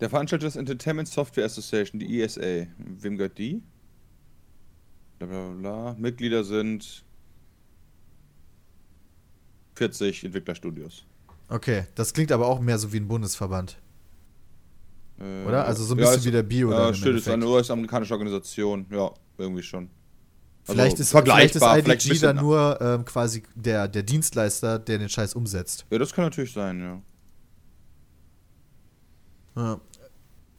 Der Veranstalter ist Entertainment Software Association, die ESA. Wem gehört die? Bla bla bla. Mitglieder sind 40 Entwicklerstudios. Okay, das klingt aber auch mehr so wie ein Bundesverband. Äh, Oder? Also so ein ja, bisschen ist- wie der Bio Ja, im stimmt, ist eine. US-amerikanische Organisation. Ja, irgendwie schon. Also Vielleicht ist, vielleicht ist IDG vielleicht bisschen- dann nur ähm, quasi der, der Dienstleister, der den Scheiß umsetzt. Ja, das kann natürlich sein, ja. Ja,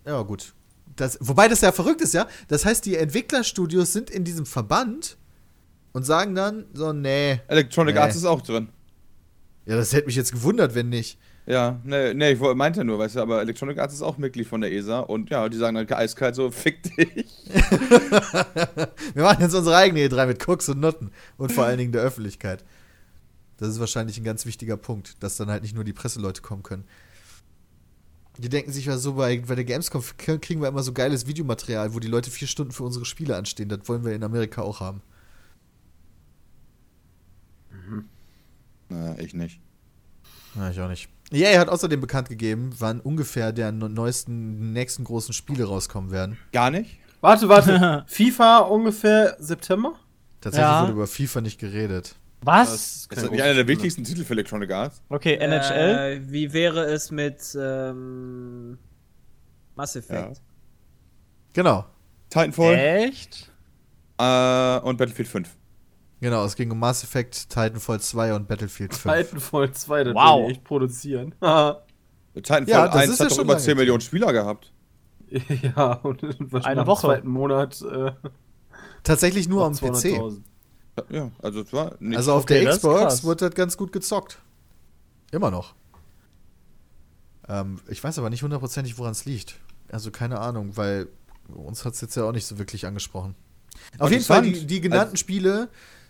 ja gut. Das, wobei das ja verrückt ist, ja. Das heißt, die Entwicklerstudios sind in diesem Verband und sagen dann so, nee. Electronic Nee. Arts ist auch drin. Ja, das hätte mich jetzt gewundert, wenn nicht. Ja, nee, nee, ich meinte nur, weißt du, aber Electronic Arts ist auch Mitglied von der ESA und ja, die sagen dann eiskalt so, fick dich. Wir machen jetzt unsere eigene E3 mit Cooks und Nutten und vor allen Dingen der Öffentlichkeit. Das ist wahrscheinlich ein ganz wichtiger Punkt, dass dann halt nicht nur die Presseleute kommen können. Die denken sich ja so, bei, bei der Gamescom kriegen wir immer so geiles Videomaterial, wo die Leute vier Stunden für unsere Spiele anstehen. Das wollen wir in Amerika auch haben. Na, ich nicht. Ja, ich auch nicht. EA hat außerdem bekannt gegeben, wann ungefähr der no- neuesten, nächsten großen Spiele rauskommen werden. Gar nicht? Warte, warte. FIFA ungefähr September? Tatsächlich Ja. wurde über FIFA nicht geredet. Was? Das ist nicht einer der wichtigsten Titel für Electronic Arts. Okay, NHL. Äh, wie wäre es mit ähm, Mass Effect? Genau. Titanfall Echt? äh, und Battlefield 5. Genau, es ging um Mass Effect, Titanfall 2 und Battlefield 5. Titanfall 2, das Wow. will ich echt produzieren. Titanfall Ja, das 1 ist ja hat doch schon über lange 10 Millionen. Spieler gehabt. ja, und wahrscheinlich Eine Woche. zweiten Monat äh, Tatsächlich nur am PC. 200.000. Ja, also es war nicht. Also auf Okay, der das Xbox wird das ganz gut gezockt. Immer noch. Ähm, ich weiß aber nicht hundertprozentig, woran es liegt. Also keine Ahnung, weil uns hat es jetzt ja auch nicht so wirklich angesprochen. Auf jeden Fall, die, die genannten Also- Spiele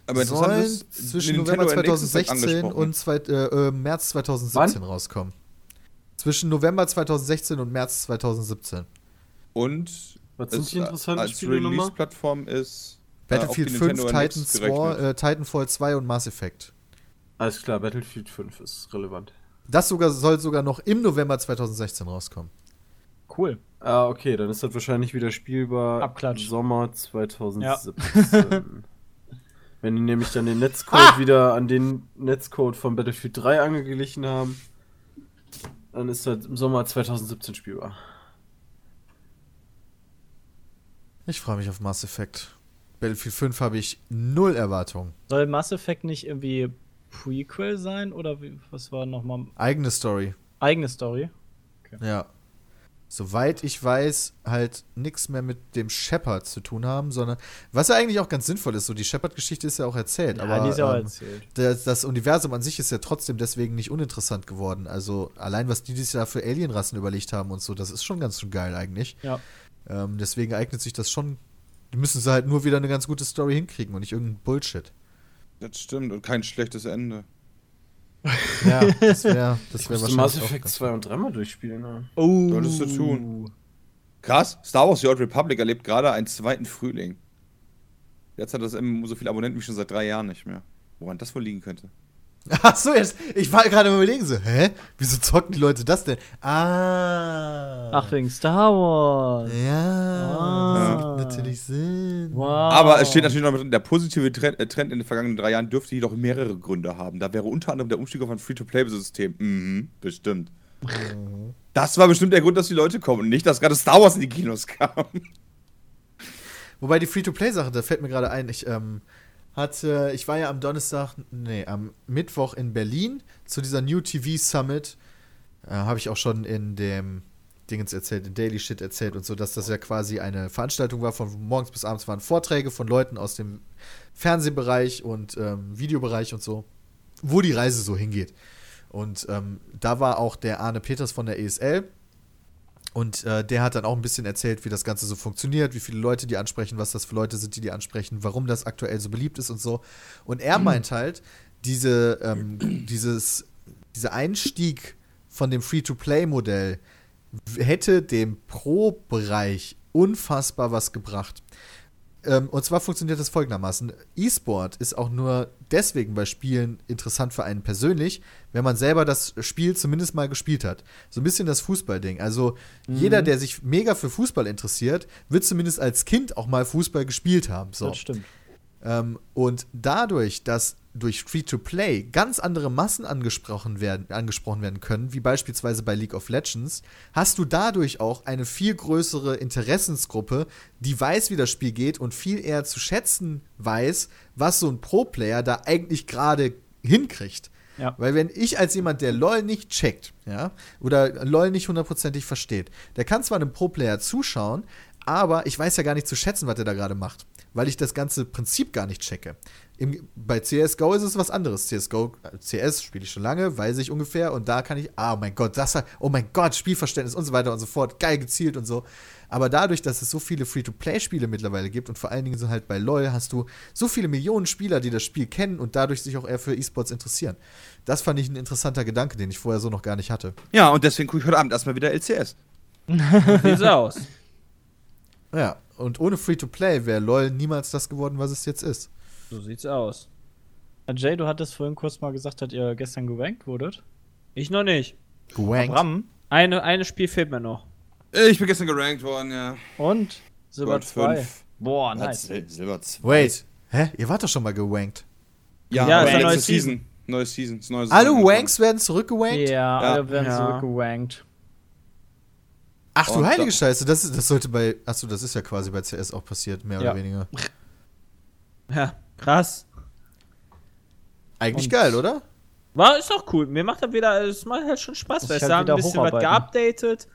aber sollen ist, zwischen Nintendo November NX ist halt 2016 angesprochen. und zwei, äh, äh, März 2017 rauskommen. Zwischen November 2016 und März 2017. Und Was sind die interessanten als Spiele? Release-Plattform ist äh, Battlefield auf die 5, Nintendo NX Titans. War, äh, Titanfall 2 und Mass Effect. Alles klar, Battlefield 5 ist relevant. Das sogar, soll sogar noch im November 2016 rauskommen. Cool. Ah, okay, dann ist das wahrscheinlich wieder spielbar Abklatsch. Sommer 2017. Wenn die nämlich dann den Netzcode Ah! wieder an den Netzcode von Battlefield 3 angeglichen haben, dann ist das im Sommer 2017 spielbar. Ich freue mich auf Mass Effect. Battlefield 5 habe ich null Erwartungen. Soll Mass Effect nicht irgendwie Prequel sein oder wie, was war nochmal Eigene Story. eigene Story? Ja. Soweit ich weiß, halt nichts mehr mit dem Shepard zu tun haben, sondern was ja eigentlich auch ganz sinnvoll ist, so die Shepard-Geschichte ist ja auch erzählt, Ja, aber die ist ja auch ähm, erzählt. das, das Universum an sich ist ja trotzdem deswegen nicht uninteressant geworden. Also allein was die dieses Jahr für Alienrassen überlegt haben und so, das ist schon ganz schön geil eigentlich. Ja. Ähm, deswegen eignet sich das schon. Die müssen sie halt nur wieder eine ganz gute Story hinkriegen und nicht irgendein Bullshit. Das stimmt und kein schlechtes Ende. Ja, das wäre das wär wahrscheinlich Mass Effect ganz 2 und 3 mal durchspielen. Ne? Oh. Solltest du tun. Krass, Star Wars The Old Republic erlebt gerade einen zweiten Frühling. Jetzt hat das MMO so viele Abonnenten wie schon seit drei Jahren nicht mehr. Woran das wohl liegen könnte? Ach so, jetzt, ich war gerade am überlegen so, hä? Wieso zocken die Leute das denn? Ah. Ach, wegen Star Wars. Ja, Ah. das natürlich Sinn. Wow. Aber es steht natürlich noch mit drin, der positive Trend, äh, Trend in den vergangenen drei Jahren dürfte jedoch mehrere Gründe haben. Da wäre unter anderem der Umstieg auf ein Free-to-Play-System. Mhm, bestimmt. Das war bestimmt der Grund, dass die Leute kommen und nicht, dass gerade Star Wars in die Kinos kam. Wobei die Free-to-Play-Sache, da fällt mir gerade ein, ich ähm, hatte, ich war ja am Donnerstag, nee, am Mittwoch in Berlin zu dieser New TV Summit. Äh, Habe ich auch schon in dem Dingens erzählt, in Daily Shit erzählt und so, dass das ja quasi eine Veranstaltung war, von morgens bis abends waren Vorträge von Leuten aus dem Fernsehbereich und ähm, Videobereich und so, wo die Reise so hingeht. Und ähm, da war auch der Arne Peters von der ESL. Und äh, der hat dann auch ein bisschen erzählt, wie das Ganze so funktioniert, wie viele Leute die ansprechen, was das für Leute sind, die die ansprechen, warum das aktuell so beliebt ist und so. Und er meint halt, diese, ähm, dieses, dieser Einstieg von dem Free-to-Play-Modell hätte dem Pro-Bereich unfassbar was gebracht. Ähm, und zwar funktioniert das folgendermaßen. E-Sport ist auch nur deswegen bei Spielen interessant für einen persönlich, wenn man selber das Spiel zumindest mal gespielt hat. So ein bisschen das Fußballding. Also jeder, der sich mega für Fußball interessiert, wird zumindest als Kind auch mal Fußball gespielt haben. So. Das stimmt. Ähm, und dadurch, dass durch Free-to-Play ganz andere Massen angesprochen werden, angesprochen werden können, wie beispielsweise bei League of Legends, hast du dadurch auch eine viel größere Interessensgruppe, die weiß, wie das Spiel geht und viel eher zu schätzen weiß, was so ein Pro-Player da eigentlich gerade hinkriegt. Ja. Weil wenn ich als jemand, der LOL nicht checkt, ja, oder LOL nicht hundertprozentig versteht, der kann zwar einem Pro-Player zuschauen, aber ich weiß ja gar nicht zu schätzen, was er da gerade macht, weil ich das ganze Prinzip gar nicht checke. Im, bei CSGO ist es was anderes. CSGO, CS spiele ich schon lange, weiß ich ungefähr, und da kann ich, ah, oh mein Gott, das hat, oh mein Gott, Spielverständnis und so weiter und so fort, geil gezielt und so. Aber dadurch, dass es so viele Free-to-Play-Spiele mittlerweile gibt und vor allen Dingen so halt bei LoL, hast du so viele Millionen Spieler, die das Spiel kennen und dadurch sich auch eher für E-Sports interessieren. Das fand ich ein interessanter Gedanke, den ich vorher so noch gar nicht hatte. Ja, und deswegen gucke ich heute Abend erstmal wieder LCS. Sieht's aus. Ja, und ohne Free-to-Play wäre LoL niemals das geworden, was es jetzt ist. So sieht's aus. Jay, du hattest vorhin kurz mal gesagt, dass ihr gestern gerankt wurdet. Ich noch nicht. Gewankt. Bram Eine, eine Spiel fehlt mir noch. Ich bin gestern gerankt worden, ja. und Silber Gold 2. fünf. Boah, nice. Sil Silber 2. Wait, hä? Ihr wart doch schon mal gewankt. Ja, Ja, ist eine neue Season. Neue Season. ist neue Alle Saison. Wanks werden zurückgewankt? Ja, Ja. alle werden Ja. zurückgewankt. Ach du Und heilige da- Scheiße, das, ist- das sollte bei. Achso, das ist ja quasi bei CS auch passiert, mehr Ja. oder weniger. Ja, krass. Eigentlich Und- geil, oder? War, ist doch cool. Mir macht das wieder, es macht halt schon Spaß, weil ich es halt da ein bisschen was geupdatet.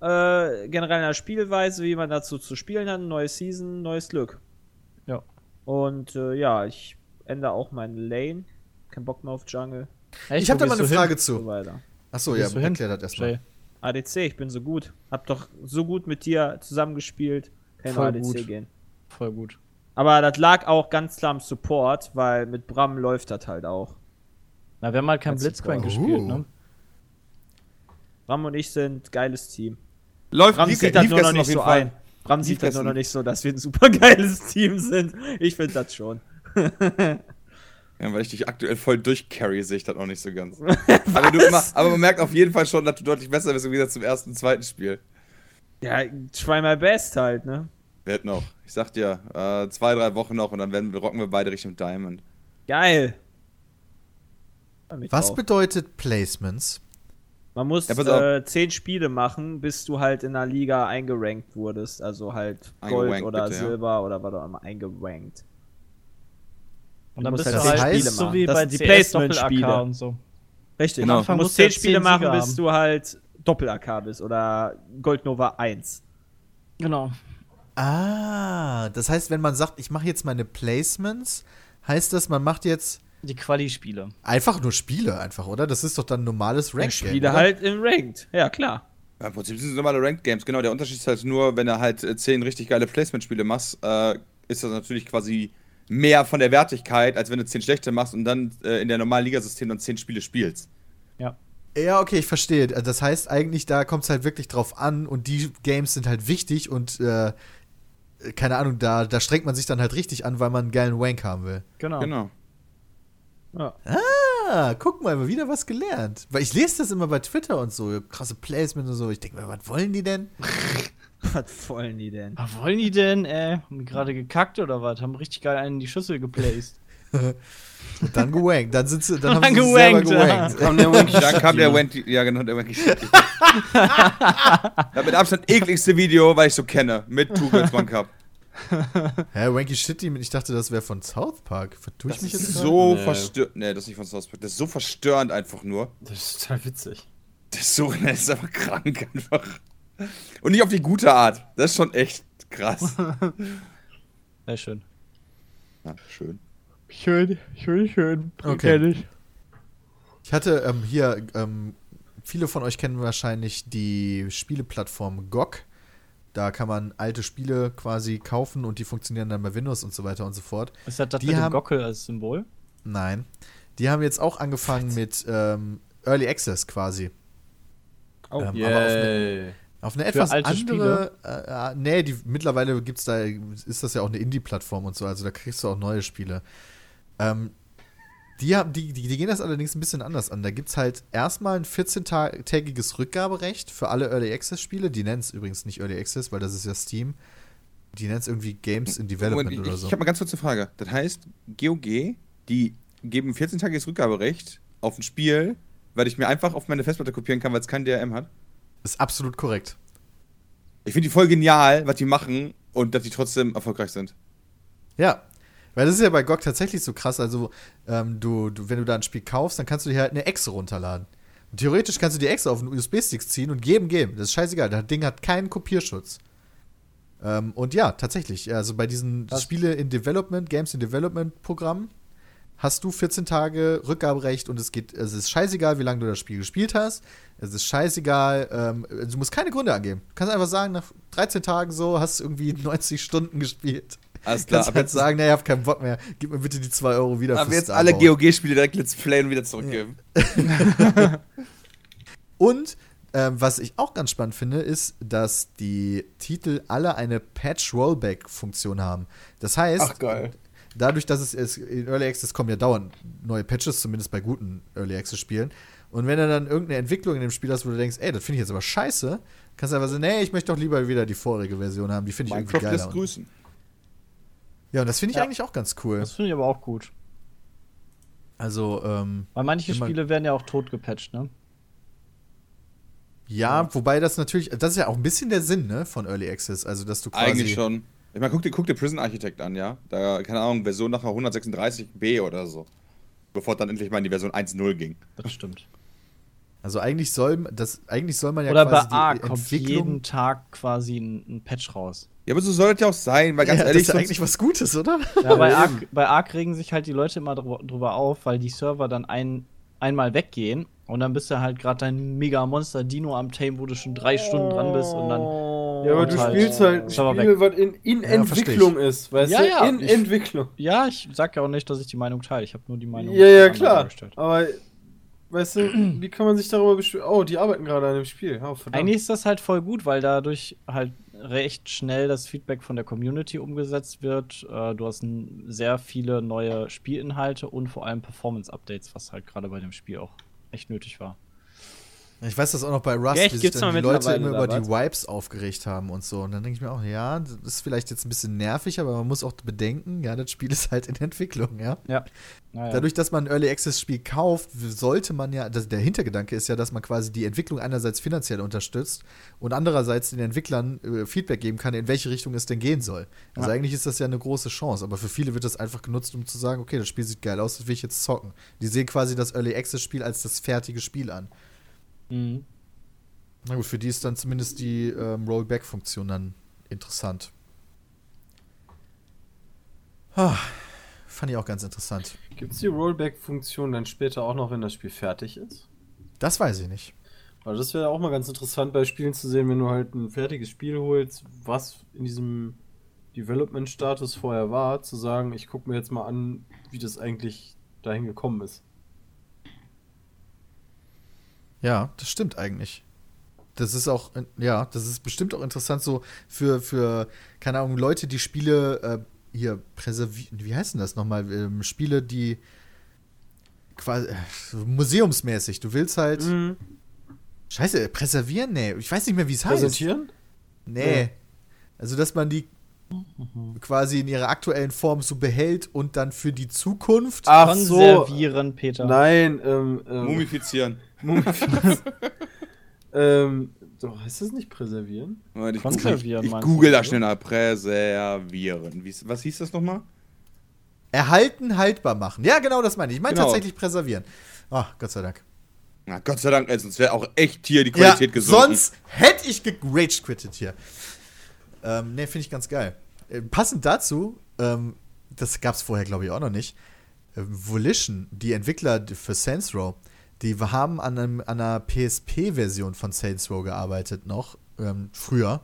Äh, generell in der Spielweise, wie man dazu zu spielen hat. Neue Season, neues Glück. Ja. Und äh, ja, ich ändere auch meine Lane. Kein Bock mehr auf Jungle. Echt, Ich habe wo da mal eine Frage hin? So zu. weiter. Achso, ja, erklär das erstmal. Jay? ADC, ich bin so gut. Hab doch so gut mit dir zusammengespielt. Kann Voll nur ADC gut. gehen. Voll gut. Aber das lag auch ganz klar am Support, weil mit Bram läuft das halt auch. Na, wir haben halt kein Blitzcrank gespielt, Uh. ne? Bram und ich sind geiles Team. Läuft, Bram lief, sieht das nur noch nicht so Fall. ein. Bram Lief sieht das nur noch nicht so, dass wir ein super geiles Team sind. Ich finde das schon. Ja, weil ich dich aktuell voll durchcarry, sehe ich das auch nicht so ganz. aber, du immer, aber man merkt auf jeden Fall schon, dass du deutlich besser bist im Gegensatz zum ersten und zweiten Spiel. Ja, try my best halt, ne? Wird noch. Ich sag dir, äh, zwei, drei Wochen noch und dann werden wir, rocken wir beide Richtung Diamond. Geil. Was drauf. bedeutet Placements? Man muss Ja, äh, zehn Spiele machen, bis du halt in der Liga eingerankt wurdest. Also halt Gold Eingerankt, oder bitte, ja. Silber oder was auch immer eingerankt. Und dann musst bist halt du zehn halt Spiele so machen. wie Das bei sind die Placement-Spiele. Und so. Richtig. Genau. Du musst zehn ja Spiele machen, bis du halt Doppel-AK bist oder Goldnova 1. Genau. Ah, das heißt, wenn man sagt, ich mache jetzt meine Placements, heißt das, man macht jetzt Die Quali-Spiele. einfach nur Spiele, einfach, oder? Das ist doch dann ein normales Rank. Spiele halt im Ranked. Ja, klar. Ja, Im Prinzip sind es normale Ranked Games, genau. Der Unterschied ist halt nur, wenn du halt äh, zehn richtig geile Placement-Spiele machst, äh, ist das natürlich quasi mehr von der Wertigkeit, als wenn du zehn schlechte machst und dann äh, in der normalen Ligasystem dann zehn Spiele spielst. Ja, okay, ich verstehe. Das heißt eigentlich, da kommt es halt wirklich drauf an und die Games sind halt wichtig und äh, keine Ahnung, da, da strengt man sich dann halt richtig an, weil man einen geilen Wank haben will. Genau. Genau. Ah, guck mal, wieder was gelernt. Weil ich lese das immer bei Twitter und so, krasse Placements und so. Ich denke mir, was wollen die denn? Was wollen die denn? Was wollen die denn, ey? Haben die gerade gekackt oder was? Haben richtig geil einen in die Schüssel geplaced. Und dann gewankt. Dann sind sie, dann haben dann sie selber gewankt, ja. Kam der Wanky Dann kam der Shitty, Wendy, ja genau, der Shitty. Das mit Abstand ekligste Video, weil ich so kenne, mit Two Girls One Cup. Hä, Wanky Shitty, ich dachte, das wäre von South Park. Vertue ich Das mich ist jetzt? so Nee. verstörend. Nee, das ist nicht von South Park. Das ist so verstörend einfach nur. Das ist total witzig. Das ist so, das ist einfach krank einfach. Und nicht auf die gute Art. Das ist schon echt krass. Sehr schön. Ja, schön. Schön, schön, schön. Okay. ich. Ich hatte ähm, hier, ähm, viele von euch kennen wahrscheinlich die Spieleplattform GOG. Da kann man alte Spiele quasi kaufen und die funktionieren dann bei Windows und so weiter und so fort. Ist das das Die mit dem haben- Gockel als Symbol? Nein. Die haben jetzt auch angefangen mit ähm, Early Access quasi. Oh, Ähm, aber auf eine, auf eine etwas alte andere. Äh, äh, nee, die, mittlerweile gibt's da, ist das ja auch eine Indie-Plattform und so, also da kriegst du auch neue Spiele. Ähm, die, haben, die, die, die gehen das allerdings ein bisschen anders an. Da gibt es halt erstmal ein 14-tägiges Rückgaberecht für alle Early Access-Spiele. Die nennen es übrigens nicht Early Access, weil das ist ja Steam. Die nennen es irgendwie Games in Development Moment, oder ich so. ich habe mal ganz kurz eine Frage. Das heißt, GOG, die geben 14-tagiges Rückgaberecht auf ein Spiel, weil ich mir einfach auf meine Festplatte kopieren kann, weil es kein DRM hat. Ist absolut korrekt. Ich finde die voll genial, was die machen und dass die trotzdem erfolgreich sind. Ja. Weil das ist ja bei GOG tatsächlich so krass. Also, ähm, du, du, wenn du da ein Spiel kaufst, dann kannst du dir halt eine Exe runterladen. Und theoretisch kannst du die Exe auf einen USB-Stick ziehen und jedem geben. Das ist scheißegal. Das Ding hat keinen Kopierschutz. Ähm, und ja, tatsächlich. Also bei diesen Was? Spiele in Development, Games in Development Programmen, hast du 14 Tage Rückgaberecht und es geht, es ist scheißegal, wie lange du das Spiel gespielt hast. Es ist scheißegal, ähm, du musst keine Gründe angeben. Du kannst einfach sagen, nach 13 Tagen so hast du irgendwie 90 Stunden gespielt. Alles klar, kannst aber halt jetzt, sagen, naja, ich hab keinen Bock mehr. Gib mir bitte die 2 Euro wieder aber jetzt Star alle. GOG-Spiele direkt Let's Play und wieder zurückgeben. Und ähm, was ich auch ganz spannend finde, ist, dass die Titel alle eine Patch-Rollback-Funktion haben. Das heißt, Ach, geil. dadurch, dass es, es in Early Access kommen ja dauernd neue Patches, zumindest bei guten Early Access Spielen. Und wenn du dann irgendeine Entwicklung in dem Spiel hast, wo du denkst, ey, das finde ich jetzt aber scheiße, kannst du einfach sagen, nee, ich möchte doch lieber wieder die vorige Version haben, die finde ich irgendwie Minecraft geiler. lässt grüßen. Ja, und das finde ich Ja. eigentlich auch ganz cool. Das finde ich aber auch gut. Also, ähm, Weil manche Spiele werden ja auch tot gepatcht, ne? ja, wobei das natürlich, das ist ja auch ein bisschen der Sinn, ne, von Early Access. Also, dass du quasi. Eigentlich schon. Ich meine, guck dir, guck dir Prison Architect an, ja? Da, keine Ahnung, Version nachher 136b oder so. Bevor es dann endlich mal in die Version 1.0 ging. Das stimmt. Also eigentlich soll das eigentlich soll man ja Oder bei quasi Ark die kommt Entwicklung. jeden Tag quasi ein, ein Patch raus. Ja, aber so soll es ja auch sein, weil ganz ja, ehrlich, das ist eigentlich was Gutes, oder? Ja, bei Ark, bei Ark regen sich halt die Leute immer drüber, drüber auf, weil die Server dann ein, einmal weggehen und dann bist du halt gerade dein Mega-Monster-Dino am Tame, wo du schon drei Stunden dran bist und dann. Ja, aber du halt spielst halt ein Spiel, was in, in Ja, Entwicklung ist, weißt Ja, du? ja, in ich- Entwicklung. Ja, ich sag ja auch nicht, dass ich die Meinung teile. Ich habe nur die Meinung. Ja, ja, klar. Aber, weißt du, wie kann man sich darüber beschweren? Oh, die arbeiten gerade an dem Spiel. Oh. Eigentlich ist das halt voll gut, weil dadurch halt recht schnell das Feedback von der Community umgesetzt wird. Äh, du hast sehr viele neue Spielinhalte und vor allem Performance-Updates, was halt gerade bei dem Spiel auch echt nötig war. Ich weiß das auch noch bei Rust, Ja, wie sich dann die Leute immer über die Wipes aufgeregt haben und so. Und dann denke ich mir auch, ja, das ist vielleicht jetzt ein bisschen nervig, aber man muss auch bedenken, ja, das Spiel ist halt in Entwicklung, ja. Ja. Naja. Dadurch, dass man ein Early Access Spiel kauft, sollte man ja, das, der Hintergedanke ist ja, dass man quasi die Entwicklung einerseits finanziell unterstützt und andererseits den Entwicklern äh, Feedback geben kann, in welche Richtung es denn gehen soll. Also Ja. eigentlich ist das ja eine große Chance, aber für viele wird das einfach genutzt, um zu sagen, okay, das Spiel sieht geil aus, das will ich jetzt zocken. Die sehen quasi das Early Access Spiel als das fertige Spiel an. Mhm. Na gut, für die ist dann zumindest die ähm, Rollback-Funktion dann interessant. Ah, fand ich auch ganz interessant. Gibt es die Rollback-Funktion dann später auch noch, wenn das Spiel fertig ist? Das weiß ich nicht. Weil das wäre auch mal ganz interessant bei Spielen zu sehen, wenn du halt ein fertiges Spiel holst, was in diesem Development-Status vorher war, zu sagen, ich gucke mir jetzt mal an, wie das eigentlich dahin gekommen ist. Ja, das stimmt eigentlich. Das ist auch, äh, ja, das ist bestimmt auch interessant so für, für keine Ahnung, Leute, die Spiele äh, hier präservieren, wie heißt denn das nochmal? Ähm, Spiele, die quasi äh, so museumsmäßig, du willst halt, Mhm. scheiße, präservieren? Nee, ich weiß nicht mehr, wie es heißt. Präsentieren? Nee. Also, dass man die quasi in ihrer aktuellen Form so behält und dann für die Zukunft. Ach so. Konservieren, Peter. Nein, ähm, ähm, Mumifizieren. ähm, doch, heißt das nicht präservieren? Moment, ich Konservieren, Ich, ich google da schnell nach. Präservieren. Wie, was hieß das nochmal? Erhalten, haltbar machen. Ja, genau, das meine ich. Ich meine Genau. tatsächlich präservieren. Ach, Gott sei Dank. Na, Gott sei Dank, sonst wäre auch echt hier die Qualität ja, gesunken. Sonst hätte ich gerage quittet hier. Ähm, ne, finde ich ganz geil. Äh, passend dazu, ähm, das gab es vorher, glaube ich, auch noch nicht. Äh, Volition, die Entwickler für Saints Row, die haben an, einem, an einer PSP-Version von Saints Row gearbeitet noch, ähm, früher.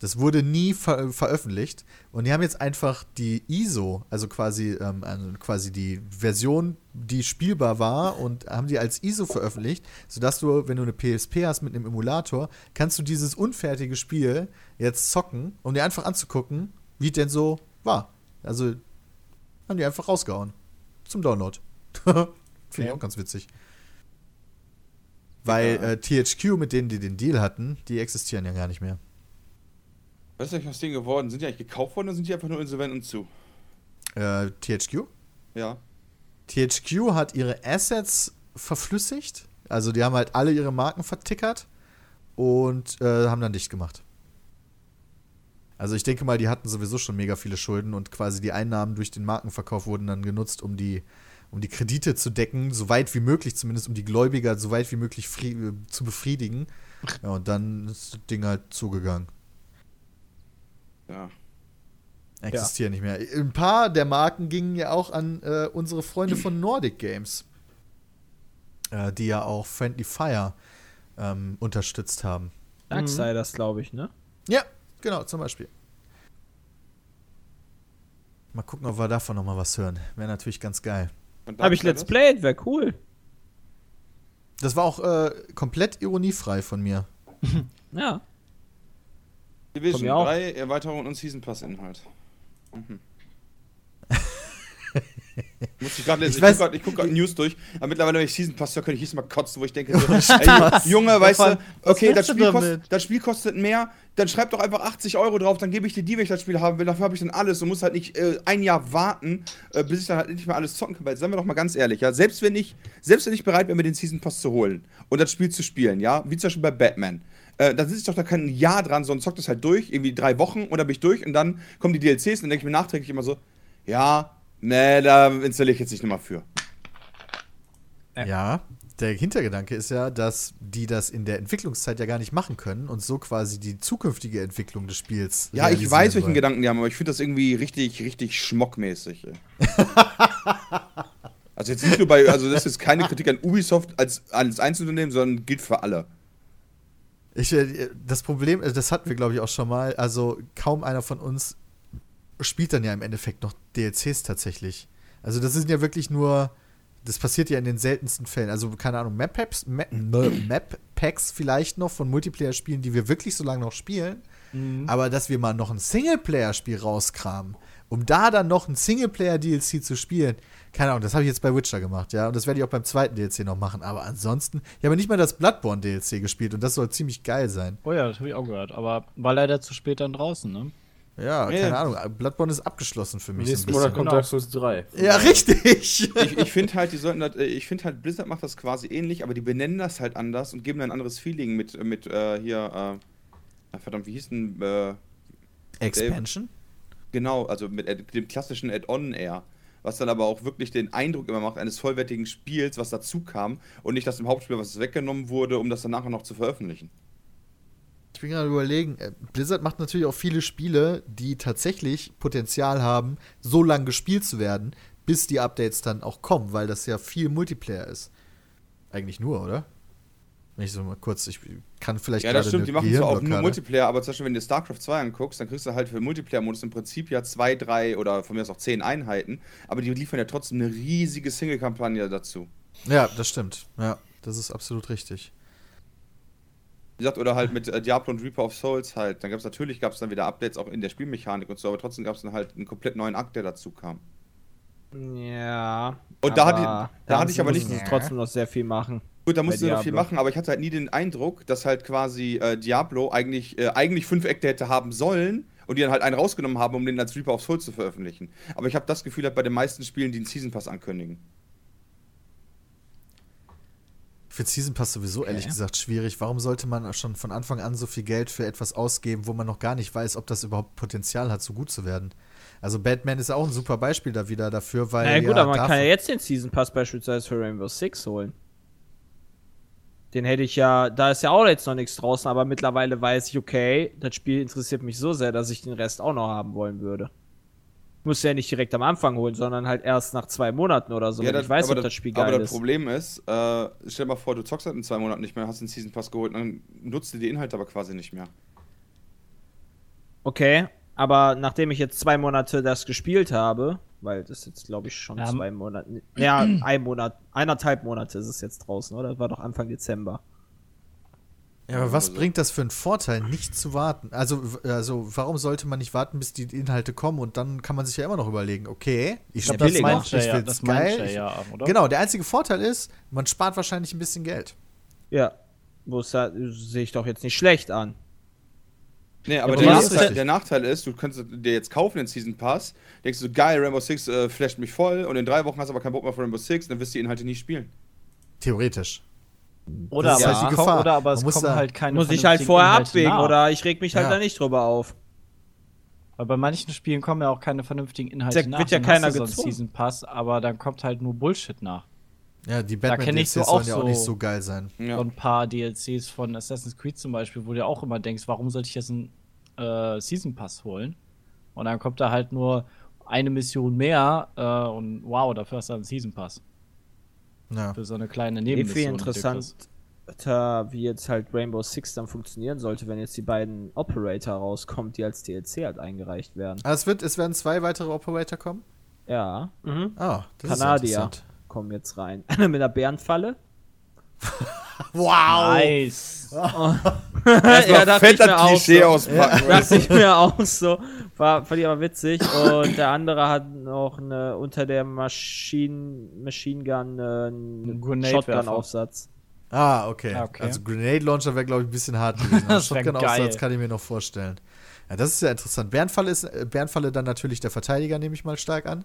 Das wurde nie ver veröffentlicht. Und die haben jetzt einfach die ISO, also quasi, ähm, also quasi die Version, die spielbar war, und haben die als ISO veröffentlicht, sodass du, wenn du eine PSP hast mit einem Emulator, kannst du dieses unfertige Spiel jetzt zocken, um dir einfach anzugucken, wie es denn so war. Also haben die einfach rausgehauen. Zum Download. Finde ich Ja. auch ganz witzig. Weil äh, THQ, mit denen die den Deal hatten, die existieren ja gar nicht mehr. Was ist eigentlich aus denen geworden? Sind die eigentlich gekauft worden oder sind die einfach nur insolvent und zu? Äh, THQ? Ja. THQ hat ihre Assets verflüssigt. Also die haben halt alle ihre Marken vertickert und äh, haben dann dicht gemacht. Also ich denke mal, die hatten sowieso schon mega viele Schulden und quasi die Einnahmen durch den Markenverkauf wurden dann genutzt, um die, um die Kredite zu decken, so weit wie möglich, zumindest um die Gläubiger so weit wie möglich äh, zu befriedigen. Ja, und dann ist das Ding halt zugegangen. Ja. Existieren nicht mehr. Ein paar der Marken gingen ja auch an äh, unsere Freunde von Nordic Games, äh, die ja auch Friendly Fire ähm, unterstützt haben. Darksiders, glaube ich, ne? Ja, genau, zum Beispiel. Mal gucken, ob wir davon noch mal was hören. Wäre natürlich ganz geil. Habe ich? Let's Played, wäre cool. Das war auch äh, komplett ironiefrei von mir. Ja. Division Von mir auch. 3, Erweiterung und Season Pass Inhalt. Mhm. Muss ich gerade lesen. Ich Ich, gucke gerade guck News durch. Aber mittlerweile, wenn ich Season Pass höre, könnte ich jedes Mal kotzen, wo ich denke, so, ey, Junge, weißt du, okay, das Spiel, kostet, das Spiel kostet mehr, dann schreib doch einfach 80 Euro drauf, dann gebe ich dir die, wenn ich das Spiel haben will. Dafür habe ich dann alles und muss halt nicht äh, ein Jahr warten, äh, bis ich dann halt nicht mehr alles zocken kann. Weil, seien wir doch mal ganz ehrlich, ja, selbst wenn ich, selbst wenn ich bereit wäre, mir den Season Pass zu holen und das Spiel zu spielen, ja, wie zum Beispiel bei Batman, äh, dann sitze ich doch da kein Jahr dran, sondern zock das halt durch, irgendwie drei Wochen und dann bin ich durch und dann kommen die DLCs und dann denke ich mir nachträglich immer so, ja, nee, da installiere ich jetzt nicht nochmal für. Ja. Der Hintergedanke ist ja, dass die das in der Entwicklungszeit ja gar nicht machen können und so quasi die zukünftige Entwicklung des Spiels. Ja, ich weiß, welchen wollen. Gedanken die haben, aber ich finde das irgendwie richtig, richtig schmockmäßig. also jetzt nicht nur bei, also das ist jetzt keine Kritik an Ubisoft als, als Einzelunternehmen, sondern gilt für alle. Ich, äh, das Problem, äh, das hatten wir, glaube ich, auch schon mal. Also, kaum einer von uns spielt dann ja im Endeffekt noch DLCs tatsächlich. Also, das sind ja wirklich nur. Das passiert ja in den seltensten Fällen. Also, keine Ahnung, Map-Packs Map, Map -Packs vielleicht noch von Multiplayer-Spielen, die wir wirklich so lange noch spielen. Aber dass wir mal noch ein Singleplayer-Spiel rauskramen, um da dann noch ein Singleplayer-DLC zu spielen, keine Ahnung, das habe ich jetzt bei Witcher gemacht, ja. Und das werde ich auch beim zweiten DLC noch machen. Aber ansonsten, ich habe nicht mal das Bloodborne-DLC gespielt und das soll ziemlich geil sein. Oh ja, das habe ich auch gehört. Aber war leider zu spät dann draußen, ne? Ja, Ja. keine Ahnung. Bloodborne ist abgeschlossen für mich. So Nächsten Monat kommt Genau. Dark Souls 3. Ja, richtig. Ich, ich finde halt, die sollten das, äh, ich finde halt, Blizzard macht das quasi ähnlich, aber die benennen das halt anders und geben dann ein anderes Feeling mit, mit äh, hier, äh, verdammt, wie hieß denn, äh, Expansion? Genau, also mit dem klassischen Add-on eher. Was dann aber auch wirklich den Eindruck immer macht eines vollwertigen Spiels, was dazu kam und nicht das im Hauptspiel, was weggenommen wurde, um das dann nachher noch zu veröffentlichen. Ich bin gerade überlegen, äh, Blizzard macht natürlich auch viele Spiele, die tatsächlich Potenzial haben, so lange gespielt zu werden, bis die Updates dann auch kommen, weil das ja viel Multiplayer ist. Eigentlich nur, oder? Wenn ich so mal kurz, ich kann vielleicht Ja, das stimmt, die machen zwar auch nur. Multiplayer, aber zum Beispiel, wenn du StarCraft 2 anguckst, dann kriegst du halt für Multiplayer-Modus im Prinzip ja zwei, drei oder von mir aus auch zehn Einheiten, aber die liefern ja trotzdem eine riesige Single-Kampagne dazu. Ja, das stimmt. Ja, das ist absolut richtig. Wie gesagt, oder halt mit äh, Diablo und Reaper of Souls halt. Dann gab es natürlich gab's dann wieder Updates auch in der Spielmechanik und so, aber trotzdem gab es dann halt einen komplett neuen Akt, der dazu kam. Ja. Und da hatte ich- aber da hatte ich aber nicht- trotzdem noch sehr viel machen. Gut, da sie noch viel machen, aber ich hatte halt nie den Eindruck, dass halt quasi äh, Diablo eigentlich, äh, eigentlich fünf Akte hätte haben sollen und die dann halt einen rausgenommen haben, um den als Reaper of Souls zu veröffentlichen. Aber ich habe das Gefühl halt bei den meisten Spielen, die einen Season Pass ankündigen. Ich finde Season Pass sowieso ehrlich gesagt schwierig. Warum sollte man schon von Anfang an so viel Geld für etwas ausgeben, wo man noch gar nicht weiß, ob das überhaupt Potenzial hat, so gut zu werden? Also Batman ist ja auch ein super Beispiel da wieder dafür, weil Na ja, gut, ja aber man kann ja jetzt den Season Pass beispielsweise für Rainbow Six holen. Den hätte ich ja, da ist ja auch jetzt noch nichts draußen, aber mittlerweile weiß ich, okay, das Spiel interessiert mich so sehr, dass ich den Rest auch noch haben wollen würde. Ich muss ja nicht direkt am Anfang holen, sondern halt erst nach zwei Monaten oder so, wenn ich weiß, aber ob das Spiel aber geil das ist. Problem ist, äh, stell dir mal vor, du zockst halt in zwei Monaten nicht mehr, hast den Season Pass geholt, dann nutzt du die Inhalte aber quasi nicht mehr. Okay, aber nachdem ich jetzt zwei Monate das gespielt habe, weil das jetzt glaube ich schon Ja, zwei Monate, ja, ein Monat, eineinhalb Monate ist es jetzt draußen, oder? Das war doch Anfang Dezember. Ja, aber was Also- bringt das für einen Vorteil, nicht zu warten? Also, also, warum sollte man nicht warten, bis die Inhalte kommen und dann kann man sich ja immer noch überlegen, okay, ich Ich spiel's das noch, meint ich ja, das geil. er ja, oder? Genau, der einzige Vorteil ist, man spart wahrscheinlich ein bisschen Geld. Ja, wo es da sehe ich doch jetzt nicht schlecht an. Nee, aber aber der, Nachteil, der Nachteil ist, du kannst dir jetzt kaufen den Season Pass, denkst du, geil, Rainbow Six äh, flasht mich voll und in drei Wochen hast du aber keinen Bock mehr auf Rainbow Six, dann wirst du die Inhalte nie spielen. Theoretisch. Oder, aber, halt die Gefahr. oder aber es muss kommen da- halt keine Muss ich halt vorher Inhalte abwägen nach. oder ich reg mich halt Ja. da nicht drüber auf. Weil bei manchen Spielen kommen ja auch keine vernünftigen Inhalte Da wird nach. ja dann keiner hast du so einen gezwungen. Season Pass, aber dann kommt halt nur Bullshit nach. Ja, die Da kenn ich Batman-DLCs so sollen auch ja auch nicht so- so geil sein. Ja. So ein paar DLCs von Assassin's Creed zum Beispiel, wo du auch immer denkst, warum sollte ich jetzt einen äh, Season Pass holen? Und dann kommt da halt nur eine Mission mehr äh, und wow, dafür hast du einen Season Pass. Ja. Für so eine kleine Eh Nebenmission. viel die du interessanter, wie jetzt halt Rainbow Six dann funktionieren sollte, wenn jetzt die beiden Operator rauskommen, die als DLC halt eingereicht werden. Ah, es, wird, es werden zwei weitere Operator kommen? Ja, Mhm. Ah, das ist ja Kanadier kommen jetzt rein. Einer mit einer Bärenfalle. Wow! Nice. Erstmal dachte fett ich mir das auch Klischee so. auspacken. Dachte ich mir auch so. War, fand ich aber witzig. Und der andere hat noch eine unter der Maschine, Machine Gun äh, einen. Shotgun-Aufsatz. Ah, okay. Ah, okay. Also Grenade Launcher wäre, glaube ich, ein bisschen hart gewesen. Shotgun-Aufsatz kann ich mir noch vorstellen. Ja, das ist ja interessant. Bärenfalle ist äh, Bärenfalle dann natürlich der Verteidiger, nehme ich mal stark an.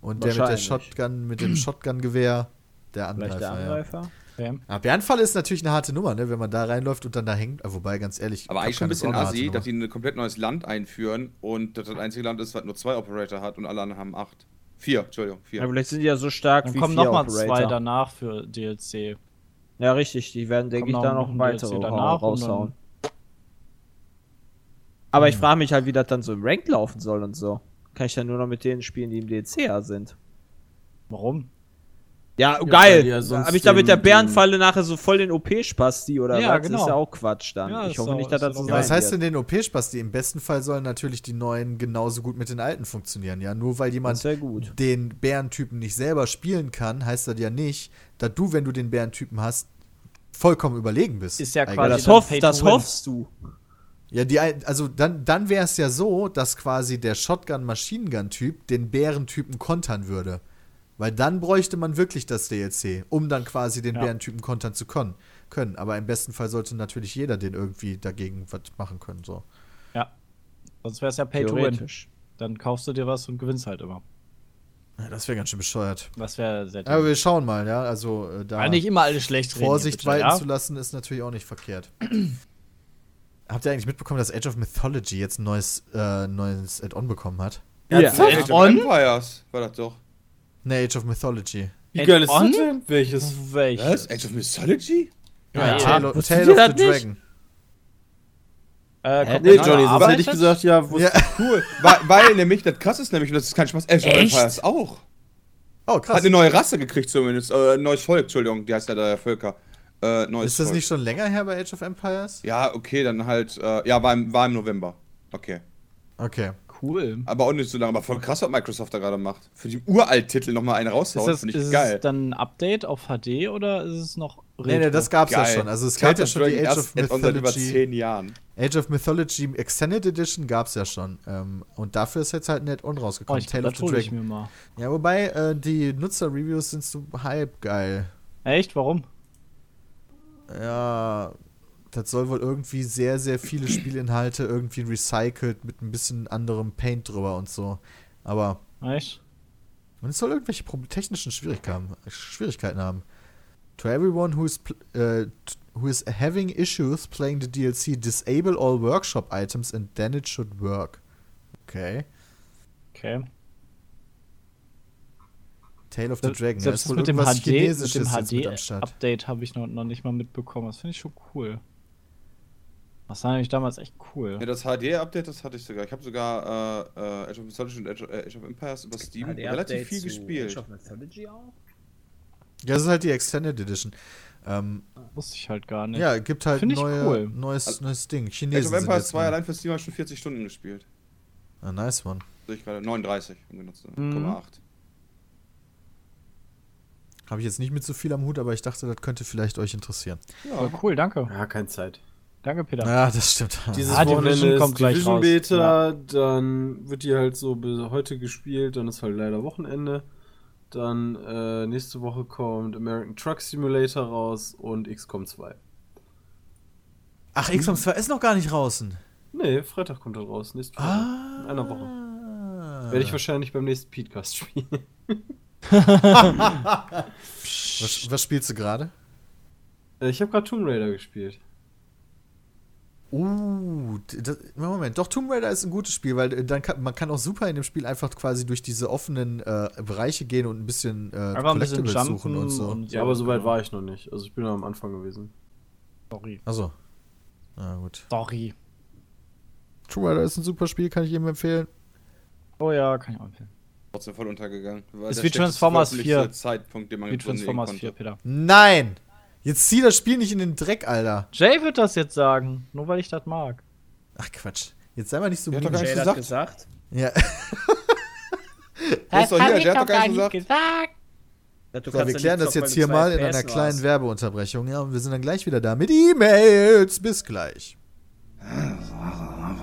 Und der mit der. Shotgun, mit dem Shotgun-Gewehr, der Vielleicht der Angreifer. Ja. Okay. Ja, Bärenfalle ist natürlich eine harte Nummer, ne? wenn man da reinläuft und dann da hängt. Wobei, ganz ehrlich, Aber eigentlich schon ein bisschen assi, dass sie ein komplett neues Land einführen und das das einzige Land ist, was nur zwei Operator hat und alle anderen haben acht. Vier, Entschuldigung, vier. Ja, vielleicht sind die ja so stark Dann wie kommen vier nochmal zwei danach für DLC. Ja, richtig. Die werden, denke ich, da noch weitere DLC raushauen. Aber ich frage mich halt, wie das dann so im Rank laufen soll und so. Kann ich dann nur noch mit denen spielen, die im DCA sind? Warum? Ja, geil. ja sonst Habe ich da mit der Bärenfalle nachher so voll den OP-Spasti oder Ja, was? Das genau. ist ja auch Quatsch dann. Ja, ich hoffe auch- nicht, dass das so Ja, was heißt denn den OP-Spasti? Im besten Fall sollen natürlich die neuen genauso gut mit den alten funktionieren. Ja, nur weil Das jemand den Bärentypen nicht selber spielen kann, heißt das ja nicht, dass du, wenn du den Bärentypen hast, vollkommen überlegen bist. Ist ja Eigentlich. Quasi das, hoff, das hoffst du. Ja, die, also dann, dann wäre es ja so, dass quasi der Shotgun-Machine-Gun-Typ den Bärentypen kontern würde. Weil dann bräuchte man wirklich das DLC, um dann quasi den Ja. Bärentypen kontern zu kon können. Aber im besten Fall sollte natürlich jeder den irgendwie dagegen was machen können. So. Ja. Sonst wäre es ja Pay to Win. Theoretisch. Dann kaufst du dir was und gewinnst halt immer. Ja, das wäre ganz schön bescheuert. Das wäre sehr Aber wir schauen mal, ja. Also äh, da War nicht immer alles schlecht reden, Vorsicht bitte, walten ja? zu lassen, ist natürlich auch nicht verkehrt. Habt ihr eigentlich mitbekommen, dass Age of Mythology jetzt ein neues, äh, neues Add-on bekommen hat? Ja, Age of? Empires war das doch. Ne, Age of Mythology. Wie geil ist das denn? Welches? Welches? Age of Mythology? Ja, Ja, Tale, of- Tale of the nicht? Dragon. Äh, Nee, Johnny, sonst hätte ich gesagt, ja, wo Ja. Cool. weil, weil nämlich, das krass ist nämlich, und das ist kein Spaß, Age of? Empires auch. Oh, Hat krass. eine neue Rasse gekriegt zumindest. Äh, ein neues Volk, Entschuldigung, die heißt ja der Völker. Äh, neues Ist das Volk. nicht schon länger her bei Age of Empires? Ja, okay, dann halt, äh, ja, war im, war im November. Okay. Okay. Cool. Aber auch nicht so lange, aber voll krass, was Microsoft da gerade macht. Für die Uralt-Titel nochmal einen Ist raushauen, das finde ich ist geil. es dann ein Update auf HD oder ist es noch Nee, nee, das gab's ja Geil. schon. Also es gab ja of schon die Dragon Age of erst seit über Mythology. zehn Jahren. Age of Mythology Extended Edition gab's ja schon. Ähm, und dafür ist jetzt halt ein Add-on Oh, rausgekommen. ich Tale of the hole ich Dragon. mir mal. Ja, wobei äh, die Nutzer-Reviews sind so halb geil. Echt? Warum? Ja, das soll wohl irgendwie sehr, sehr viele Spielinhalte irgendwie recycelt mit ein bisschen anderem Paint drüber und so. Aber Echt? und es soll irgendwelche technischen Schwierigkeiten, Schwierigkeiten haben. To everyone who is, pl- t- who is having issues playing the DLC, disable all workshop items and then it should work. Okay. Okay. Tale of the Dragon. Selbst ist wohl mit dem HD, mit dem. HD-Update habe ich noch, noch nicht mal mitbekommen. Das finde ich schon cool. Das war nämlich damals echt cool. Ja, das HD-Update, das hatte ich sogar. Ich habe sogar äh, äh, Age of Mythology und Age, äh, Age of Empires über Steam relativ viel gespielt. Mythology auch? Ja, das ist halt die Extended Edition. Ähm, Wusste ich halt gar nicht. ja, gibt halt neue, cool. neues, neues Ding. Age Chinesen of sind Empires jetzt 2 mal- allein für Steam habe ich schon 40 Stunden gespielt. Ah, nice one. Sehe ich gerade 39, um genau zu Mhm. 0,8. Habe ich jetzt nicht mit so viel am Hut, aber ich dachte, das könnte vielleicht euch interessieren. Aber cool, danke. Ja, keine Zeit. Danke, Peter. Ja, das stimmt. Dieses Ah, Division Wochenende kommt ist gleich Division raus. Beta, dann wird die halt so bis heute gespielt, dann ist halt leider Wochenende. Dann äh, nächste Woche kommt American Truck Simulator raus und XCOM 2. Ach, XCOM 2 ist noch gar nicht draußen. Nee, Freitag kommt er raus. Nächste Woche. In einer Woche. Werde ich wahrscheinlich beim nächsten Podcast spielen. Was, was spielst du gerade? Äh, ich habe gerade Tomb Raider gespielt. Uh, das, Moment, doch Tomb Raider ist ein gutes Spiel, weil äh, dann kann, man kann auch super in dem Spiel einfach quasi durch diese offenen äh, Bereiche gehen und ein bisschen äh, Einfach ein bisschen suchen und so. und. Ja, aber so weit genau. war ich noch nicht. Also ich bin noch am Anfang gewesen. Sorry. Achso. Na gut. Sorry. Tomb Raider ist ein super Spiel, kann ich jedem empfehlen. Oh ja, kann ich auch empfehlen. Trotzdem voll untergegangen. Ist wie Transformers veröffentlichte 4. Zeitpunkt, den man Wie Transformers konnte. 4, Peter. Nein! Jetzt zieh das Spiel nicht in den Dreck, Alter. Jay wird das jetzt sagen, nur weil ich das mag. Ach Quatsch. Jetzt sei mal nicht so nicht Jay hat gesagt. gesagt. Ja. Der ist doch hier, der hat doch gar nicht gesagt. Ja, du So, wir ja klären das jetzt hier mal in einer kleinen warst. Werbeunterbrechung. Ja, und wir sind dann gleich wieder da mit E-Mails. Bis gleich.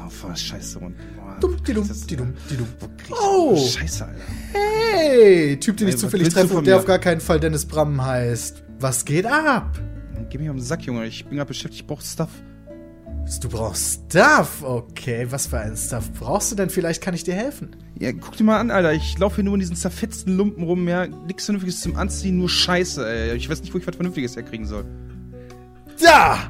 Voll scheiße, Mann. Dumm, die dumm, das die dumm, die dumm. Oh. Scheiße, Alter. Hey, Typ, den ich zufällig treffe und der mir? auf gar keinen Fall Dennis Bram heißt. Was geht ab? Geh mich um den Sack, Junge. Ich bin gerade beschäftigt, ich brauch Stuff. Du brauchst Stuff. Okay, was für einen Stuff brauchst du denn? Vielleicht kann ich dir helfen. Ja, guck dir mal an, Alter. Ich laufe hier nur in diesen zerfetzten Lumpen rum, ja. Nix Vernünftiges zum Anziehen, nur Scheiße, ey. Ich weiß nicht, wo ich was Vernünftiges herkriegen soll. Da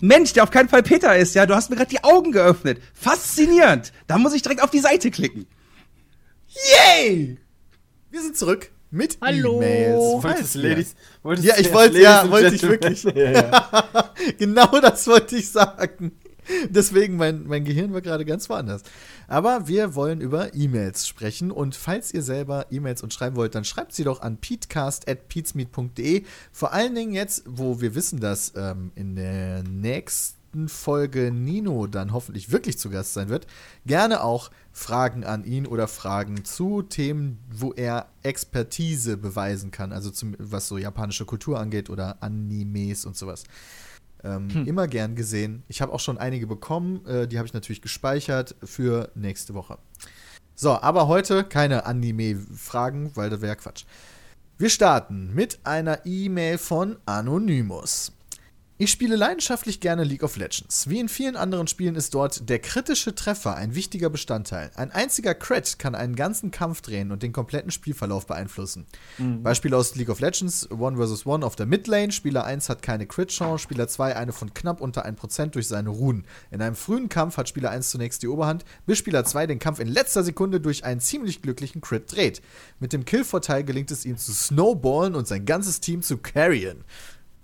Mensch, der auf keinen Fall Peter ist, ja. Du hast mir gerade die Augen geöffnet. Faszinierend. Da muss ich direkt auf die Seite klicken. Yay! Wir sind zurück mit Hallo. E-Mails. Wolltest Ladies, wolltest Ja, ich wollte- ja, wollte ich wirklich. ja, ja. genau das wollte ich sagen. Deswegen, mein, mein Gehirn war gerade ganz woanders. Aber wir wollen über E-Mails sprechen. Und falls ihr selber E-Mails uns schreiben wollt, dann schreibt sie doch an peatcast.peatsmeet.de. Vor allen Dingen jetzt, wo wir wissen, dass ähm, in der nächsten Folge Nino dann hoffentlich wirklich zu Gast sein wird, gerne auch Fragen an ihn oder Fragen zu Themen, wo er Expertise beweisen kann. Also zum, was so japanische Kultur angeht oder Animes und sowas. Ähm, Immer gern gesehen. Ich habe auch schon einige bekommen. Äh, die habe ich natürlich gespeichert für nächste Woche. So, aber heute keine Anime-Fragen, weil das wäre Quatsch. Wir starten mit einer E-Mail von Anonymous. Ich spiele leidenschaftlich gerne League of Legends. Wie in vielen anderen Spielen ist dort der kritische Treffer ein wichtiger Bestandteil. Ein einziger Crit kann einen ganzen Kampf drehen und den kompletten Spielverlauf beeinflussen. Beispiel aus League of Legends, One vs. One auf der Midlane. Spieler 1 hat keine Crit-Chance, Spieler 2 eine von knapp unter 1% durch seine Runen. In einem frühen Kampf hat Spieler 1 zunächst die Oberhand, bis Spieler 2 den Kampf in letzter Sekunde durch einen ziemlich glücklichen Crit dreht. Mit dem Kill-Vorteil gelingt es ihm zu snowballen und sein ganzes Team zu carryen.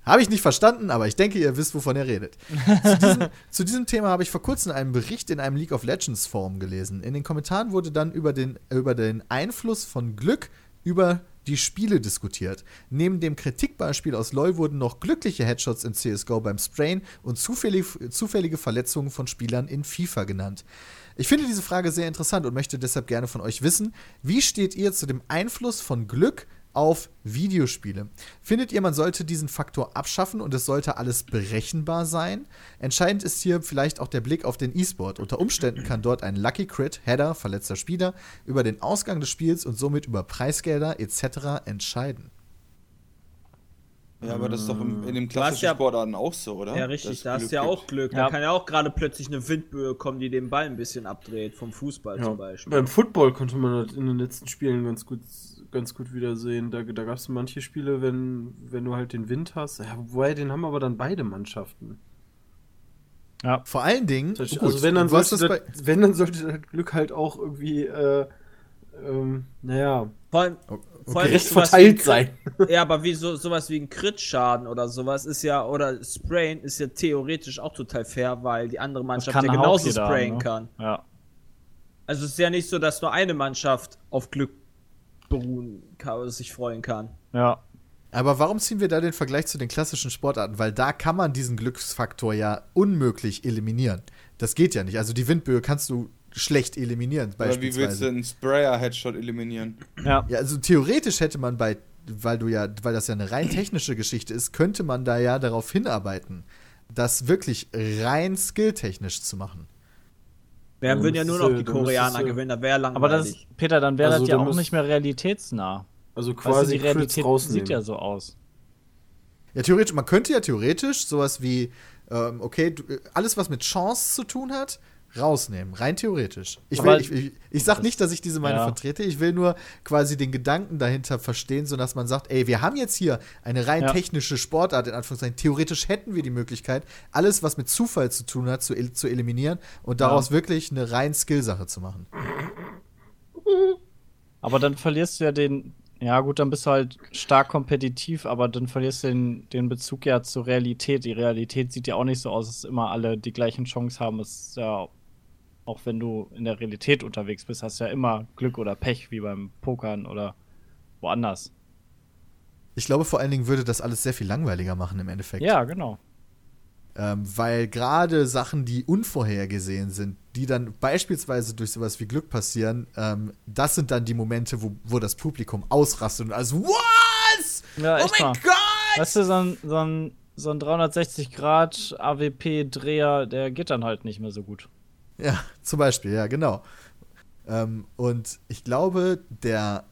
Habe ich nicht verstanden, aber ich denke, ihr wisst, wovon er redet. zu, diesem, zu diesem Thema habe ich vor kurzem einen Bericht in einem League of Legends Forum gelesen. In den Kommentaren wurde dann über den, über den Einfluss von Glück über die Spiele diskutiert. Neben dem Kritikbeispiel aus LoL wurden noch glückliche Headshots in CSGO beim Sprayen und zufällig, zufällige Verletzungen von Spielern in FIFA genannt. Ich finde diese Frage sehr interessant und möchte deshalb gerne von euch wissen, wie steht ihr zu dem Einfluss von Glück auf Videospiele. Findet ihr, man sollte diesen Faktor abschaffen und es sollte alles berechenbar sein? Entscheidend ist hier vielleicht auch der Blick auf den E-Sport. Unter Umständen kann dort ein Lucky Crit, Header, verletzter Spieler, über den Ausgang des Spiels und somit über Preisgelder etc. entscheiden. Ja, aber das ist doch im, in den hast klassischen ja- Sportarten auch so, oder? Ja, richtig, da hast du ja gibt. auch Glück. Ja. Da kann ja auch gerade plötzlich eine Windböe kommen, die den Ball ein bisschen abdreht, vom Fußball Ja, zum Beispiel. beim Football konnte man das in den letzten Spielen ganz gut, ganz gut wiedersehen. Da, da gab es manche Spiele, wenn, wenn du halt den Wind hast. Ja, wobei, den haben aber dann beide Mannschaften. Vor allen Dingen, Also gut, wenn, dann sollte das das, wenn, dann sollte das Glück halt auch irgendwie, äh, ähm, naja, Vor allem, vor allem gerecht verteilt sein. Ja, aber wie so, sowas wie ein Crit-Schaden oder sowas ist ja, oder Sprayen ist ja theoretisch auch total fair, weil die andere Mannschaft ja genauso sprayen ne? kann. Ja. Also es ist ja nicht so, dass nur eine Mannschaft auf Glück beruhen kann, sich freuen kann. Ja. aber warum ziehen wir da den Vergleich zu den klassischen Sportarten? Weil da kann man diesen Glücksfaktor ja unmöglich eliminieren. Das geht ja nicht. Also die Windböe kannst du schlecht eliminieren, Aber wie willst du einen Sprayer-Headshot eliminieren? Ja. Ja, also theoretisch hätte man bei, weil du ja, weil das ja eine rein technische Geschichte ist, könnte man da ja darauf hinarbeiten, das wirklich rein skilltechnisch zu machen. Wir Ja, würden ja nur noch die Koreaner gewinnen, das wäre langweilig. Aber das, Peter, dann wäre Also das ja auch nicht mehr realitätsnah. Also Weißt quasi die Crits Realität rausnehmen. sieht ja so aus. Ja, theoretisch, man könnte ja theoretisch sowas wie, ähm, okay, du, alles, was mit Chance zu tun hat, rausnehmen. Rein theoretisch. Ich, will, ich, ich, ich sag nicht, dass ich diese Meinung Ja. vertrete. Ich will nur quasi den Gedanken dahinter verstehen, sodass man sagt, ey, wir haben jetzt hier eine rein Ja. technische Sportart, in Anführungszeichen. Theoretisch hätten wir die Möglichkeit, alles, was mit Zufall zu tun hat, zu, zu eliminieren und daraus wirklich eine rein Skill-Sache zu machen. Aber dann verlierst du ja den. Ja, gut, dann bist du halt stark kompetitiv, aber dann verlierst du den, den Bezug ja zur Realität. Die Realität sieht ja auch nicht so aus, dass immer alle die gleichen Chancen haben. Es ist ja, auch wenn du in der Realität unterwegs bist, hast du ja immer Glück oder Pech, wie beim Pokern oder woanders. Ich glaube, vor allen Dingen würde das alles sehr viel langweiliger machen im Endeffekt. Ja, genau. Ähm, weil gerade Sachen, die unvorhergesehen sind, die dann beispielsweise durch sowas wie Glück passieren, ähm, das sind dann die Momente, wo, wo das Publikum ausrastet und alles, was? Ja, oh mein. Gott! Weißt du, so ein, so ein, so ein 360 Grad AWP-Dreher, der geht dann halt nicht mehr so gut. Ja, zum Beispiel, ja, genau. Ähm, und ich glaube, der,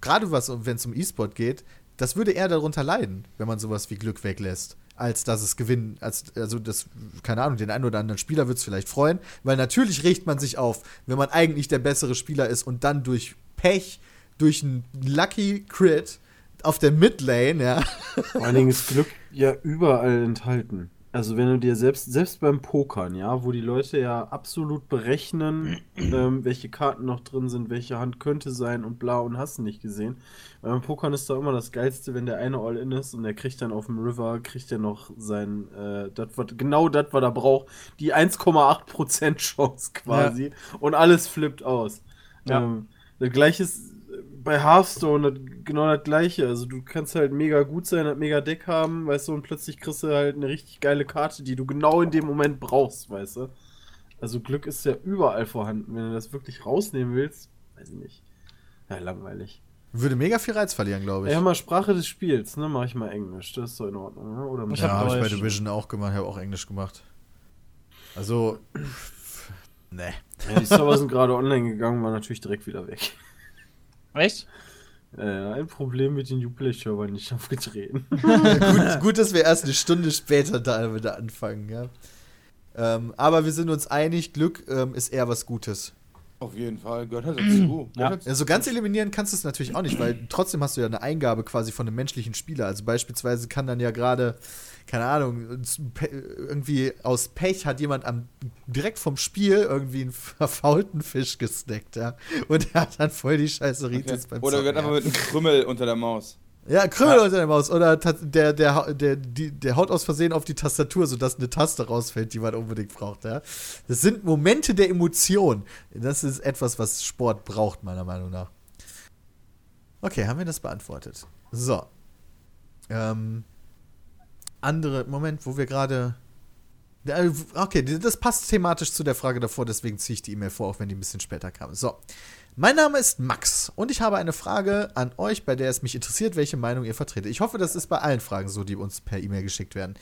gerade was, wenn es um E-Sport geht, das würde eher darunter leiden, wenn man sowas wie Glück weglässt, als dass es gewinnen, als, also das, keine Ahnung, den einen oder anderen Spieler wird es vielleicht freuen, weil natürlich regt man sich auf, wenn man eigentlich der bessere Spieler ist und dann durch Pech, durch einen Lucky Crit auf der Midlane, ja, Vor allen Dingen ist Glück ja überall enthalten. Also wenn du dir selbst, selbst beim Pokern, ja, wo die Leute ja absolut berechnen, ähm, welche Karten noch drin sind, welche Hand könnte sein und bla und hast nicht gesehen. Beim Pokern ist da immer das Geilste, wenn der eine All-In ist und der kriegt dann auf dem River, kriegt er noch sein, äh, dat, wat, genau das, was er braucht, die 1,8% Chance quasi und alles flippt aus. Ja. Ähm, das gleiche ist bei Hearthstone das, genau das gleiche. Also du kannst halt mega gut sein, ein mega Deck haben, weißt du, und plötzlich kriegst du halt eine richtig geile Karte, die du genau in dem Moment brauchst, weißt du. Also Glück ist ja überall vorhanden. Wenn du das wirklich rausnehmen willst, weiß ich nicht. Ja, langweilig. würde mega viel Reiz verlieren, glaube ich. Ja, mal Sprache des Spiels, ne? Mach ich mal Englisch. Das ist doch in Ordnung, ne? Oder Ich ja, hab habe ich bei. Division auch gemacht, habe auch Englisch gemacht. Also, ne. ja, die Server sind gerade online gegangen, war natürlich direkt wieder weg. Echt? Äh, ein Problem mit den Uplay-Servern nicht aufgetreten. gut, gut, dass wir erst eine Stunde später da wieder anfangen, ja. Ähm, aber wir sind uns einig, Glück ähm, ist eher was Gutes. Auf jeden Fall, gehört halt dazu. Ja. Gehört Also ganz eliminieren kannst du es natürlich auch nicht, weil trotzdem hast du ja eine Eingabe quasi von einem menschlichen Spieler. Also beispielsweise kann dann ja gerade, keine Ahnung, irgendwie aus Pech hat jemand am, direkt vom Spiel irgendwie einen verfaulten Fisch gesnackt, ja. Und er hat dann voll die scheiße Ritis Okay. beim Oder wird Zocken, einfach ja. mit einem Krümmel unter der Maus. Ja, Krümmel unter der Maus. Oder der, der, der, die, der haut aus Versehen auf die Tastatur, sodass eine Taste rausfällt, die man unbedingt braucht. Ja? Das sind Momente der Emotion. Das ist etwas, was Sport braucht, meiner Meinung nach. Okay, haben wir das beantwortet. So. Ähm, andere, Moment, wo wir gerade. Ja, Okay, das passt thematisch zu der Frage davor, deswegen ziehe ich die E-Mail vor, auch wenn die ein bisschen später kam. So. Mein Name ist Max und ich habe eine Frage an euch, bei der es mich interessiert, welche Meinung ihr vertretet. Ich hoffe, das ist bei allen Fragen so, die uns per E-Mail geschickt werden.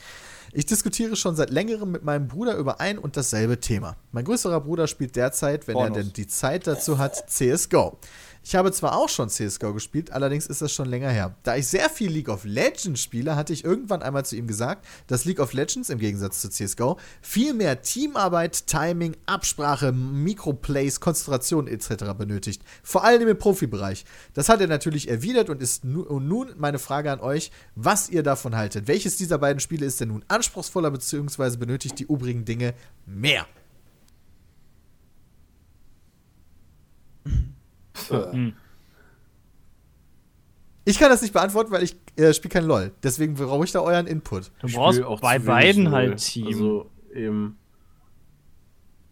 Ich diskutiere schon seit längerem mit meinem Bruder über ein und dasselbe Thema. Mein größerer Bruder spielt derzeit, wenn er Pornos. denn die Zeit dazu hat, CSGO. Ich habe zwar auch schon CSGO gespielt, allerdings ist das schon länger her. Da ich sehr viel League of Legends spiele, hatte ich irgendwann einmal zu ihm gesagt, dass League of Legends im Gegensatz zu CSGO viel mehr Teamarbeit, Timing, Absprache, Mikroplays, Konzentration etc. benötigt. Vor allem im Profibereich. Das hat er natürlich erwidert und ist nu und nun meine Frage an euch, was ihr davon haltet. Welches dieser beiden Spiele ist denn nun anspruchsvoller bzw. benötigt die übrigen Dinge mehr? Ich kann das nicht beantworten, weil ich äh, spiele kein LOL. Deswegen brauche ich da euren Input. Du brauchst auch bei beiden LOL. halt Team. Also eben.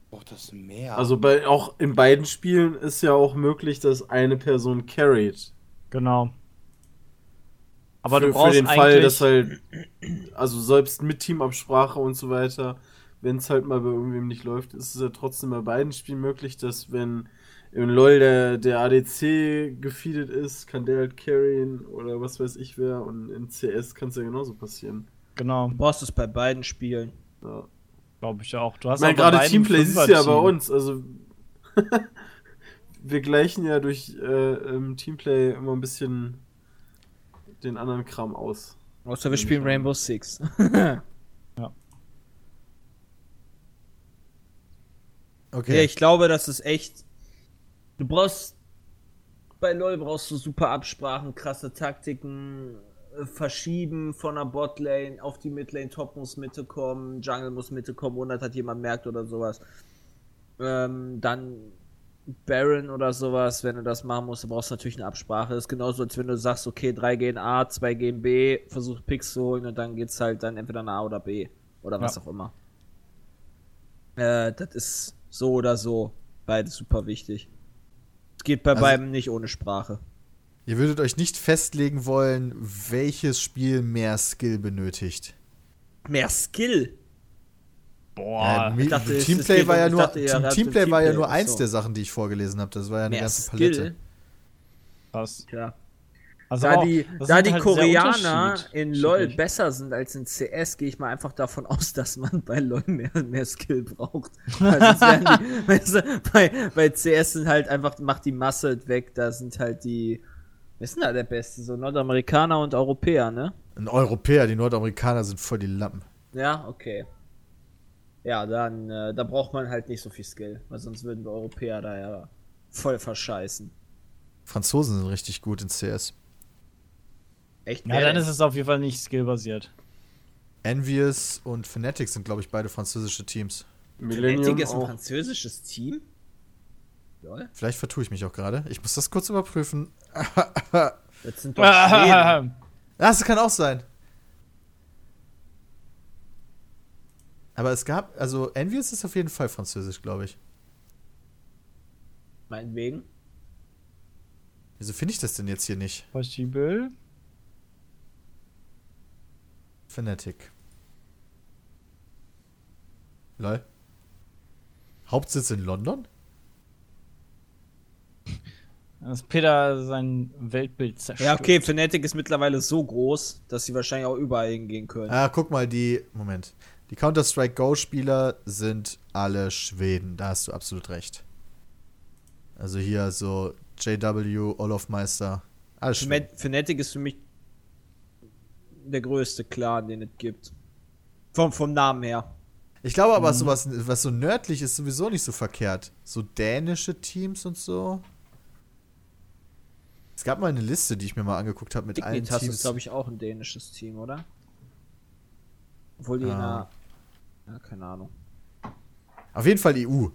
Braucht das mehr? Also bei auch in beiden Spielen ist ja auch möglich, dass eine Person carried. genau. Aber für, du brauchst für den Fall, dass halt, also selbst mit Teamabsprache und so weiter, wenn es halt mal bei irgendwem nicht läuft, ist es ja trotzdem bei beiden Spielen möglich, dass wenn im LoL der, der ADC gefeedet ist, kann der halt carryen oder was weiß ich wer und in CS kann es ja genauso passieren. Genau, Du brauchst es bei beiden Spielen. Ja. glaube ich auch. Du hast Ich meine, auch bei gerade Teamplay siehst du ja bei uns. Also, wir gleichen ja durch äh, im Teamplay immer ein bisschen den anderen Kram aus. Außer wir spielen Rainbow Six. Okay. Ja, ich glaube, das ist echt. Du brauchst. Bei LOL brauchst du super Absprachen, krasse Taktiken, äh, verschieben von der Botlane auf die Midlane, Top muss Mitte kommen, Jungle muss Mitte kommen, ohne dass hat jemand merkt oder sowas. Ähm, dann Baron oder sowas, wenn du das machen musst, du brauchst natürlich eine Absprache. Das ist genauso, als wenn du sagst, okay, drei gehen A, zwei gehen B, versuch Picks zu holen und dann geht's halt dann entweder nach A oder B. Oder was Ja. auch immer. Äh, das ist so oder so beides super wichtig. Es geht bei Also- beiden nicht ohne Sprache. Ihr würdet euch nicht festlegen wollen, welches Spiel mehr Skill benötigt. Mehr Skill. Boah, Mi- dachte, es- es Teamplay war ja nur, dachte, Teamplay im war ja Teamplay, nur eins so. der Sachen, die ich vorgelesen habe. Das war ja eine Mehr ganze Skill. Palette. krass. Also Da auch- die, da die halt Koreaner in LoL besser sind als in CS, gehe ich mal einfach davon aus, dass man bei LoL mehr, mehr Skill braucht. Die, weißt du, bei, bei CS sind halt einfach, macht die Masse weg, da sind halt die, wer ist denn da der Beste? So Nordamerikaner und Europäer, ne? Ein Europäer, die Nordamerikaner sind voll die Lappen. Ja, okay. Ja, dann, äh, da braucht man halt nicht so viel Skill, weil sonst würden wir Europäer da ja voll verscheißen. Franzosen sind richtig gut in CS. Echt? Ja, dann ist es auf jeden Fall nicht skillbasiert. Envious und Fnatic sind, glaube ich, beide französische Teams. Millennium Fnatic ist ein auch. französisches Team? Lol. Vielleicht vertue ich mich auch gerade. Ich muss das kurz überprüfen. Das sind doch Schweden. Ja, das kann auch sein. Aber es gab, also Envious ist auf jeden Fall französisch, glaube ich. Meinetwegen. Wieso finde ich das denn jetzt hier nicht? Possible. Fnatic. Lol. Hauptsitz in London? Dass Peter sein Weltbild zerstört. Ja, okay, Fnatic ist mittlerweile so groß, dass sie wahrscheinlich auch überall hingehen können. Ah, guck mal, die. Moment. Die Counter-Strike Go-Spieler sind alle Schweden. Da hast du absolut recht. Also hier so JW, Olof Meister. Alles Schweden. Fna- Fnatic ist für mich der größte Clan, den es gibt. Vom, vom Namen her. Ich glaube aber, sowas, was so nördlich ist, sowieso nicht so verkehrt. So dänische Teams und so. Es gab mal eine Liste, die ich mir mal angeguckt habe mit allen Dignitas Teams. ist, glaube ich, auch ein dänisches Team, oder? Obwohl die in Ah. einer. Ja, keine Ahnung. Auf jeden Fall EU.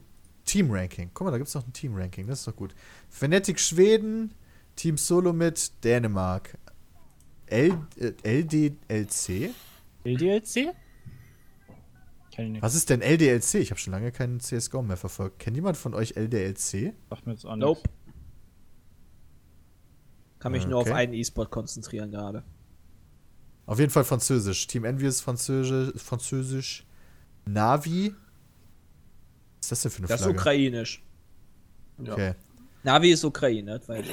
Team Ranking. Guck mal, da gibt es noch ein Team Ranking. Das ist doch gut. Fnatic Schweden, Team Solo mit Dänemark. L, äh, LDLC? LDLC? Was ist denn LDLC? Ich habe schon lange keinen CSGO mehr verfolgt. Kennt jemand von euch LDLC? Sagt mir jetzt auch Nope. Kann mich nur auf Okay. einen E-Sport konzentrieren gerade. Auf jeden Fall Französisch. Team Envious Französisch. Französisch. Navi. Was ist das denn für eine Das ist Flagge? ukrainisch. Okay. Navi ist Ukraine, das ich.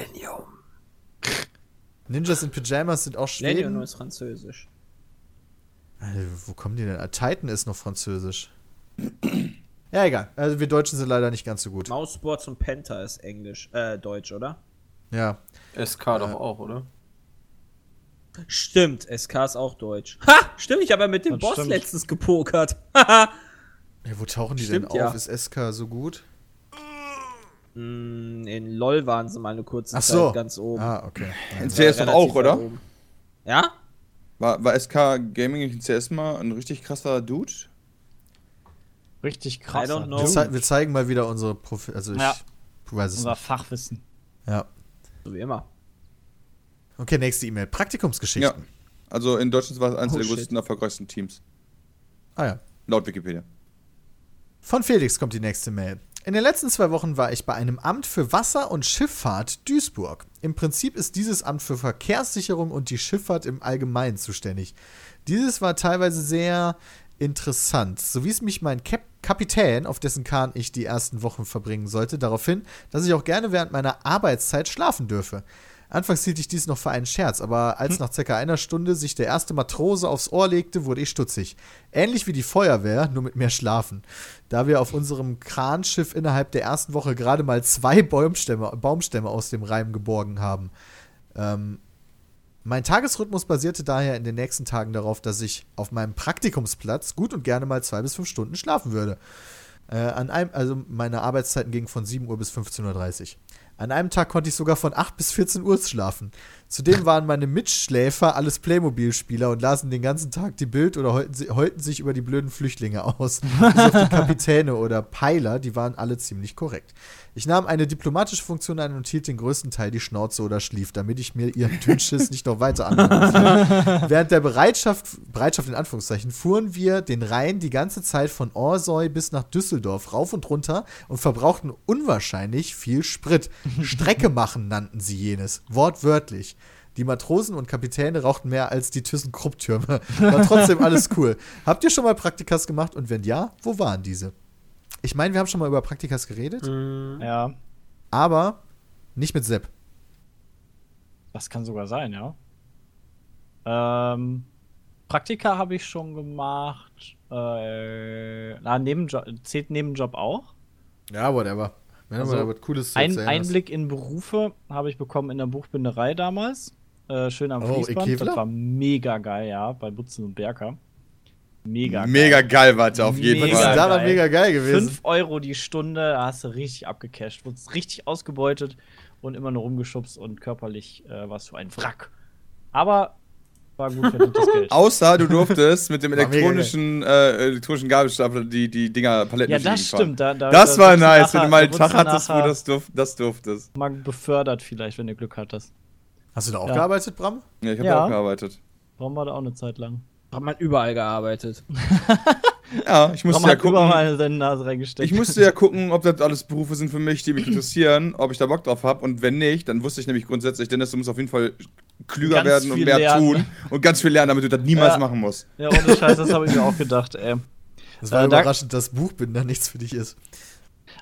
Ninjas in Pyjamas sind auch Schweden. ist französisch. Alter, wo kommen die denn? Ah, Titan ist noch Französisch. ja, egal. Also wir Deutschen sind leider nicht ganz so gut. Mouse Sports und Penta ist Englisch, äh, Deutsch, oder? Ja. SK doch auch, oder? Stimmt, SK ist auch Deutsch. Ha! Stimmt, ich habe ja mit dem Das Boss stimmt. letztens gepokert. Haha. ja. Wo tauchen die Stimmt, denn auf? ja. Ist SK so gut? Mm, In LOL waren sie mal eine kurze Ach Zeit so. ganz oben. Ah, okay. In CS doch auch, oder? oben. Ja? War, war SK Gaming in CS mal ein richtig krasser Dude? Richtig krass. I don't know. Wir, zei wir zeigen mal wieder unsere Profi Also ich Ja. weiß es Unser nicht. Fachwissen. Ja. So wie immer. Okay, nächste E-Mail. Praktikumsgeschichten. Ja. Also in Deutschland war es eines Oh, der größten, erfolgreichsten Teams. Ah ja. Laut Wikipedia. Von Felix kommt die nächste Mail. In den letzten zwei Wochen war ich bei einem Amt für Wasser- und Schifffahrt Duisburg. Im Prinzip ist dieses Amt für Verkehrssicherung und die Schifffahrt im Allgemeinen zuständig. Dieses war teilweise sehr interessant. So wie es mich mein Cap Kapitän, auf dessen Kahn ich die ersten Wochen verbringen sollte, darauf hin, dass ich auch gerne während meiner Arbeitszeit schlafen dürfe. Anfangs hielt ich dies noch für einen Scherz, aber als nach circa einer Stunde sich der erste Matrose aufs Ohr legte, wurde ich stutzig. Ähnlich wie die Feuerwehr, nur mit mehr Schlafen. Da wir auf unserem Kranschiff innerhalb der ersten Woche gerade mal zwei Baumstämme, Baumstämme aus dem Reim geborgen haben. Ähm, mein Tagesrhythmus basierte daher in den nächsten Tagen darauf, dass ich auf meinem Praktikumsplatz gut und gerne mal zwei bis fünf Stunden schlafen würde. Äh, an einem, also meine Arbeitszeiten gingen von 7 Uhr bis 15.30 Uhr. An einem Tag konnte ich sogar von 8 bis 14 Uhr schlafen. Zudem waren meine Mitschläfer alles Playmobil-Spieler und lasen den ganzen Tag die Bild oder heulten, heulten sich über die blöden Flüchtlinge aus. Bis auf die Kapitäne oder Peiler, die waren alle ziemlich korrekt. Ich nahm eine diplomatische Funktion ein und hielt den größten Teil die Schnauze oder schlief, damit ich mir ihren Dünnschiss nicht noch weiter anhören. Während der Bereitschaft, Bereitschaft in Anführungszeichen, fuhren wir den Rhein die ganze Zeit von Orsoy bis nach Düsseldorf rauf und runter und verbrauchten unwahrscheinlich viel Sprit. Strecke machen nannten sie jenes, wortwörtlich. Die Matrosen und Kapitäne rauchten mehr als die ThyssenKrupp-Türme. War trotzdem alles cool. Habt ihr schon mal Praktikas gemacht und wenn ja, wo waren diese? Ich meine, wir haben schon mal über Praktikas geredet, Ja, aber nicht mit Sepp. das kann sogar sein, ja. Ähm, Praktika habe ich schon gemacht. Äh, na, Nebenjob, zählt Nebenjob auch. Ja, whatever. Wenn Also, mal was Cooles zu Ein erzählen hast. Einblick in Berufe habe ich bekommen in der Buchbinderei damals. Äh, schön am Oh, Fließband. Ikevla? Das war mega geil, ja, bei Butzen und Berker. Mega geil. Mega geil, warte, auf jeden Mega Fall. daran geil. mega geil gewesen? 5 Euro die Stunde, da hast du richtig abgecasht. Wurdest richtig ausgebeutet und immer nur rumgeschubst und körperlich äh, warst du ein Wrack. Aber war gut verdientes Geld. Außer du durftest mit dem War elektronischen, äh, elektronischen Gabelstapler die, die Dinger Paletten ja, das stimmt. Da, da, Das da war nice, wenn nachher- du mal einen da Tag hattest, wo nachher das, durf, das durftest. Mal befördert vielleicht, wenn du Glück hattest. Hast du da auch Ja. gearbeitet, Bram? Ja, ich habe Ja. da auch gearbeitet. Warum war da auch eine Zeit lang? Hat man überall gearbeitet. Ja, ich musste Warum ja hat überall gucken. seine Nase reingesteckt? Ich musste ja gucken, ob das alles Berufe sind für mich, die mich interessieren, ob ich da Bock drauf habe. Und wenn nicht, dann wusste ich nämlich grundsätzlich, Dennis, du musst auf jeden Fall klüger Ganz werden und mehr lernen. tun und ganz viel lernen, damit du das niemals Ja. machen musst. Ja, ohne Scheiß, das habe ich mir auch gedacht, ey. Das war Äh, da- überraschend, dass Buchbinder nichts für dich ist.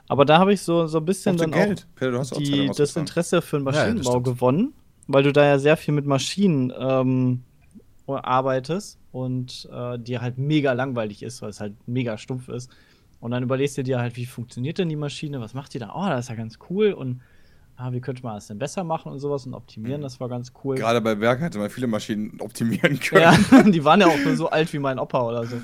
Aber da habe ich so, so ein bisschen dann Geld? Peter, du hast auch Zeit, die, das. Interesse für den Ja, ja, Maschinenbau stimmt. gewonnen, weil du da ja sehr viel mit Maschinen ähm, arbeitest und äh, dir halt mega langweilig ist, weil es halt mega stumpf ist. Und dann überlegst du dir halt, wie funktioniert denn die Maschine, was macht die da? Oh, das ist ja ganz cool und ah, wie könnte man das denn besser machen und sowas und optimieren, das war ganz cool. Gerade bei Berg hätte man viele Maschinen optimieren können. Ja, die waren ja auch nur so alt wie mein Opa oder so.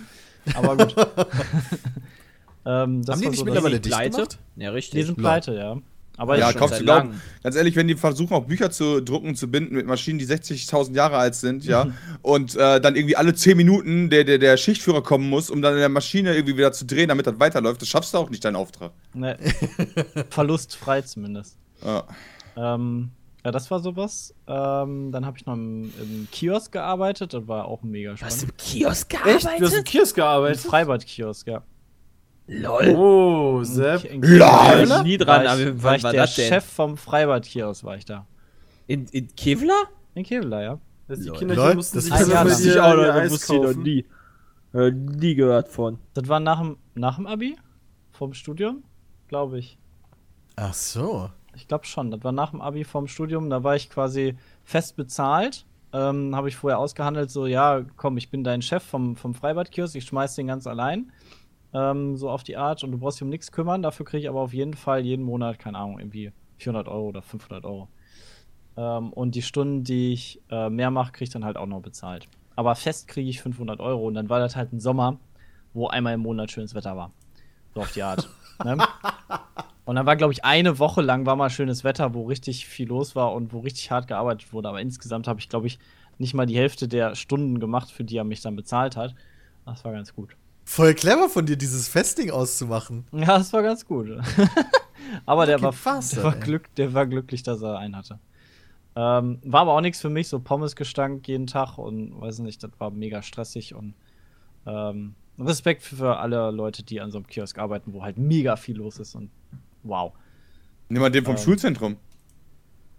Aber gut. ähm, das Haben die nicht so mittlerweile dicht Pleite? gemacht? Ja, richtig. Die sind pleite, ja. Aber ja, ich- kaufst seit du glaub, langem. ganz ehrlich, wenn die versuchen auch Bücher zu drucken, zu binden mit Maschinen, die 60.000 Jahre alt sind, ja, und äh, dann irgendwie alle 10 Minuten der, der, der Schichtführer kommen muss, um dann in der Maschine irgendwie wieder zu drehen, damit das weiterläuft, das schaffst du auch nicht, deinen Auftrag. Ne, verlustfrei zumindest. Ja. Ähm, ja, das war sowas. Ähm, dann habe ich noch im, im Kiosk gearbeitet, das war auch mega Hast du spannend. im Kiosk Echt? Du hast im Kiosk Im gearbeitet? Freibad-Kiosk, ja. Lol. Oh, Sepp. Lol. war ich- Nie dran, war ich, aber war ich war der das denn? Chef vom Freibad-Kiosk, war ich da. In, in Kevlar? In Kevlar, ja. Das die Lol. Kinder mussten das sich immer ich auch noch, das Eis wusste ich noch kaufen. nie. Äh, nie gehört von. Das war nach dem, nach dem Abi? Vom Studium? Glaube ich. Ach so. Ich glaube schon. Das war nach dem Abi vom Studium. Da war ich quasi fest bezahlt. Ähm, Habe ich vorher ausgehandelt, so, ja, komm, ich bin dein Chef vom, vom Freibadkiosk, ich schmeiß den ganz allein. Ähm, so auf die Art und du brauchst dich um nichts kümmern. Dafür kriege ich aber auf jeden Fall jeden Monat, keine Ahnung, irgendwie 400 Euro oder 500 Euro. Ähm, und die Stunden, die ich äh, mehr mache, kriege ich dann halt auch noch bezahlt. Aber fest kriege ich 500 Euro und dann war das halt ein Sommer, wo einmal im Monat schönes Wetter war. So auf die Art. ne? Und dann war, glaube ich, eine Woche lang war mal schönes Wetter, wo richtig viel los war und wo richtig hart gearbeitet wurde. Aber insgesamt habe ich, glaube ich, nicht mal die Hälfte der Stunden gemacht, für die er mich dann bezahlt hat. Das war ganz gut. Voll clever von dir, dieses Festing auszumachen. Ja, das war ganz gut. aber der, war, bastard, der, war glück, der war glücklich, dass er einen hatte. Ähm, war aber auch nichts für mich, so Pommesgestank jeden Tag und weiß nicht, das war mega stressig und ähm, Respekt für alle Leute, die an so einem Kiosk arbeiten, wo halt mega viel los ist und wow. Nimm mal den vom Ähm. Schulzentrum.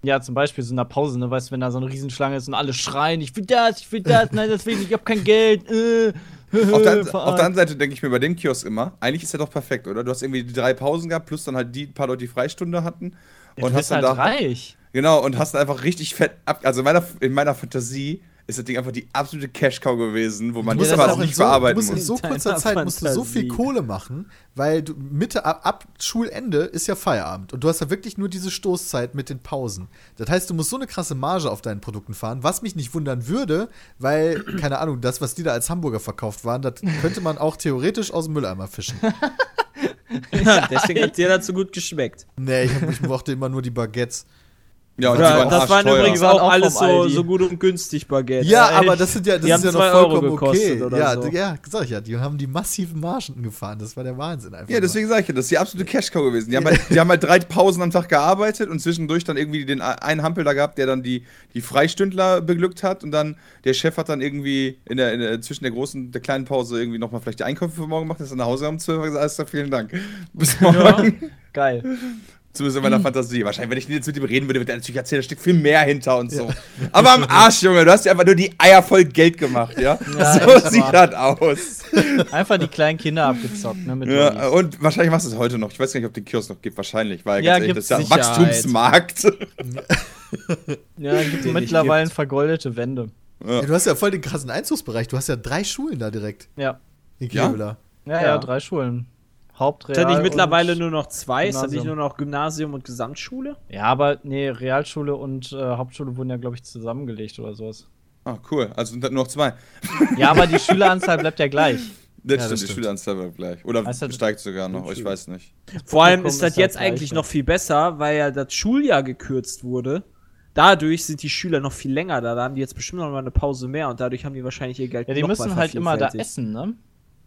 Ja, zum Beispiel so in der Pause, ne, weißt du, wenn da so eine Riesenschlange ist und alle schreien, ich will das, ich will das, nein, das will ich nicht, ich hab kein Geld, äh. Auf der, auf der anderen Seite denke ich mir bei dem Kiosk immer, eigentlich ist er doch perfekt, oder? Du hast irgendwie die drei Pausen gehabt, plus dann halt die paar Leute, die Freistunde hatten. Du Und hast dann halt da. reich. Genau, und hast einfach richtig fett ab. Also in meiner, in meiner Fantasie ist das Ding einfach die absolute Cash-Cow gewesen, wo man Du das musst aber auch in nicht so, du verarbeiten musst in muss. so kurzer Zeit musst du so viel Fantasie. Kohle machen, weil du Mitte ab, ab Schulende ist ja Feierabend und du hast ja wirklich nur diese Stoßzeit mit den Pausen. Das heißt, du musst so eine krasse Marge auf deinen Produkten fahren, was mich nicht wundern würde, weil keine Ahnung, das was die da als Hamburger verkauft waren, das könnte man auch theoretisch aus dem Mülleimer fischen. Ja, deswegen hat dir das so gut geschmeckt. Nee, ich, hab- ich mochte immer nur die Baguettes. Ja, und die Ja, waren das waren arschteuer. übrigens waren auch auch alles so, so gut und günstig Baguette. Ja, echt? aber das sind ja, das ist ja noch zwei Euro vollkommen gekostet okay. oder ja, so. ja, sag ich ja, die haben die massiven Margen gefahren. Das war der Wahnsinn einfach. Ja, nur. deswegen sage ich ja, das ist die absolute Cash-Cow gewesen. Die haben, halt, die haben halt drei Pausen am Tag gearbeitet und zwischendurch dann irgendwie den einen Hampel da gehabt, der dann die, die Freistündler beglückt hat und dann der Chef hat dann irgendwie in der, in der zwischen der großen und der kleinen Pause irgendwie nochmal vielleicht die Einkäufe für morgen gemacht, ist dann nach Hause um 12 Uhr gesagt, alles klar, vielen Dank. Bis morgen. Geil. Zumindest in meiner Fantasie. Wahrscheinlich, wenn ich jetzt mit ihm reden würde, würde er natürlich erzählen, da steckt viel mehr hinter und so. Aber am Arsch, Junge, du hast dir einfach nur die Eier voll Geld gemacht, ja? Ja, so sieht wahr. das aus. Einfach die kleinen Kinder abgezockt, ne? Mit Ja, und wahrscheinlich machst du es heute noch. Ich weiß gar nicht, ob den Kiosk noch gibt. Wahrscheinlich, weil Ja, ganz ehrlich, das ist ja ein Wachstumsmarkt. ja, gibt Den mittlerweile nicht vergoldete Wände. Ja, du hast ja voll den krassen Einzugsbereich. Du hast ja drei Schulen da direkt Ja. in Ja? Kevela. Ja, ja, Ja. drei Schulen. Hauptreal. Ist das nicht mittlerweile nur noch zwei? Ist das nicht Gymnasium. nur noch Gymnasium und Gesamtschule? Ja, aber nee, Realschule und äh, Hauptschule wurden ja, glaube ich, zusammengelegt oder sowas. Ah, cool. Also sind das nur noch zwei. Ja, aber die Schüleranzahl bleibt ja gleich. Das das stimmt, die stimmt. Schüleranzahl bleibt gleich. Oder das- steigt sogar noch, ich weiß nicht. Vor allem ist das ist halt jetzt eigentlich noch viel besser, weil ja das Schuljahr gekürzt wurde. Dadurch sind die Schüler noch viel länger da. Da haben die jetzt bestimmt noch mal eine Pause mehr und dadurch haben die wahrscheinlich ihr Geld Ja, die noch müssen mal halt immer da essen, ne?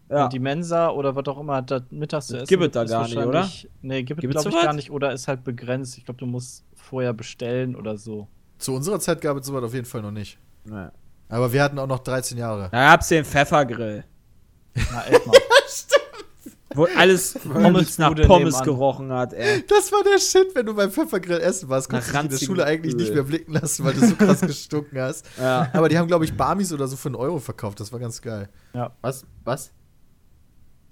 Ja. Die Mensa oder was auch immer das mittags zu essen. gibt es da gar nicht, wahrscheinlich- Nee, gibt es Gibt es glaube ich gar nicht oder ist halt begrenzt. Ich glaube, du musst vorher bestellen oder so. Zu unserer Zeit gab es sowas auf jeden Fall noch nicht. Ja. Aber wir hatten auch noch 13 Jahre. Da gab's den Pfeffergrill, Na, echt mal. wo alles übelst nach Pommes gerochen hat, ey. Das war der Shit, wenn du beim Pfeffergrill essen warst, konntest du dich in der Schule eigentlich Öl. nicht mehr blicken lassen, weil du so krass gestunken hast. Ja. Aber die haben, glaube ich, Barmis oder so für einen Euro verkauft. Das war ganz geil. Was? Was?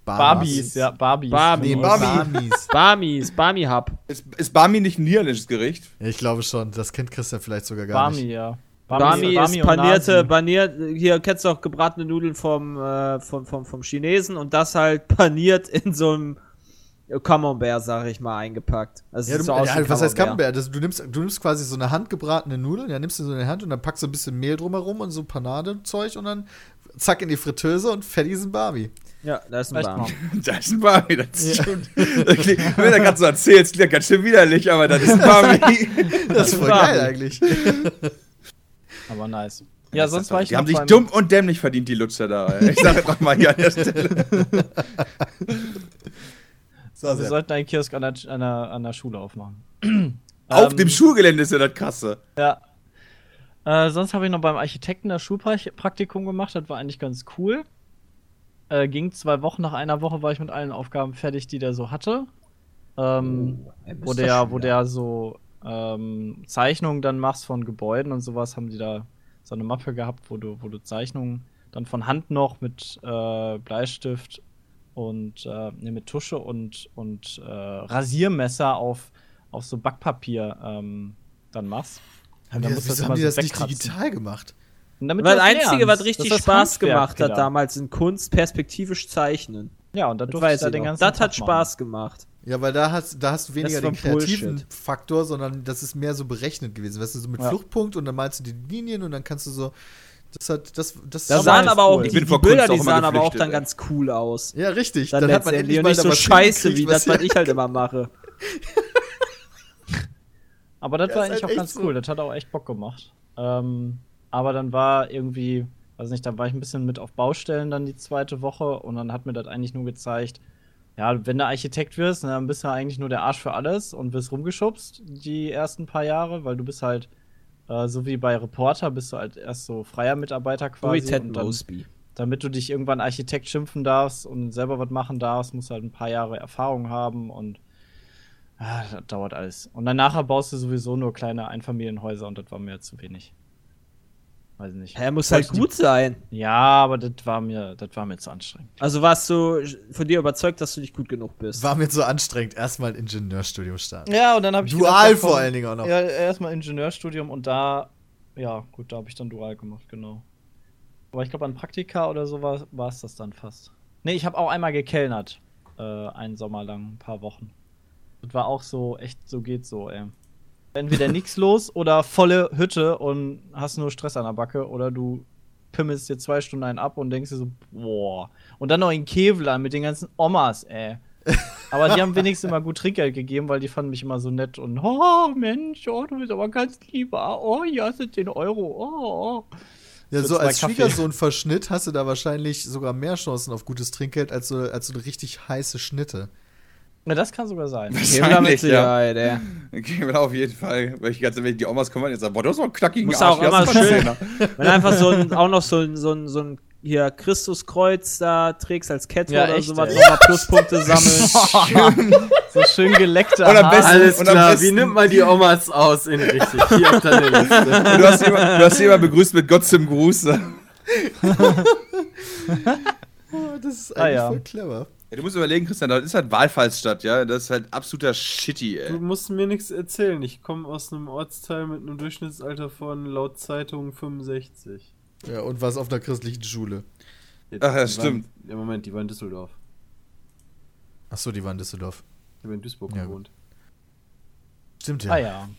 Barbies, ja, Barbies. Barbies. Nee, Barmi. Barmis. Barmis, Barmi Hub. Ist, ist Barmi nicht ein niederländisches Gericht? Ja, ich glaube schon. Das kennt Christian vielleicht sogar gar Barmi, nicht. ja. Barmi, Barmi ist panierte, paniert, hier kennst du auch gebratene Nudeln vom, äh, vom, vom, vom Chinesen und das halt paniert in so einem Camembert, sag ich mal, eingepackt. Also Ja, sieht du, so aus ja, was heißt Camembert. Camembert? Das, du, nimmst, du nimmst quasi so eine handgebratene Nudel, ja, nimmst du so in die Hand und dann packst du ein bisschen Mehl drumherum und so Panadezeug und dann zack in die Fritteuse und fertig ist ein Barbie. Ja, da ist ein mal. Das ist ein Barmi, das ist stimmt. Das klingt- Wenn du gerade so erzählst, klingt ganz schön widerlich, aber das ist ein Barmi. Das ist voll Barbie. geil eigentlich. Aber nice. Ja, sonst war ich Die haben sich dumm und dämlich verdient, die Lutscher da. Ich sage doch mal hier an der Stelle. So, Wir Sepp. sollten einen Kiosk an der, an der, an der Schule aufmachen. Auf Ähm, dem Schulgelände ist ja das krasse. Ja. Äh, sonst habe ich noch beim Architekten das Schulpraktikum gemacht. Das war eigentlich ganz cool. Äh, ging zwei Wochen. Nach einer Woche war ich mit allen Aufgaben fertig, die der so hatte. Ähm, wo, der, wo der so ähm, Zeichnungen dann machst von Gebäuden und sowas, haben die da so eine Mappe gehabt, wo du, wo du Zeichnungen dann von Hand noch mit äh, Bleistift und äh, nee, mit Tusche und, und äh, Rasiermesser auf, auf so Backpapier ähm, dann machst. Haben die das, immer haben die das nicht digital gemacht? Und damit Weil das Einzige, was richtig Das Spaß Handwerk gemacht hat wieder. damals in Kunst, perspektivisch zeichnen. Ja, und da Das durfte ich da den ganzen Das Tag hat machen. Spaß gemacht. Ja, weil da hast, da hast du weniger den kreativen Bullshit. Faktor, sondern das ist mehr so berechnet gewesen. Weißt du, so mit Ja. Fluchtpunkt und dann malst du die Linien und dann kannst du so. Das hat, das, das Da Aber sahen aber auch, cool. die, Ich bin die vor Bilder, auch die sahen aber auch dann ey. ganz cool aus. Ja, richtig. Dann, hat man endlich nicht so scheiße, wie das, was ich halt immer mache. Aber das Ja, war eigentlich halt auch ganz so. cool. Das hat auch echt Bock gemacht. Ähm, aber dann war irgendwie, weiß nicht, da war ich ein bisschen mit auf Baustellen dann die zweite Woche und dann hat mir das eigentlich nur gezeigt, ja, wenn du Architekt wirst, ne, dann bist du eigentlich nur der Arsch für alles und wirst rumgeschubst die ersten paar Jahre, weil du bist halt, äh, so wie bei Reporter, bist du halt erst so freier Mitarbeiter So wie quasi. Ted dann, Mosby. damit du dich irgendwann Architekt schimpfen darfst und selber was machen darfst, musst du halt ein paar Jahre Erfahrung haben und ah, das dauert alles. Und dann nachher baust du sowieso nur kleine Einfamilienhäuser und das war mir zu wenig. Weiß nicht. Er muss halt gut sein. Ja, aber das war mir, das war mir zu anstrengend. Also warst du von dir überzeugt, dass du nicht gut genug bist. War mir so anstrengend. Erstmal ein Ingenieurstudium starten. Ja, und dann habe ich Dual gedacht, vor allen Dingen auch noch. Ja, erstmal Ingenieurstudium und da, ja, gut, da habe ich dann dual gemacht, genau. Aber ich glaube, an Praktika oder so war es das dann fast. Nee, ich habe auch einmal gekellnert. Äh, einen Sommer lang, ein paar Wochen. Das war auch so, echt, so geht so, ey. Entweder nix los oder volle Hütte und hast nur Stress an der Backe oder du pimmelst dir zwei Stunden einen ab und denkst dir so, boah. Und dann noch in Kevlar mit den ganzen Omas, ey. Aber die haben wenigstens immer gut Trinkgeld gegeben, weil die fanden mich immer so nett und, oh Mensch, oh, du bist aber ganz lieber. Oh, hier hast du 10 Euro. Oh, oh. Ja, so als. Schwiegersohn-Verschnitt hast du da wahrscheinlich sogar mehr Chancen auf gutes Trinkgeld als so, als so richtig heiße Schnitte. Ja, das kann sogar sein. Mit Wahrscheinlich, ja. Sicherheit, ey. Okay, aber auf jeden Fall. Weil ich ganz ehrlich, die Omas kommen und jetzt sagen, boah, du hast doch einen knackigen Muss Arsch, auch immer schön- Zehner. Wenn du einfach so ein, auch noch so ein, so ein, so ein hier Christuskreuz da trägst als Kette Ja, oder echt, sowas, nochmal Pluspunkte sammeln. So schön geleckte Und am besten- Alles und am klar, besten- wie nimmt man die Omas aus in richtig? Hier auf deine Liste. Du hast jemand, du hast begrüßt mit Gott zum Gruß. Ja, Oh, das ist Ah, eigentlich ja. voll clever. Du musst überlegen, Christian, das ist halt Wahlfallsstadt, ja. Das ist halt absoluter Shitty, Du ey. musst mir nichts erzählen. Ich komme aus einem Ortsteil mit einem Durchschnittsalter von laut Zeitung 65. Ja, und was auf einer christlichen Schule. Jetzt, Ach, ja, stimmt. Waren, ja, Moment, die war in Düsseldorf. Achso, die war in Düsseldorf. Ich habe in Duisburg Ja, gewohnt. Stimmt ja. Ah ja.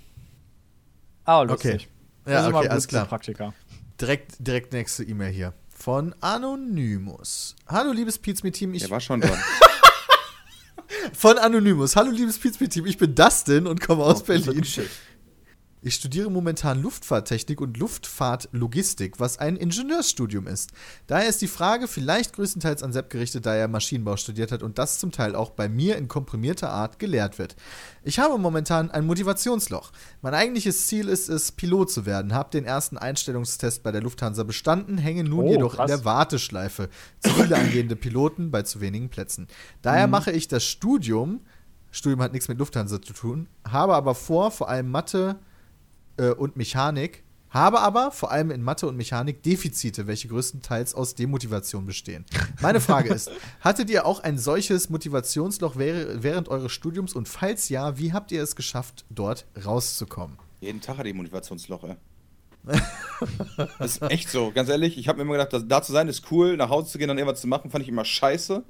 Ah, lustig. Ja, Das ist immer okay, alles klar. Praktika. Direkt, direkt nächste E-Mail hier. Von Anonymous. Hallo, liebes Pizme-Team. Ich Der war schon dran. Von Anonymous. Hallo, liebes Pizme-Team. Ich bin Dustin und komme aus Oh, Berlin. Ich studiere momentan Luftfahrttechnik und Luftfahrtlogistik, was ein Ingenieursstudium ist. Daher ist die Frage vielleicht größtenteils an Sepp gerichtet, da er Maschinenbau studiert hat und das zum Teil auch bei mir in komprimierter Art gelehrt wird. Ich habe momentan ein Motivationsloch. Mein eigentliches Ziel ist es, Pilot zu werden, habe den ersten Einstellungstest bei der Lufthansa bestanden, hänge nun Oh, jedoch krass. in der Warteschleife. Zu viele angehende Piloten bei zu wenigen Plätzen. Daher mache ich das Studium, Studium hat nichts mit Lufthansa zu tun, habe aber vor, vor allem Mathe, äh, und Mechanik, habe aber vor allem in Mathe und Mechanik Defizite, welche größtenteils aus Demotivation bestehen. Meine Frage ist, hattet ihr auch ein solches Motivationsloch während eures Studiums und falls ja, wie habt ihr es geschafft, dort rauszukommen? Jeden Tag hat die Motivationsloch, ey. das ist echt so, ganz ehrlich. Ich habe mir immer gedacht, dass, da zu sein ist cool, nach Hause zu gehen, dann irgendwas zu machen, fand ich immer scheiße.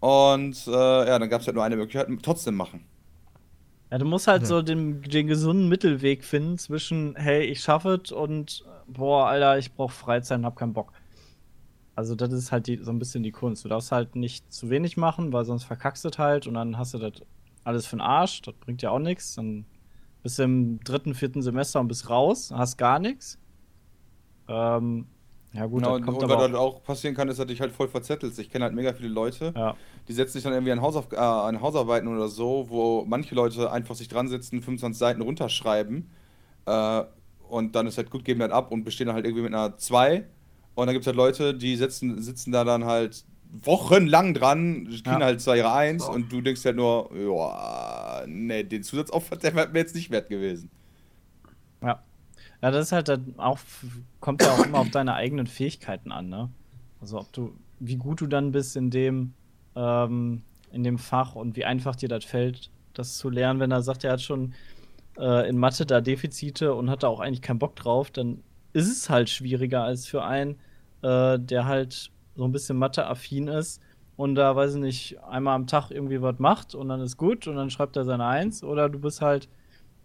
Und äh, ja, dann gab es halt nur eine Möglichkeit, trotzdem machen. Ja, du musst halt so den, den gesunden Mittelweg finden zwischen, hey, ich schaffe es und, boah, Alter, ich brauche Freizeit und hab keinen Bock. Also, das ist halt die, so ein bisschen die Kunst. Du darfst halt nicht zu wenig machen, weil sonst verkackst du es halt und dann hast du das alles für den Arsch. Das bringt ja auch nichts. Dann bist du im dritten, vierten Semester und bist raus, hast gar nichts. Ähm, ja, gut, Genau, und, kommt und was halt auch passieren kann, ist, dass du dich halt voll verzettelst. Ich kenne halt mega viele Leute, Ja. Die setzen sich dann irgendwie an, Hausauf äh, an Hausarbeiten oder so, wo manche Leute einfach sich dran sitzen, 25 Seiten runterschreiben äh, und dann ist halt gut, geben dann ab und bestehen dann halt irgendwie mit einer 2. Und dann gibt es halt Leute, die sitzen, sitzen da dann halt wochenlang dran, kriegen Ja. halt zwar ihre 1 und du denkst halt nur, ja, nee, den Zusatzaufwand, der wäre mir jetzt nicht wert gewesen. Ja. Ja, das ist halt dann auch, kommt ja auch immer auf deine eigenen Fähigkeiten an, ne? Also ob du, wie gut du dann bist in dem, ähm, in dem Fach und wie einfach dir das fällt, das zu lernen, wenn er sagt, er hat schon äh, in Mathe da Defizite und hat da auch eigentlich keinen Bock drauf, dann ist es halt schwieriger als für einen, äh, der halt so ein bisschen Mathe-affin ist und da, weiß ich nicht, einmal am Tag irgendwie was macht und dann ist gut und dann schreibt er seine Eins oder du bist halt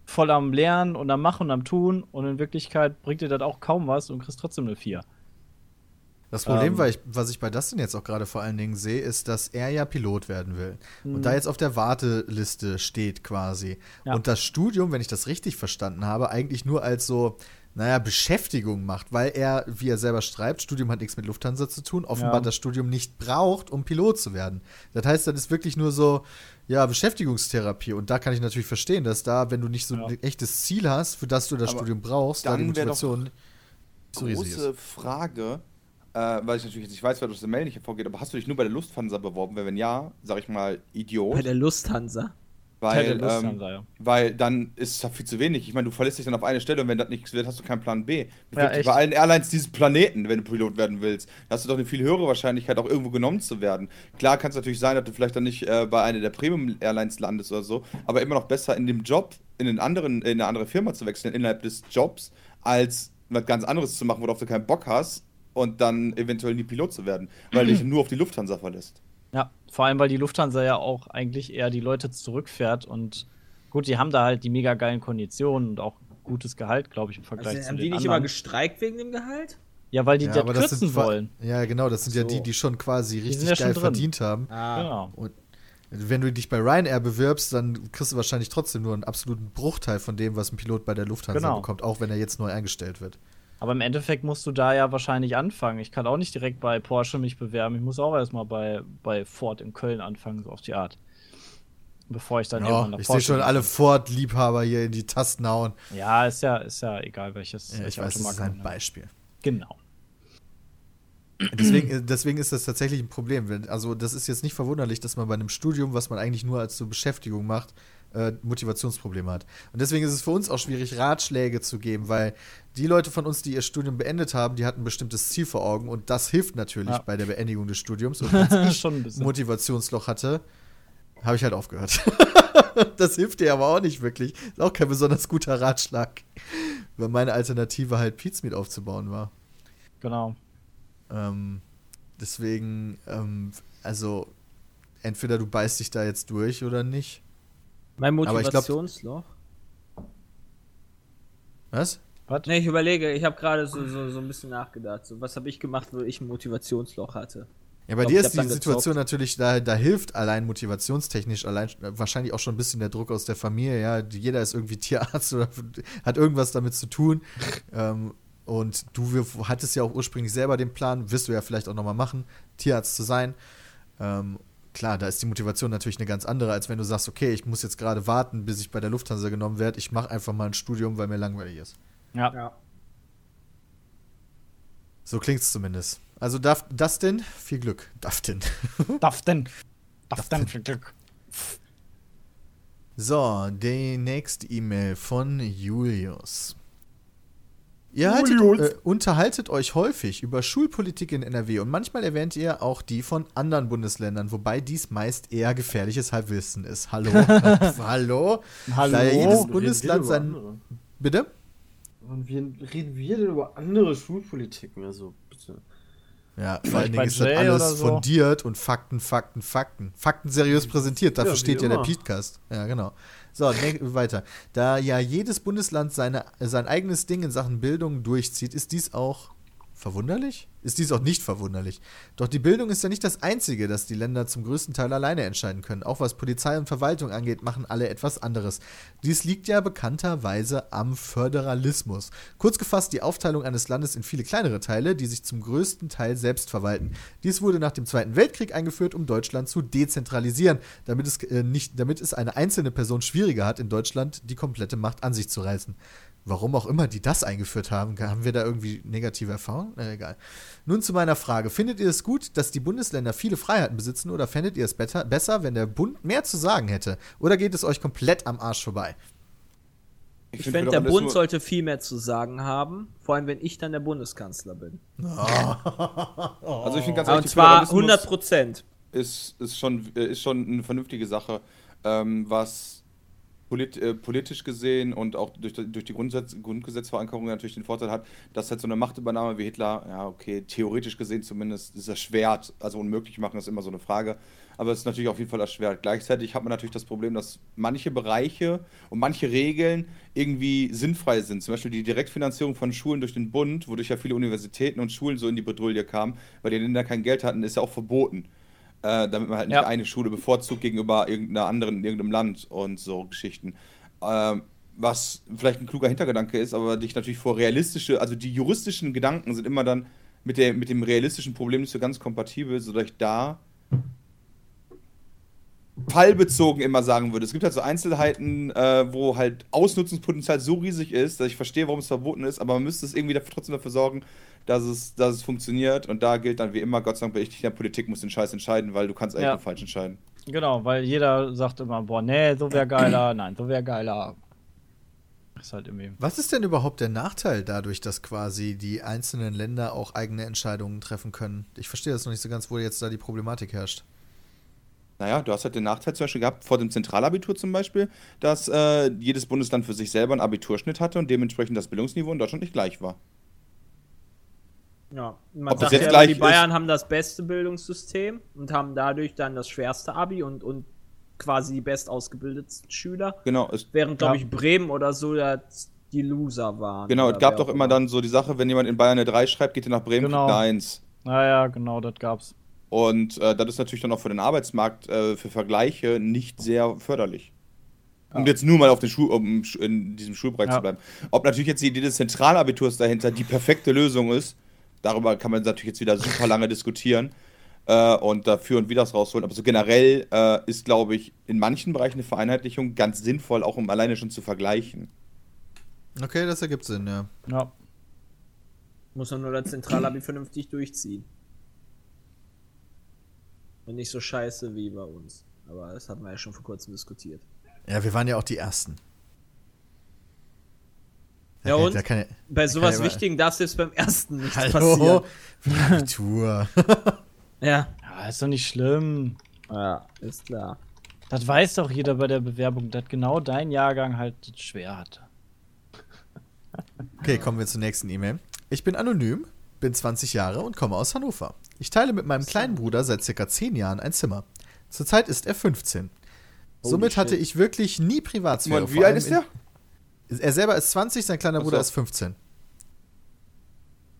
voll am Lernen und am Machen und am Tun und in Wirklichkeit bringt dir das auch kaum was und kriegst trotzdem eine 4. Das Problem, Ähm. weil ich, was ich bei Dustin jetzt auch gerade vor allen Dingen sehe, ist, dass er ja Pilot werden will. Mhm. Und da jetzt auf der Warteliste steht quasi. Ja. Und das Studium, wenn ich das richtig verstanden habe, eigentlich nur als so, naja, Beschäftigung macht, weil er, wie er selber schreibt, Studium hat nichts mit Lufthansa zu tun, offenbar Ja. das Studium nicht braucht, um Pilot zu werden. Das heißt, das ist wirklich nur so, ja, Beschäftigungstherapie. Und da kann ich natürlich verstehen, dass da, wenn du nicht so Ja. ein echtes Ziel hast, für das du das Aber Studium brauchst, da die dann wär doch Motivation ist. Große Frage, äh, weil ich natürlich jetzt nicht weiß, wer aus der Mail nicht hervorgeht, aber hast du dich nur bei der Lufthansa beworben? Weil wenn ja, sag ich mal, Idiot. Bei der Lufthansa. Weil, der ähm, Lufthansa, ja. weil dann ist es halt viel zu wenig. Ich meine, du verlässt dich dann auf eine Stelle und wenn das nichts wird, hast du keinen Plan B. Ja, bei allen Airlines dieses Planeten, wenn du Pilot werden willst, da hast du doch eine viel höhere Wahrscheinlichkeit, auch irgendwo genommen zu werden. Klar kann es natürlich sein, dass du vielleicht dann nicht äh, bei einer der Premium-Airlines landest oder so, aber immer noch besser in dem Job, in, den anderen, in eine andere Firma zu wechseln, innerhalb des Jobs, als was ganz anderes zu machen, worauf du keinen Bock hast und dann eventuell nie Pilot zu werden, weil du dich nur auf die Lufthansa verlässt. Ja, vor allem, weil die Lufthansa ja auch eigentlich eher die Leute zurückfährt und gut, die haben da halt die mega geilen Konditionen und auch gutes Gehalt, glaube ich, im Vergleich Also, zu haben den die nicht anderen. immer gestreikt wegen dem Gehalt? ja, weil die Ja, das sind kürzen wa- wollen. Ja, genau, das sind ja So. die, die schon quasi sind richtig ja geil verdient haben. Ah. Genau. Und wenn du dich bei Ryanair bewirbst, dann kriegst du wahrscheinlich trotzdem nur einen absoluten Bruchteil von dem, was ein Pilot bei der Lufthansa Genau. bekommt, auch wenn er jetzt neu eingestellt wird. Aber im Endeffekt musst du da ja wahrscheinlich anfangen. Ich kann auch nicht direkt bei Porsche mich bewerben. Ich muss auch erstmal bei, bei Ford in Köln anfangen, so auf die Art. Bevor ich dann Ja, irgendwann nach ich sehe schon alle Ford-Liebhaber hier in die Tasten hauen. Ja, ist ja, ist ja egal, welches. Ja, ich weiß, das ist ein Beispiel. Genau. Deswegen, äh, deswegen ist das tatsächlich ein Problem. Also, das ist jetzt nicht verwunderlich, dass man bei einem Studium, was man eigentlich nur als so Beschäftigung macht, äh, Motivationsprobleme hat. Und deswegen ist es für uns auch schwierig, Ratschläge zu geben, weil die Leute von uns, die ihr Studium beendet haben, die hatten ein bestimmtes Ziel vor Augen und das hilft natürlich Ja. bei der Beendigung des Studiums. Und als ich Schon ein. Motivationsloch hatte, habe ich halt aufgehört. das hilft dir aber auch nicht wirklich. Ist auch kein besonders guter Ratschlag, weil meine Alternative halt Pizmeet aufzubauen war. Genau. Ähm, deswegen, ähm, also entweder du beißt dich da jetzt durch oder nicht. Mein glaub- Motivationsloch? Was? Was? Ne, ich überlege, ich habe gerade so, so, so ein bisschen nachgedacht. So, was habe ich gemacht, wo ich ein Motivationsloch hatte? Ja, bei glaub, dir ist die Situation natürlich, da, da hilft allein motivationstechnisch, allein äh, wahrscheinlich auch schon ein bisschen der Druck aus der Familie, ja. Jeder ist irgendwie Tierarzt oder hat irgendwas damit zu tun. ähm, und du wir- hattest ja auch ursprünglich selber den Plan, wirst du ja vielleicht auch nochmal machen, Tierarzt zu sein. Ähm, klar, da ist die Motivation natürlich eine ganz andere, als wenn du sagst, okay, ich muss jetzt gerade warten, bis ich bei der Lufthansa genommen werde. Ich mache einfach mal ein Studium, weil mir langweilig ist. Ja. Ja. So klingt es zumindest. Also darf Dustin, viel Glück. Dustin. Darf denn? Darf denn für Glück? So, die nächste E-Mail von Julius. Ihr haltet, äh, unterhaltet euch häufig über Schulpolitik in NRW und manchmal erwähnt ihr auch die von anderen Bundesländern, wobei dies meist eher gefährliches Halbwissen ist. Hallo? Hallo? Hallo? Da ja jedes Bundesland sein. Bitte? Und wie reden wir denn über andere Schulpolitiken? Also, bitte. Ja, vor allen Dingen ist das alles so? fundiert und Fakten, Fakten, Fakten. Fakten seriös präsentiert, dafür Ja, steht ja der. Podcast. Ja, genau. So, ne, weiter. Da ja jedes Bundesland seine, sein eigenes Ding in Sachen Bildung durchzieht, ist dies auch verwunderlich? Ist dies auch nicht verwunderlich. Doch die Bildung ist ja nicht das Einzige, das die Länder zum größten Teil alleine entscheiden können. Auch was Polizei und Verwaltung angeht, machen alle etwas anderes. Dies liegt ja bekannterweise am Föderalismus. Kurz gefasst die Aufteilung eines Landes in viele kleinere Teile, die sich zum größten Teil selbst verwalten. Dies wurde nach dem Zweiten Weltkrieg eingeführt, um Deutschland zu dezentralisieren, damit es, äh, nicht, damit es eine einzelne Person schwieriger hat, in Deutschland die komplette Macht an sich zu reißen. Warum auch immer die das eingeführt haben, haben wir da irgendwie negative Erfahrungen? Na, egal. Nun zu meiner Frage. Findet ihr es gut, dass die Bundesländer viele Freiheiten besitzen oder fändet ihr es better, besser, wenn der Bund mehr zu sagen hätte? Oder geht es euch komplett am Arsch vorbei? Ich find finde, der Bund sollte viel mehr zu sagen haben, vor allem wenn ich dann der Bundeskanzler bin. Also ich finde ganz Und ehrlich, zwar Föderalismus 100 Prozent. ist, ist, schon, äh, ist schon eine vernünftige Sache, ähm, was polit, äh, politisch gesehen und auch durch, durch die Grundsatz, Grundgesetzverankerung natürlich den Vorteil hat, dass halt so eine Machtübernahme wie Hitler, ja okay, theoretisch gesehen zumindest, ist erschwert, also unmöglich machen ist immer so eine Frage, aber es ist natürlich auf jeden Fall erschwert. Gleichzeitig hat man natürlich das Problem, dass manche Bereiche und manche Regeln irgendwie sinnfrei sind. Zum Beispiel die Direktfinanzierung von Schulen durch den Bund, wodurch ja viele Universitäten und Schulen so in die Bredouille kamen, weil die Länder kein Geld hatten, ist ja auch verboten. Äh, damit man halt nicht Ja. eine Schule bevorzugt gegenüber irgendeiner anderen in irgendeinem Land und so Geschichten. Ähm, was vielleicht ein kluger Hintergedanke ist, aber dich natürlich vor realistische, also die juristischen Gedanken sind immer dann mit, der, mit dem realistischen Problem nicht so ganz kompatibel, sodass ich da fallbezogen immer sagen würde. Es gibt halt so Einzelheiten, äh, wo halt Ausnutzungspotenzial so riesig ist, dass ich verstehe, warum es verboten ist, aber man müsste es irgendwie dafür, trotzdem dafür sorgen, dass es, dass es funktioniert. Und da gilt dann wie immer, Gott sei Dank bin ich nicht in der Politik, muss den Scheiß entscheiden, weil du kannst eigentlich Ja. nur falsch entscheiden. Genau, weil jeder sagt immer, boah, nee, so wäre geiler, nein, so wäre geiler. Ist halt irgendwie. Was ist denn überhaupt der Nachteil dadurch, dass quasi die einzelnen Länder auch eigene Entscheidungen treffen können? Ich verstehe das noch nicht so ganz, wo jetzt da die Problematik herrscht. Naja, du hast halt den Nachteil zum Beispiel gehabt, vor dem Zentralabitur zum Beispiel, dass äh, jedes Bundesland für sich selber einen Abiturschnitt hatte und dementsprechend das Bildungsniveau in Deutschland nicht gleich war. Ja, man Ob sagt jetzt ja, gleich die ist- Bayern haben das beste Bildungssystem und haben dadurch dann das schwerste Abi und, und quasi die bestausgebildetsten Schüler. Genau, es, Während, glaube ich, Bremen oder so die Loser waren. genau, es gab doch immer dann so die Sache, wenn jemand in Bayern eine 3 schreibt, geht er nach Bremen, Genau. kriegt eine 1. Naja, genau, das gab's. Und äh, das ist natürlich dann auch für den Arbeitsmarkt äh, für Vergleiche nicht sehr förderlich. Um jetzt nur mal auf den Schul um in diesem Schulbereich Ja. zu bleiben. Ob natürlich jetzt die Idee des Zentralabiturs dahinter die perfekte Lösung ist, darüber kann man natürlich jetzt wieder super lange diskutieren äh, und dafür und wieder das rausholen. Aber so generell äh, ist, glaube ich, in manchen Bereichen eine Vereinheitlichung ganz sinnvoll, auch um alleine schon zu vergleichen. Okay, das ergibt Sinn, ja. Ja. Muss man nur das Zentralabi vernünftig durchziehen. Und nicht so scheiße wie bei uns. Aber das hatten wir ja schon vor kurzem diskutiert. Ja, wir waren ja auch die Ersten. Da Ja, kann- und? Kann Bei sowas immer- Wichtigen darf selbst beim ersten nichts Hallo? passieren. Abitur. Ja. Ja, ist doch nicht schlimm. Ja, ist klar. Das weiß doch jeder bei der Bewerbung, dass genau dein Jahrgang halt schwer hatte. Okay, kommen wir zur nächsten E-Mail. Ich bin anonym, bin 20 Jahre und komme aus Hannover. Ich teile mit meinem kleinen Bruder seit circa 10 Jahren ein Zimmer. Zurzeit ist er 15. Somit hatte ich wirklich nie Privatsphäre. Und wie alt ist der? in- Er selber ist 20, sein kleiner Bruder so. ist 15.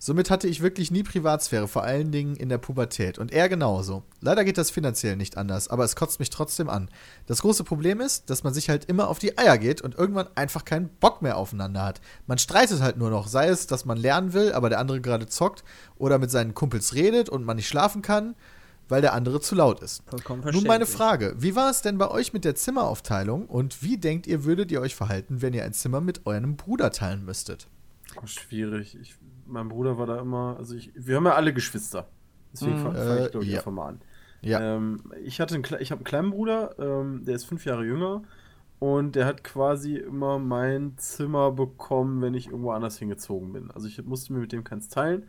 Somit hatte ich wirklich nie Privatsphäre, vor allen Dingen in der Pubertät. Und er genauso. Leider geht das finanziell nicht anders, aber es kotzt mich trotzdem an. Das große Problem ist, dass man sich halt immer auf die Eier geht und irgendwann einfach keinen Bock mehr aufeinander hat. Man streitet halt nur noch, sei es, dass man lernen will, aber der andere gerade zockt oder mit seinen Kumpels redet und man nicht schlafen kann, weil der andere zu laut ist. Vollkommen Nun meine. Frage, wie war es denn bei euch mit der Zimmeraufteilung und wie denkt ihr, würdet ihr euch verhalten, wenn ihr ein Zimmer mit eurem Bruder teilen müsstet? Oh, schwierig. Ich, mein Bruder war da immer, also ich, wir haben ja alle Geschwister. Deswegen Mhm. fange fang Äh, ich, glaube ich, ja. einfach mal an. Ja. Ähm, ich hatte einen, ich habe einen kleinen Bruder, ähm, der ist fünf Jahre jünger und der hat quasi immer mein Zimmer bekommen, wenn ich irgendwo anders hingezogen bin. Also ich musste mir mit dem keins teilen,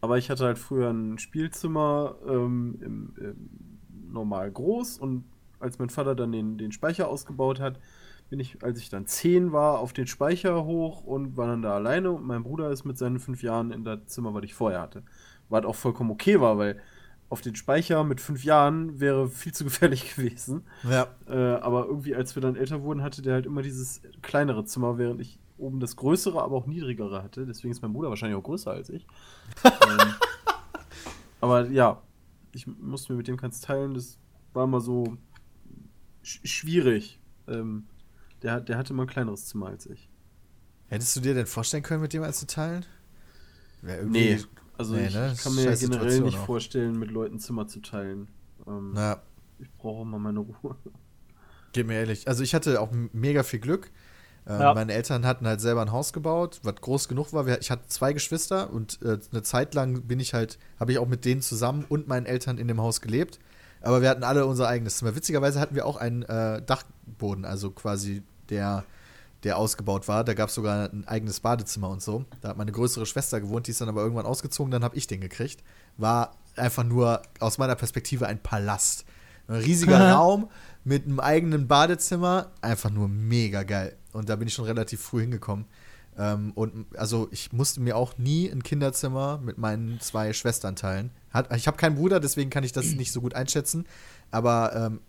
aber ich hatte halt früher ein Spielzimmer ähm, im, im normal groß und als mein Vater dann den, den Speicher ausgebaut hat, bin ich, als ich dann zehn war, auf den Speicher hoch und war dann da alleine und mein Bruder ist mit seinen fünf Jahren in das Zimmer, was ich vorher hatte. Was auch vollkommen okay war, weil auf den Speicher mit fünf Jahren wäre viel zu gefährlich gewesen. Ja. Äh, aber irgendwie, als wir dann älter wurden, hatte der halt immer dieses kleinere Zimmer, während ich oben das größere, aber auch niedrigere hatte. Deswegen ist mein Bruder wahrscheinlich auch größer als ich. ähm, aber ja, ich musste mir mit dem keins teilen. Das war immer so sch schwierig. Ähm, der, der hatte immer ein kleineres Zimmer als ich. Hättest du dir denn vorstellen können, mit dem eins zu teilen? Wär irgendwie- Nee, also Nee, ich, ne? ich kann mir Scheiß generell Situation nicht auch. vorstellen, mit Leuten Zimmer zu teilen. Ähm, Na, Ich brauche immer meine Ruhe. geht mir ehrlich. Also ich hatte auch mega viel Glück. Ähm, Ja. Meine Eltern hatten halt selber ein Haus gebaut, was groß genug war. Wir, ich hatte zwei Geschwister und äh, eine Zeit lang bin ich halt, habe ich auch mit denen zusammen und meinen Eltern in dem Haus gelebt. Aber wir hatten alle unser eigenes Zimmer. Witzigerweise hatten wir auch einen äh, Dachboden, also quasi der, der ausgebaut war. Da gab es sogar ein eigenes Badezimmer und so. Da hat meine größere Schwester gewohnt, die ist dann aber irgendwann ausgezogen, dann habe ich den gekriegt. War einfach nur aus meiner Perspektive ein Palast. Ein riesiger Raum mit einem eigenen Badezimmer, einfach nur mega geil. Und da bin ich schon relativ früh hingekommen. Ähm, und also ich musste mir auch nie ein Kinderzimmer mit meinen zwei Schwestern teilen. Hat, ich habe keinen Bruder, deswegen kann ich das nicht so gut einschätzen. Aber ähm,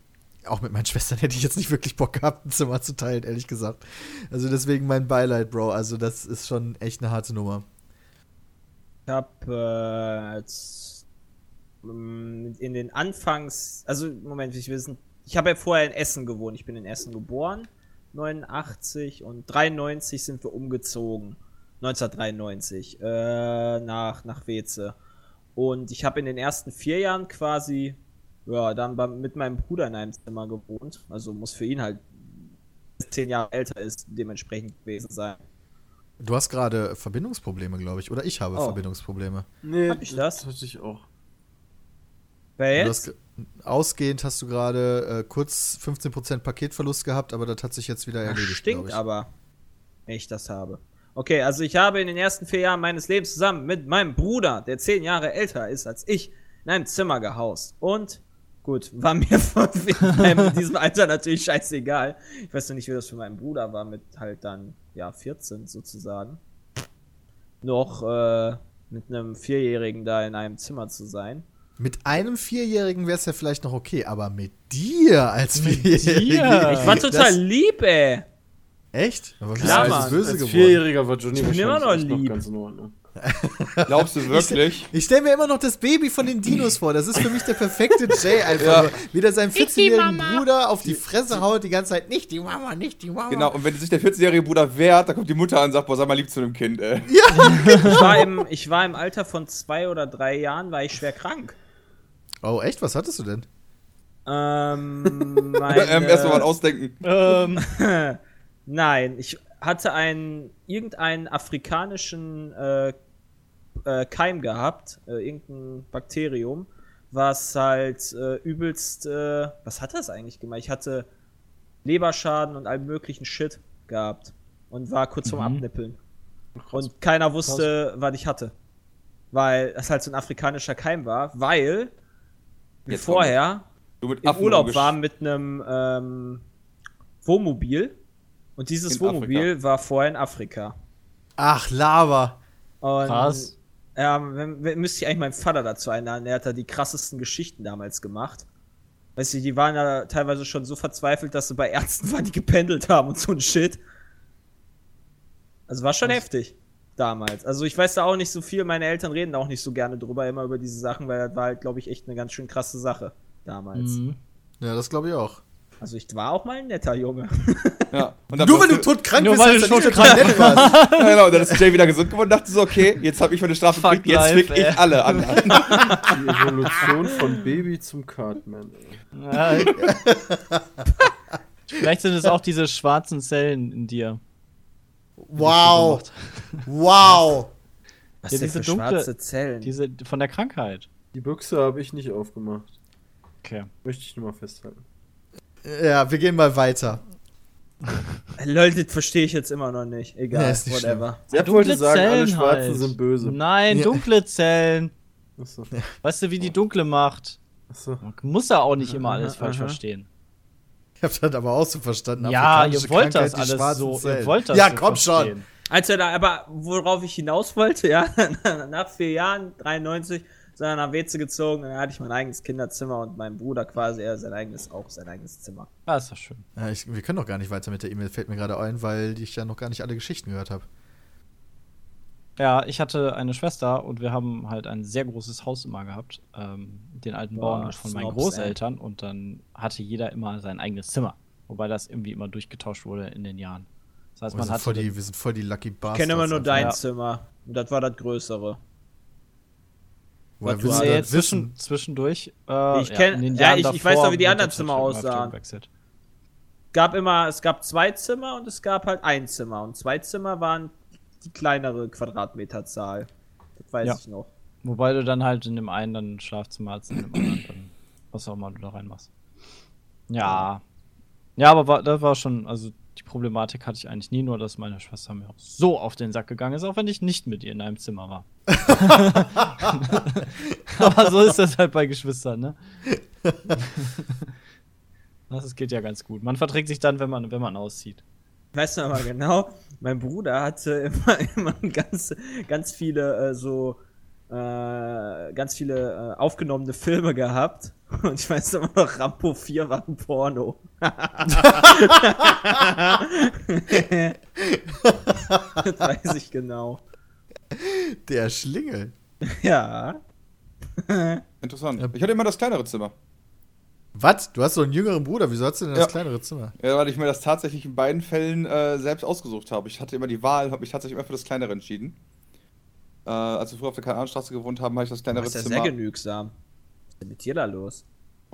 auch mit meinen Schwestern hätte ich jetzt nicht wirklich Bock gehabt, ein Zimmer zu teilen, ehrlich gesagt. Also deswegen mein Beileid, Bro. Also das ist schon echt eine harte Nummer. Ich habe äh, ähm, in den Anfangs, also Moment, ich wissen, ich habe ja vorher in Essen gewohnt. Ich bin in Essen geboren, 89 und 93 sind wir umgezogen, 1993 äh, nach nach Weze. Und ich habe in den ersten vier Jahren quasi, ja, dann beim, mit meinem Bruder in einem Zimmer gewohnt. Also muss für ihn halt zehn Jahre älter ist, dementsprechend gewesen sein. Du hast gerade Verbindungsprobleme, glaube ich. Oder ich habe Oh. Verbindungsprobleme. Nee, Hab ich das? hatte ich auch. Wer jetzt? hast, ge- ausgehend hast du gerade äh, kurz 15% Paketverlust gehabt, aber das hat sich jetzt wieder Das erledigt. stinkt ich. aber, wenn ich das habe. Okay, also ich habe in den ersten vier Jahren meines Lebens zusammen mit meinem Bruder, der zehn Jahre älter ist als ich, in einem Zimmer gehaust. Und gut, war mir von in diesem Alter natürlich scheißegal. Ich weiß noch nicht, wie das für meinen Bruder war, mit halt dann, ja, 14 sozusagen. Noch äh, mit einem Vierjährigen da in einem Zimmer zu sein. Mit einem Vierjährigen wäre es ja vielleicht noch okay, aber mit dir als dir? Ich war Das- total lieb, ey. Echt? Aber bist Klar, du Mann. jetzt böse Als geworden? Vierjähriger war Johnny Ich bin immer noch lieb. ganz in Ordnung. Glaubst du wirklich? Ich stelle mir immer noch das Baby von den Dinos vor. Das ist für mich der perfekte Jay einfach. Ja. Wie der seinen 14-jährigen Bruder auf die Fresse haut die ganze Zeit. Nicht die Mama, nicht die Mama. Genau, und wenn sich der 14-jährige Bruder wehrt, dann kommt die Mutter an und sagt, boah, sei mal lieb zu dem Kind, ey. Ich war, im, ich war im Alter von zwei oder drei Jahren, war ich schwer krank. Oh, echt? Was hattest du denn? Ähm, meine, ähm, erstmal was ausdenken. Ähm, Nein, ich hatte einen irgendeinen afrikanischen äh, äh, Keim gehabt, äh, irgendein Bakterium, was halt äh, übelst, äh, was hat das eigentlich gemacht? Ich hatte Leberschaden und allen möglichen Shit gehabt und war kurz vorm Abnippeln. Und keiner wusste, was ich hatte. Weil das halt so ein afrikanischer Keim war, weil wir vorher Du mit im Urlaub rumgesch- war mit einem ähm, Wohnmobil. Und dieses In Wohnmobil war vorher in Afrika. Ach, Lava. Und, Krass. Ja, müsste ich eigentlich meinen Vater dazu einladen. Er hat da die krassesten Geschichten damals gemacht. Weißt du, die waren ja teilweise schon so verzweifelt, dass sie bei Ärzten waren, die gependelt haben und so ein Shit. Also war schon heftig damals. Also ich weiß da auch nicht so viel. Meine Eltern reden da auch nicht so gerne drüber, immer über diese Sachen, weil das war halt, glaube ich, echt eine ganz schön krasse Sache damals. mhm. Ja, das glaube ich auch. Also ich war auch mal ein netter Junge. Ja. Nur wenn du warst todkrank bist, weil du du nett warst. Ja, genau, und dann ist Jay wieder gesund geworden und dachte so, okay, jetzt habe ich meine Strafe Fuck gekriegt, jetzt fick ich alle anderen. Die Evolution von Baby zum Cartman. Ja. Vielleicht sind es auch diese schwarzen Zellen in dir. Wow. Wow. Was Ja, diese für dunkle- schwarze Zellen? Diese von der Krankheit. Die Büchse habe ich nicht aufgemacht. Okay. Möchte ich nur mal festhalten. Ja, wir gehen mal weiter. Leute, das verstehe ich jetzt immer noch nicht. Egal, Nee, ist nicht whatever. Sepp Dunkle wollte sagen, alle Zellen Schwarzen halt. sind böse. Nein, Ja. dunkle Zellen. Achso. Weißt du, wie die dunkle macht? Achso. Man muss ja auch nicht immer alles Aha, falsch aha. verstehen. Ich habe das aber auch so verstanden. Ja, ihr wollt Krankheit, das alles so. Ihr wollt das Ja, so komm schon. verstehen. Also, da, aber worauf ich hinaus wollte, ja, nach vier Jahren, 93, wir nach Weze gezogen und dann hatte ich mein eigenes Kinderzimmer und mein Bruder quasi, er sein eigenes, auch sein eigenes Zimmer. Ah, ist doch schön. Ja, ich, wir können doch gar nicht weiter mit der E-Mail, fällt mir gerade ein, weil ich ja noch gar nicht alle Geschichten gehört habe. Ja, ich hatte eine Schwester und wir haben halt ein sehr großes Haus immer gehabt. Ähm, den alten Boah, Bauern von meinen Großeltern und dann hatte jeder immer sein eigenes Zimmer. Wobei das irgendwie immer durchgetauscht wurde in den Jahren. Das heißt, wir, man sind hatte. voll die, wir sind voll die Lucky Ich Bastards. kenne immer nur dein Ja. Zimmer. Und das war das größere. Woher was willst du das wissen? zwischendurch. Äh, Ich kenn- in den ja, Jahren ich- ich weiß doch, wie die anderen Zimmer immer aussahen. Gab immer, es gab zwei Zimmer und es gab halt ein Zimmer. Und zwei Zimmer waren die kleinere Quadratmeterzahl. Das weiß Ja. ich noch. Wobei du dann halt in dem einen dann ein Schlafzimmer hast, in dem anderen dann, was auch immer du da reinmachst. Ja. Ja, aber war, das war schon, also die Problematik hatte ich eigentlich nie, nur dass meine Schwester mir auch so auf den Sack gegangen ist, auch wenn ich nicht mit ihr in einem Zimmer war. aber so ist das halt bei Geschwistern, ne? Das geht ja ganz gut. Man verträgt sich dann, wenn man, wenn man auszieht. Ich weiß noch mal genau, mein Bruder hatte immer, immer ganz, ganz viele äh, so äh, ganz viele äh, aufgenommene Filme gehabt. Und ich weiß immer noch, Rambo 4 war ein Porno. das weiß ich genau. Der Schlingel. Ja. Interessant. Ich hatte immer das kleinere Zimmer. Was? Du hast so einen jüngeren Bruder, wieso hast du denn das Ja. kleinere Zimmer? Ja, weil ich mir das tatsächlich in beiden Fällen äh, selbst ausgesucht habe. Ich hatte immer die Wahl, habe mich tatsächlich immer für das kleinere entschieden. Äh, als wir früher auf der Kanalstraße gewohnt haben, habe ich das kleinere bist ja Zimmer. sehr genügsam. Was ist denn mit dir da los?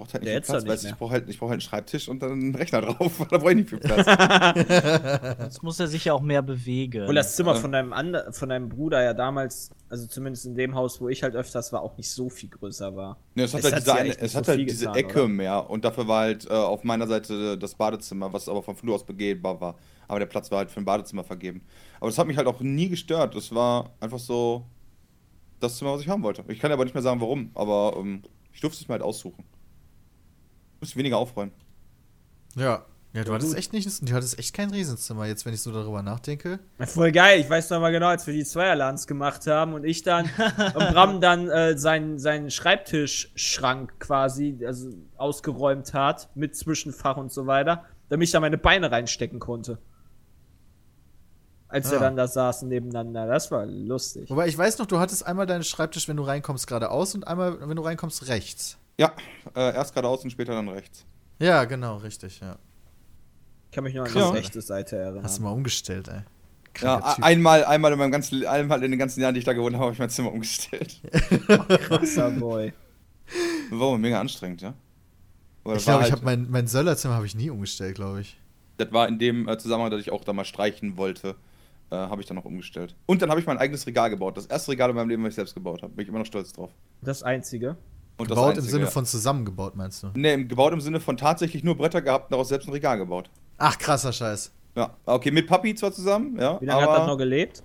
braucht halt nicht Der viel Platz, nicht weißt ich brauche halt, ich brauch halt einen Schreibtisch und dann einen Rechner drauf. da brauche ich nicht viel Platz. Jetzt muss er sich ja auch mehr bewegen. Obwohl das Zimmer von deinem, Ander von deinem Bruder ja damals, also zumindest in dem Haus, wo ich halt öfters war, auch nicht so viel größer war. Ne, es hat Es halt hat diese, eine, es hat so halt viel diese getan, Ecke oder? mehr und dafür war halt äh, auf meiner Seite das Badezimmer, was aber vom Flur aus begehbar war. Aber der Platz war halt für ein Badezimmer vergeben. Aber das hat mich halt auch nie gestört. Das war einfach so das Zimmer, was ich haben wollte. Ich kann aber nicht mehr sagen, warum, aber ähm, ich durfte es mir halt aussuchen. Ich muss weniger aufräumen. Ja. Ja, du hattest echt nicht, du hattest echt kein Riesenzimmer, jetzt, wenn ich so darüber nachdenke. Ja, Voll geil, ich weiß noch mal genau, als wir die Zweierlands gemacht haben und ich dann und Bram dann äh, seinen, seinen Schreibtischschrank quasi also ausgeräumt hat, mit Zwischenfach und so weiter, damit ich da meine Beine reinstecken konnte. Als wir Ah. dann da saßen nebeneinander. Das war lustig. Wobei ich weiß noch, du hattest einmal deinen Schreibtisch, wenn du reinkommst, geradeaus und einmal, wenn du reinkommst, rechts. Ja, äh, erst geradeaus und später dann rechts. Ja, genau, richtig, ja. Ich kann mich nur an Ja. die rechte Seite erinnern. Hast du mal umgestellt, ey. Ja, Kranker Typ. einmal, einmal in meinem ganzen, einmal in den ganzen Jahren, die ich da gewohnt habe, habe ich mein Zimmer umgestellt. Krasser Boy. War aber mega anstrengend, ja. Aber Ich glaube, ich halt- habe mein, mein Söllerzimmer habe ich nie umgestellt, glaube ich. Das war in dem äh, Zusammenhang, dass ich auch da mal streichen wollte, äh, habe ich dann noch umgestellt. Und dann habe ich mein eigenes Regal gebaut. Das erste Regal in meinem Leben, was ich selbst gebaut habe. Bin ich immer noch stolz drauf. Das einzige. Und Gebaut das im einzige, Sinne ja. von zusammengebaut, meinst du? Nee, gebaut im Sinne von tatsächlich nur Bretter gehabt und daraus selbst ein Regal gebaut. Ach, krasser Scheiß. Ja, okay, mit Papi zwar zusammen, ja. Wie lange aber, hat das noch gelebt?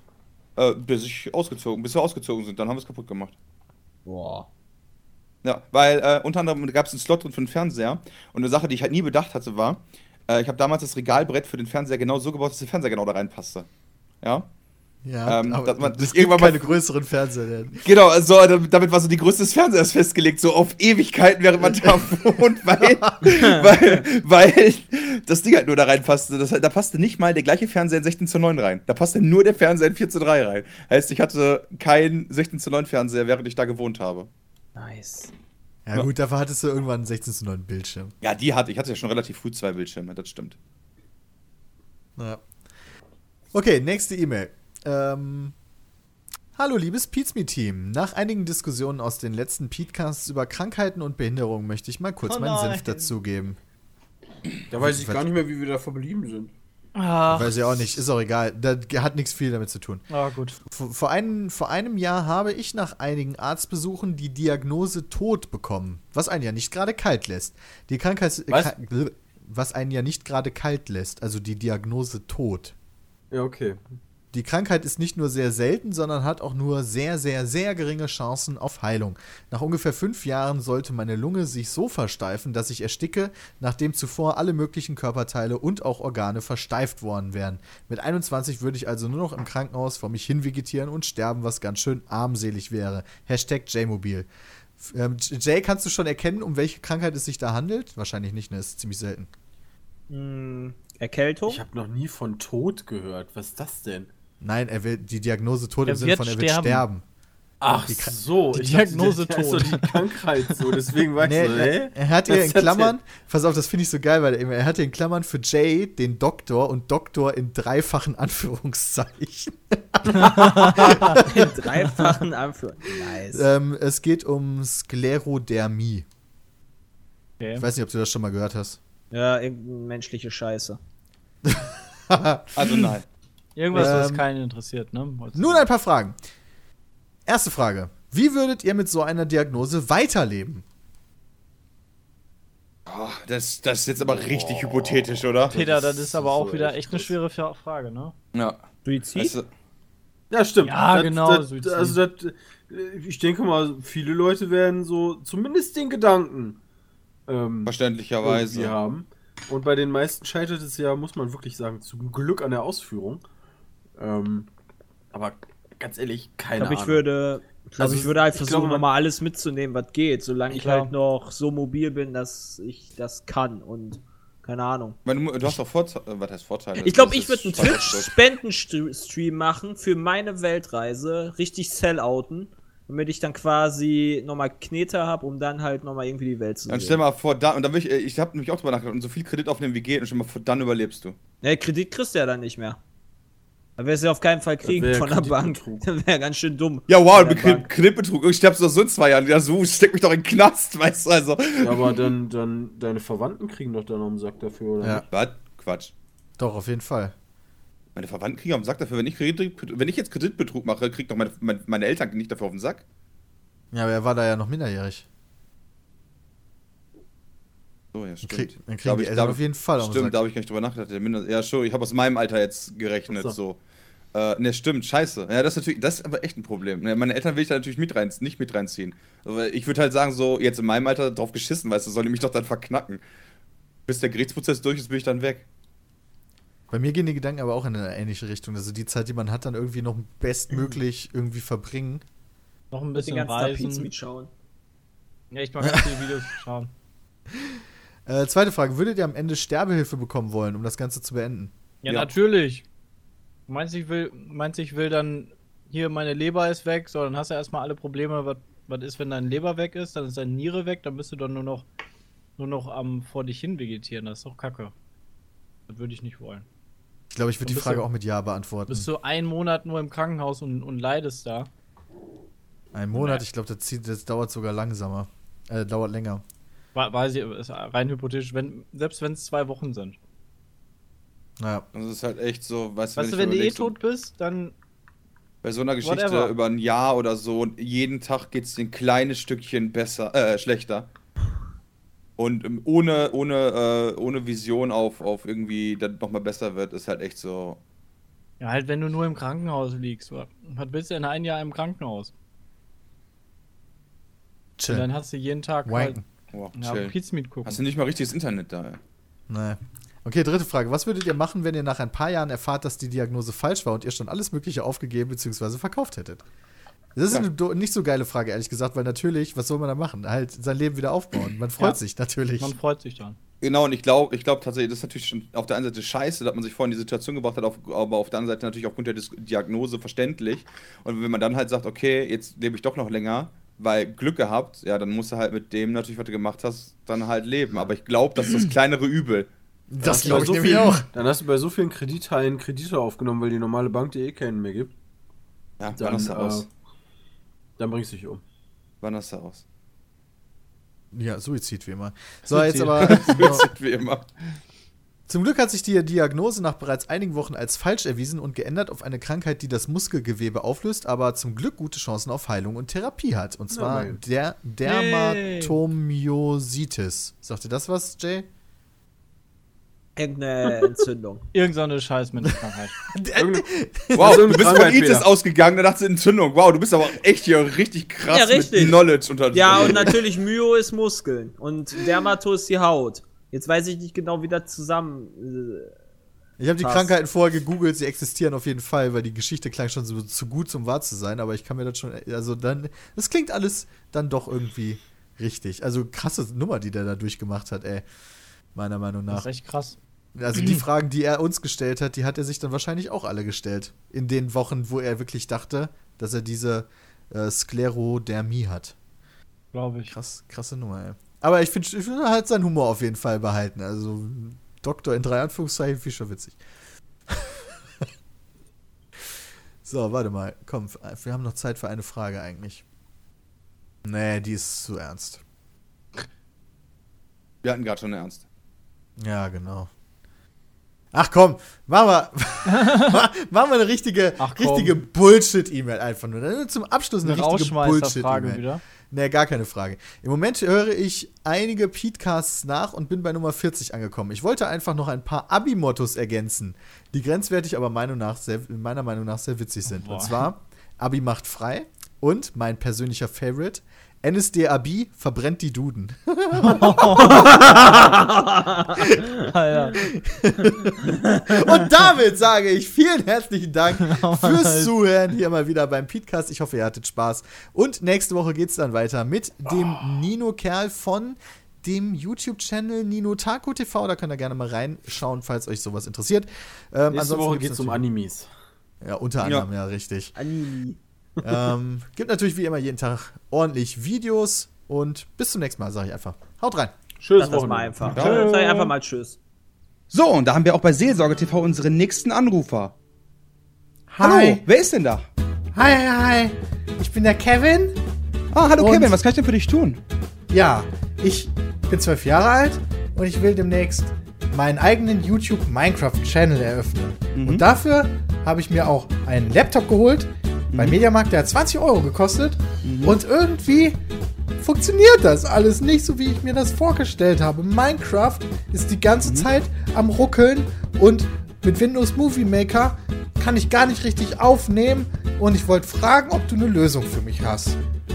Äh, bis ich ausgezogen, bis wir ausgezogen sind, dann haben wir es kaputt gemacht. Boah. Ja, weil äh, unter anderem gab es einen Slot drin für den Fernseher. Und eine Sache, die ich halt nie bedacht hatte, war, äh, ich habe damals das Regalbrett für den Fernseher genau so gebaut, dass der Fernseher genau da reinpasste. Ja. Ja, Ähm, aber dass man- das gibt irgendwann mal- keine größeren Fernseher. denn. Genau, also damit war so die Größe des Fernsehers festgelegt, so auf Ewigkeiten, während man da wohnt, weil, weil, weil das Ding halt nur da reinpasste. Das, da passte nicht mal der gleiche Fernseher in 16 zu 9 rein. Da passte nur der Fernseher in 4 zu 3 rein. Heißt, ich hatte keinen 16 zu 9 Fernseher, während ich da gewohnt habe. Nice. Ja, gut, dafür hattest du irgendwann einen 16 zu 9 Bildschirm. Ja, die hatte ich. hatte ja schon relativ früh zwei Bildschirme, das stimmt. Ja. Okay, nächste E-Mail. Ähm, Hallo liebes Pizme-Team. Nach einigen Diskussionen aus den letzten Podcasts über Krankheiten und Behinderungen möchte ich mal kurz Oh meinen. Senf dazugeben. Da weiß ich gar nicht mehr, wie wir da verblieben sind. Ah, Weiß ich auch nicht, ist auch egal. Das hat nichts viel damit zu tun. ah, gut. Vor, vor, einem, vor einem Jahr habe ich nach einigen Arztbesuchen die Diagnose Tod bekommen, was einen ja nicht gerade kalt lässt. Die Krankheit, Was? Was einen ja nicht gerade kalt lässt, also die Diagnose Tod. Ja, okay. Die Krankheit ist nicht nur sehr selten, sondern hat auch nur sehr, sehr, sehr geringe Chancen auf Heilung. Nach ungefähr fünf Jahren sollte meine Lunge sich so versteifen, dass ich ersticke, nachdem zuvor alle möglichen Körperteile und auch Organe versteift worden wären. Mit 21 würde ich also nur noch im Krankenhaus vor mich hin vegetieren und sterben, was ganz schön armselig wäre. Hashtag J-Mobil. Ähm, Jay, kannst du schon erkennen, um welche Krankheit es sich da handelt? Wahrscheinlich nicht, ne? Ist ziemlich selten. Hm, Erkältung? Ich habe noch nie von Tod gehört. Was ist das denn? Nein, er will die Diagnose Tod Er im Sinne von, er wird sterben. sterben. Ach Die so, die ich dachte, Diagnose der ist tot. So die Krankheit so, deswegen war ich Nee, so, er, hä? er hat hier in Klammern, pass auf, das finde ich so geil, weil er, er hat hier in Klammern für Jay den Doktor und Doktor in dreifachen Anführungszeichen. In dreifachen Anführung. Nice. ähm, es geht um Sklerodermie. Okay. Ich weiß nicht, ob du das schon mal gehört hast. Ja, irgendeine menschliche Scheiße. Also nein. Irgendwas, was Ähm, keinen interessiert, ne? Nun ein paar Fragen. Erste Frage. Wie würdet ihr mit so einer Diagnose weiterleben? Oh, das, das ist jetzt aber richtig hypothetisch, oder? Peter, das ist aber auch so wieder echt eine schwere Fra- Frage, ne? Ja. Suizid? Weißt du, Ja, stimmt. Ja, genau, Das, Suizid. also, das, äh, ich denke mal, viele Leute werden so zumindest den Gedanken ähm, verständlicherweise. irgendwie haben. Und bei den meisten scheitert es ja, muss man wirklich sagen, zum Glück an der Ausführung. Ähm, aber ganz ehrlich, Ich keine ich Ahnung. würde, ich, glaub, Also, ich würde halt ich versuchen, nochmal alles mitzunehmen, was geht, solange ich Klar. halt noch so mobil bin, dass ich das kann und keine Ahnung. Du, du hast doch Vorteile. Was heißt Vorteile? Ich glaube, ich würde einen. Twitch-Spendenstream machen für meine Weltreise, richtig sellouten, damit ich dann quasi nochmal Knete habe, um dann halt nochmal irgendwie die Welt zu Dann sehen. stell mal vor, dann, und dann will ich, äh, ich habe nämlich auch drüber nachgedacht, und so viel Kredit aufnehmen wie geht, und stell mal vor, dann überlebst du. Ja, Kredit kriegst du ja dann nicht mehr. Da wirst du auf keinen Fall kriegen von der Bank. Das wäre ganz schön dumm. Ja, wow. Kreditbetrug. Ich sterbe doch so in zwei Jahren. Ja, so, steck mich doch in den Knast, weißt du, also. Ja, aber dann, dann, deine Verwandten kriegen doch dann noch einen Sack dafür, oder? Ja. Was? Quatsch. Doch, auf jeden Fall. Meine Verwandten kriegen auf den Sack dafür, wenn ich, Kredit, wenn ich jetzt Kreditbetrug mache, kriegt doch meine, meine, meine Eltern nicht dafür auf den Sack. Ja, aber er war da ja noch minderjährig. So, ja, stimmt. Krieg, dann Da kriegen hab die ich- Eltern auf jeden Fall auf den Stimmt, Sack. da habe ich gar nicht drüber nachgedacht. Der Minder- Ja, schon, ich habe aus meinem Alter jetzt gerechnet, Ach so. Äh, ne, stimmt, scheiße. Ja, das ist natürlich, das ist aber echt ein Problem. Ne, meine Eltern will ich da natürlich mit rein, nicht mit reinziehen. Aber ich würde halt sagen, so, jetzt in meinem Alter drauf geschissen, weißt du, sollen die mich doch dann verknacken. Bis der Gerichtsprozess durch ist, bin ich dann weg. Bei mir gehen die Gedanken aber auch in eine ähnliche Richtung. Also die Zeit, die man hat, dann irgendwie noch bestmöglich irgendwie verbringen. Noch ein Den bisschen Tag reisen. Pizza schauen. Ja, ich mag ganz viele Videos schauen. Äh, zweite Frage, würdet ihr am Ende Sterbehilfe bekommen wollen, um das Ganze zu beenden? Ja, Ja. natürlich. Du meinst, ich will, meinst, ich will dann, hier, meine Leber ist weg, so, dann hast du erstmal alle Probleme, was, was ist, wenn deine Leber weg ist, dann ist deine Niere weg, dann bist du dann nur noch, nur noch am vor dich hin vegetieren, das ist doch kacke. Das würde ich nicht wollen. Ich glaube, ich würde die Frage du- auch mit Ja beantworten. Bist du einen Monat nur im Krankenhaus und, und leidest da? Ein Monat, ich glaube, das, zieht- das dauert sogar langsamer. Äh, dauert länger. Weiß ich, ist rein hypothetisch, wenn, selbst wenn es zwei Wochen sind. Naja. Das ist halt echt so, weißt, Weißt du, ich wenn du eh tot bist, dann Bei so einer Geschichte Whatever. über ein Jahr oder so, und jeden Tag geht es ein kleines Stückchen besser, äh, schlechter. Und ähm, ohne, ohne, äh, ohne Vision auf, auf irgendwie, dass nochmal besser wird, ist halt echt so. Ja, halt, wenn du nur im Krankenhaus liegst. wa- Was willst du denn ein Jahr im Krankenhaus? Und Chill. dann hast du jeden Tag halt, Wanken. Oh, ja, chill. Pizmeet gucken. Hast du nicht mal richtiges Internet da, ey. Naja. Okay, dritte Frage. Was würdet ihr machen, wenn ihr nach ein paar Jahren erfahrt, dass die Diagnose falsch war und ihr schon alles Mögliche aufgegeben bzw. verkauft hättet? Das ist Ja. eine nicht so geile Frage, ehrlich gesagt, weil natürlich, was soll man da machen? Halt sein Leben wieder aufbauen. Man freut Ja. sich natürlich. Man freut sich dann. Genau, und ich glaube ich glaub tatsächlich, das ist natürlich schon auf der einen Seite scheiße, dass man sich vorhin in die Situation gebracht hat, auf, aber auf der anderen Seite natürlich aufgrund der Dis Diagnose verständlich. Und wenn man dann halt sagt, okay, jetzt lebe ich doch noch länger, weil Glück gehabt, ja, dann musst du halt mit dem natürlich, was du gemacht hast, dann halt leben. Aber ich glaube, das ist das kleinere Übel. Das glaube ich so nämlich auch. Dann hast du bei so vielen Kreditteilen Kredite aufgenommen, weil die normale Bank dir eh keinen mehr gibt. Ja, Dann, hast du aus? äh, dann bringst du dich um. Wann hast du aus? Ja, Suizid wie immer. So, jetzt Suizid. aber. Suizid wie immer. Zum Glück hat sich die Diagnose nach bereits einigen Wochen als falsch erwiesen und geändert auf eine Krankheit, die das Muskelgewebe auflöst, aber zum Glück gute Chancen auf Heilung und Therapie hat. Und zwar der Dermatomyositis. Sagt ihr das was, Jay? Irgendeine Entzündung. Irgend so eine scheiß Menschenkrankheit. Wow, du bist von Itis ausgegangen, da dachte du Entzündung. Wow, du bist aber auch echt hier richtig krass Ja, richtig. mit Knowledge unter Ja, und natürlich Myo ist Muskeln und Dermato ist die Haut. Jetzt weiß ich nicht genau, wie das zusammen. äh, Ich habe die. Krankheiten vorher gegoogelt, sie existieren auf jeden Fall, weil die Geschichte klang schon so zu gut, um wahr zu sein, aber ich kann mir das schon, also dann, das klingt alles dann doch irgendwie richtig. Also krasse Nummer, die der da durchgemacht hat, ey. Meiner Meinung Das nach. ist echt krass. Also die Fragen, die er uns gestellt hat, die hat er sich dann wahrscheinlich auch alle gestellt. In den Wochen, wo er wirklich dachte, dass er diese äh, Sklerodermie hat. Glaube ich. Krass, krasse Nummer, ey. Aber ich finde, ich find, er hat seinen Humor auf jeden Fall behalten. Also Doktor in drei Anführungszeichen, viel schon witzig. so, warte mal. Komm, wir haben noch Zeit für eine Frage eigentlich. Nee, die ist zu ernst. Wir hatten gerade schon ernst. Ja, genau. Ach komm, machen wir, machen wir eine richtige, richtige Bullshit-E-Mail einfach nur. Dann Zum Abschluss eine, Eine richtige Bullshit-E-Mail. wieder. Nee, gar keine Frage. Im Moment höre ich einige Podcasts nach und bin bei Nummer 40 angekommen. Ich wollte einfach noch ein paar Abi-Mottos ergänzen, die grenzwertig, aber Meinung nach sehr, meiner Meinung nach sehr witzig sind. Boah. Und zwar, Abi macht frei und mein persönlicher Favorite, NSDAB verbrennt die Duden. Alter. Und damit sage ich vielen herzlichen Dank fürs Zuhören hier mal wieder beim Podcast. Ich hoffe, ihr hattet Spaß. Und nächste Woche geht es dann weiter mit dem Nino-Kerl von dem YouTube-Channel Nino Taco TV. Da könnt ihr gerne mal reinschauen, falls euch sowas interessiert. Ähm, Nächste ansonsten Woche gibt's geht es um Animes. Ja, unter anderem, ja, richtig. Anime. Ähm, gibt natürlich wie immer jeden Tag ordentlich Videos und bis zum nächsten Mal, sage ich einfach. Haut rein. Tschüss, Das war's mal einfach. Ciao. Sag einfach mal Tschüss. So, und da haben wir auch bei Seelsorge TV unseren nächsten Anrufer. Hallo, wer ist denn da? Hi, hi, hi. Ich bin der Kevin. Ah, hallo Und- Kevin, was kann ich denn für dich tun? Ja, ich bin zwölf Jahre alt und ich will demnächst meinen eigenen YouTube Minecraft Channel eröffnen. Und dafür habe ich mir auch einen Laptop geholt beim Mediamarkt, der hat 20 Euro gekostet. Und irgendwie funktioniert das alles nicht so, wie ich mir das vorgestellt habe. Minecraft ist die ganze Zeit am Ruckeln und mit Windows Movie Maker kann ich gar nicht richtig aufnehmen. Und ich wollte fragen, ob du eine Lösung für mich hast.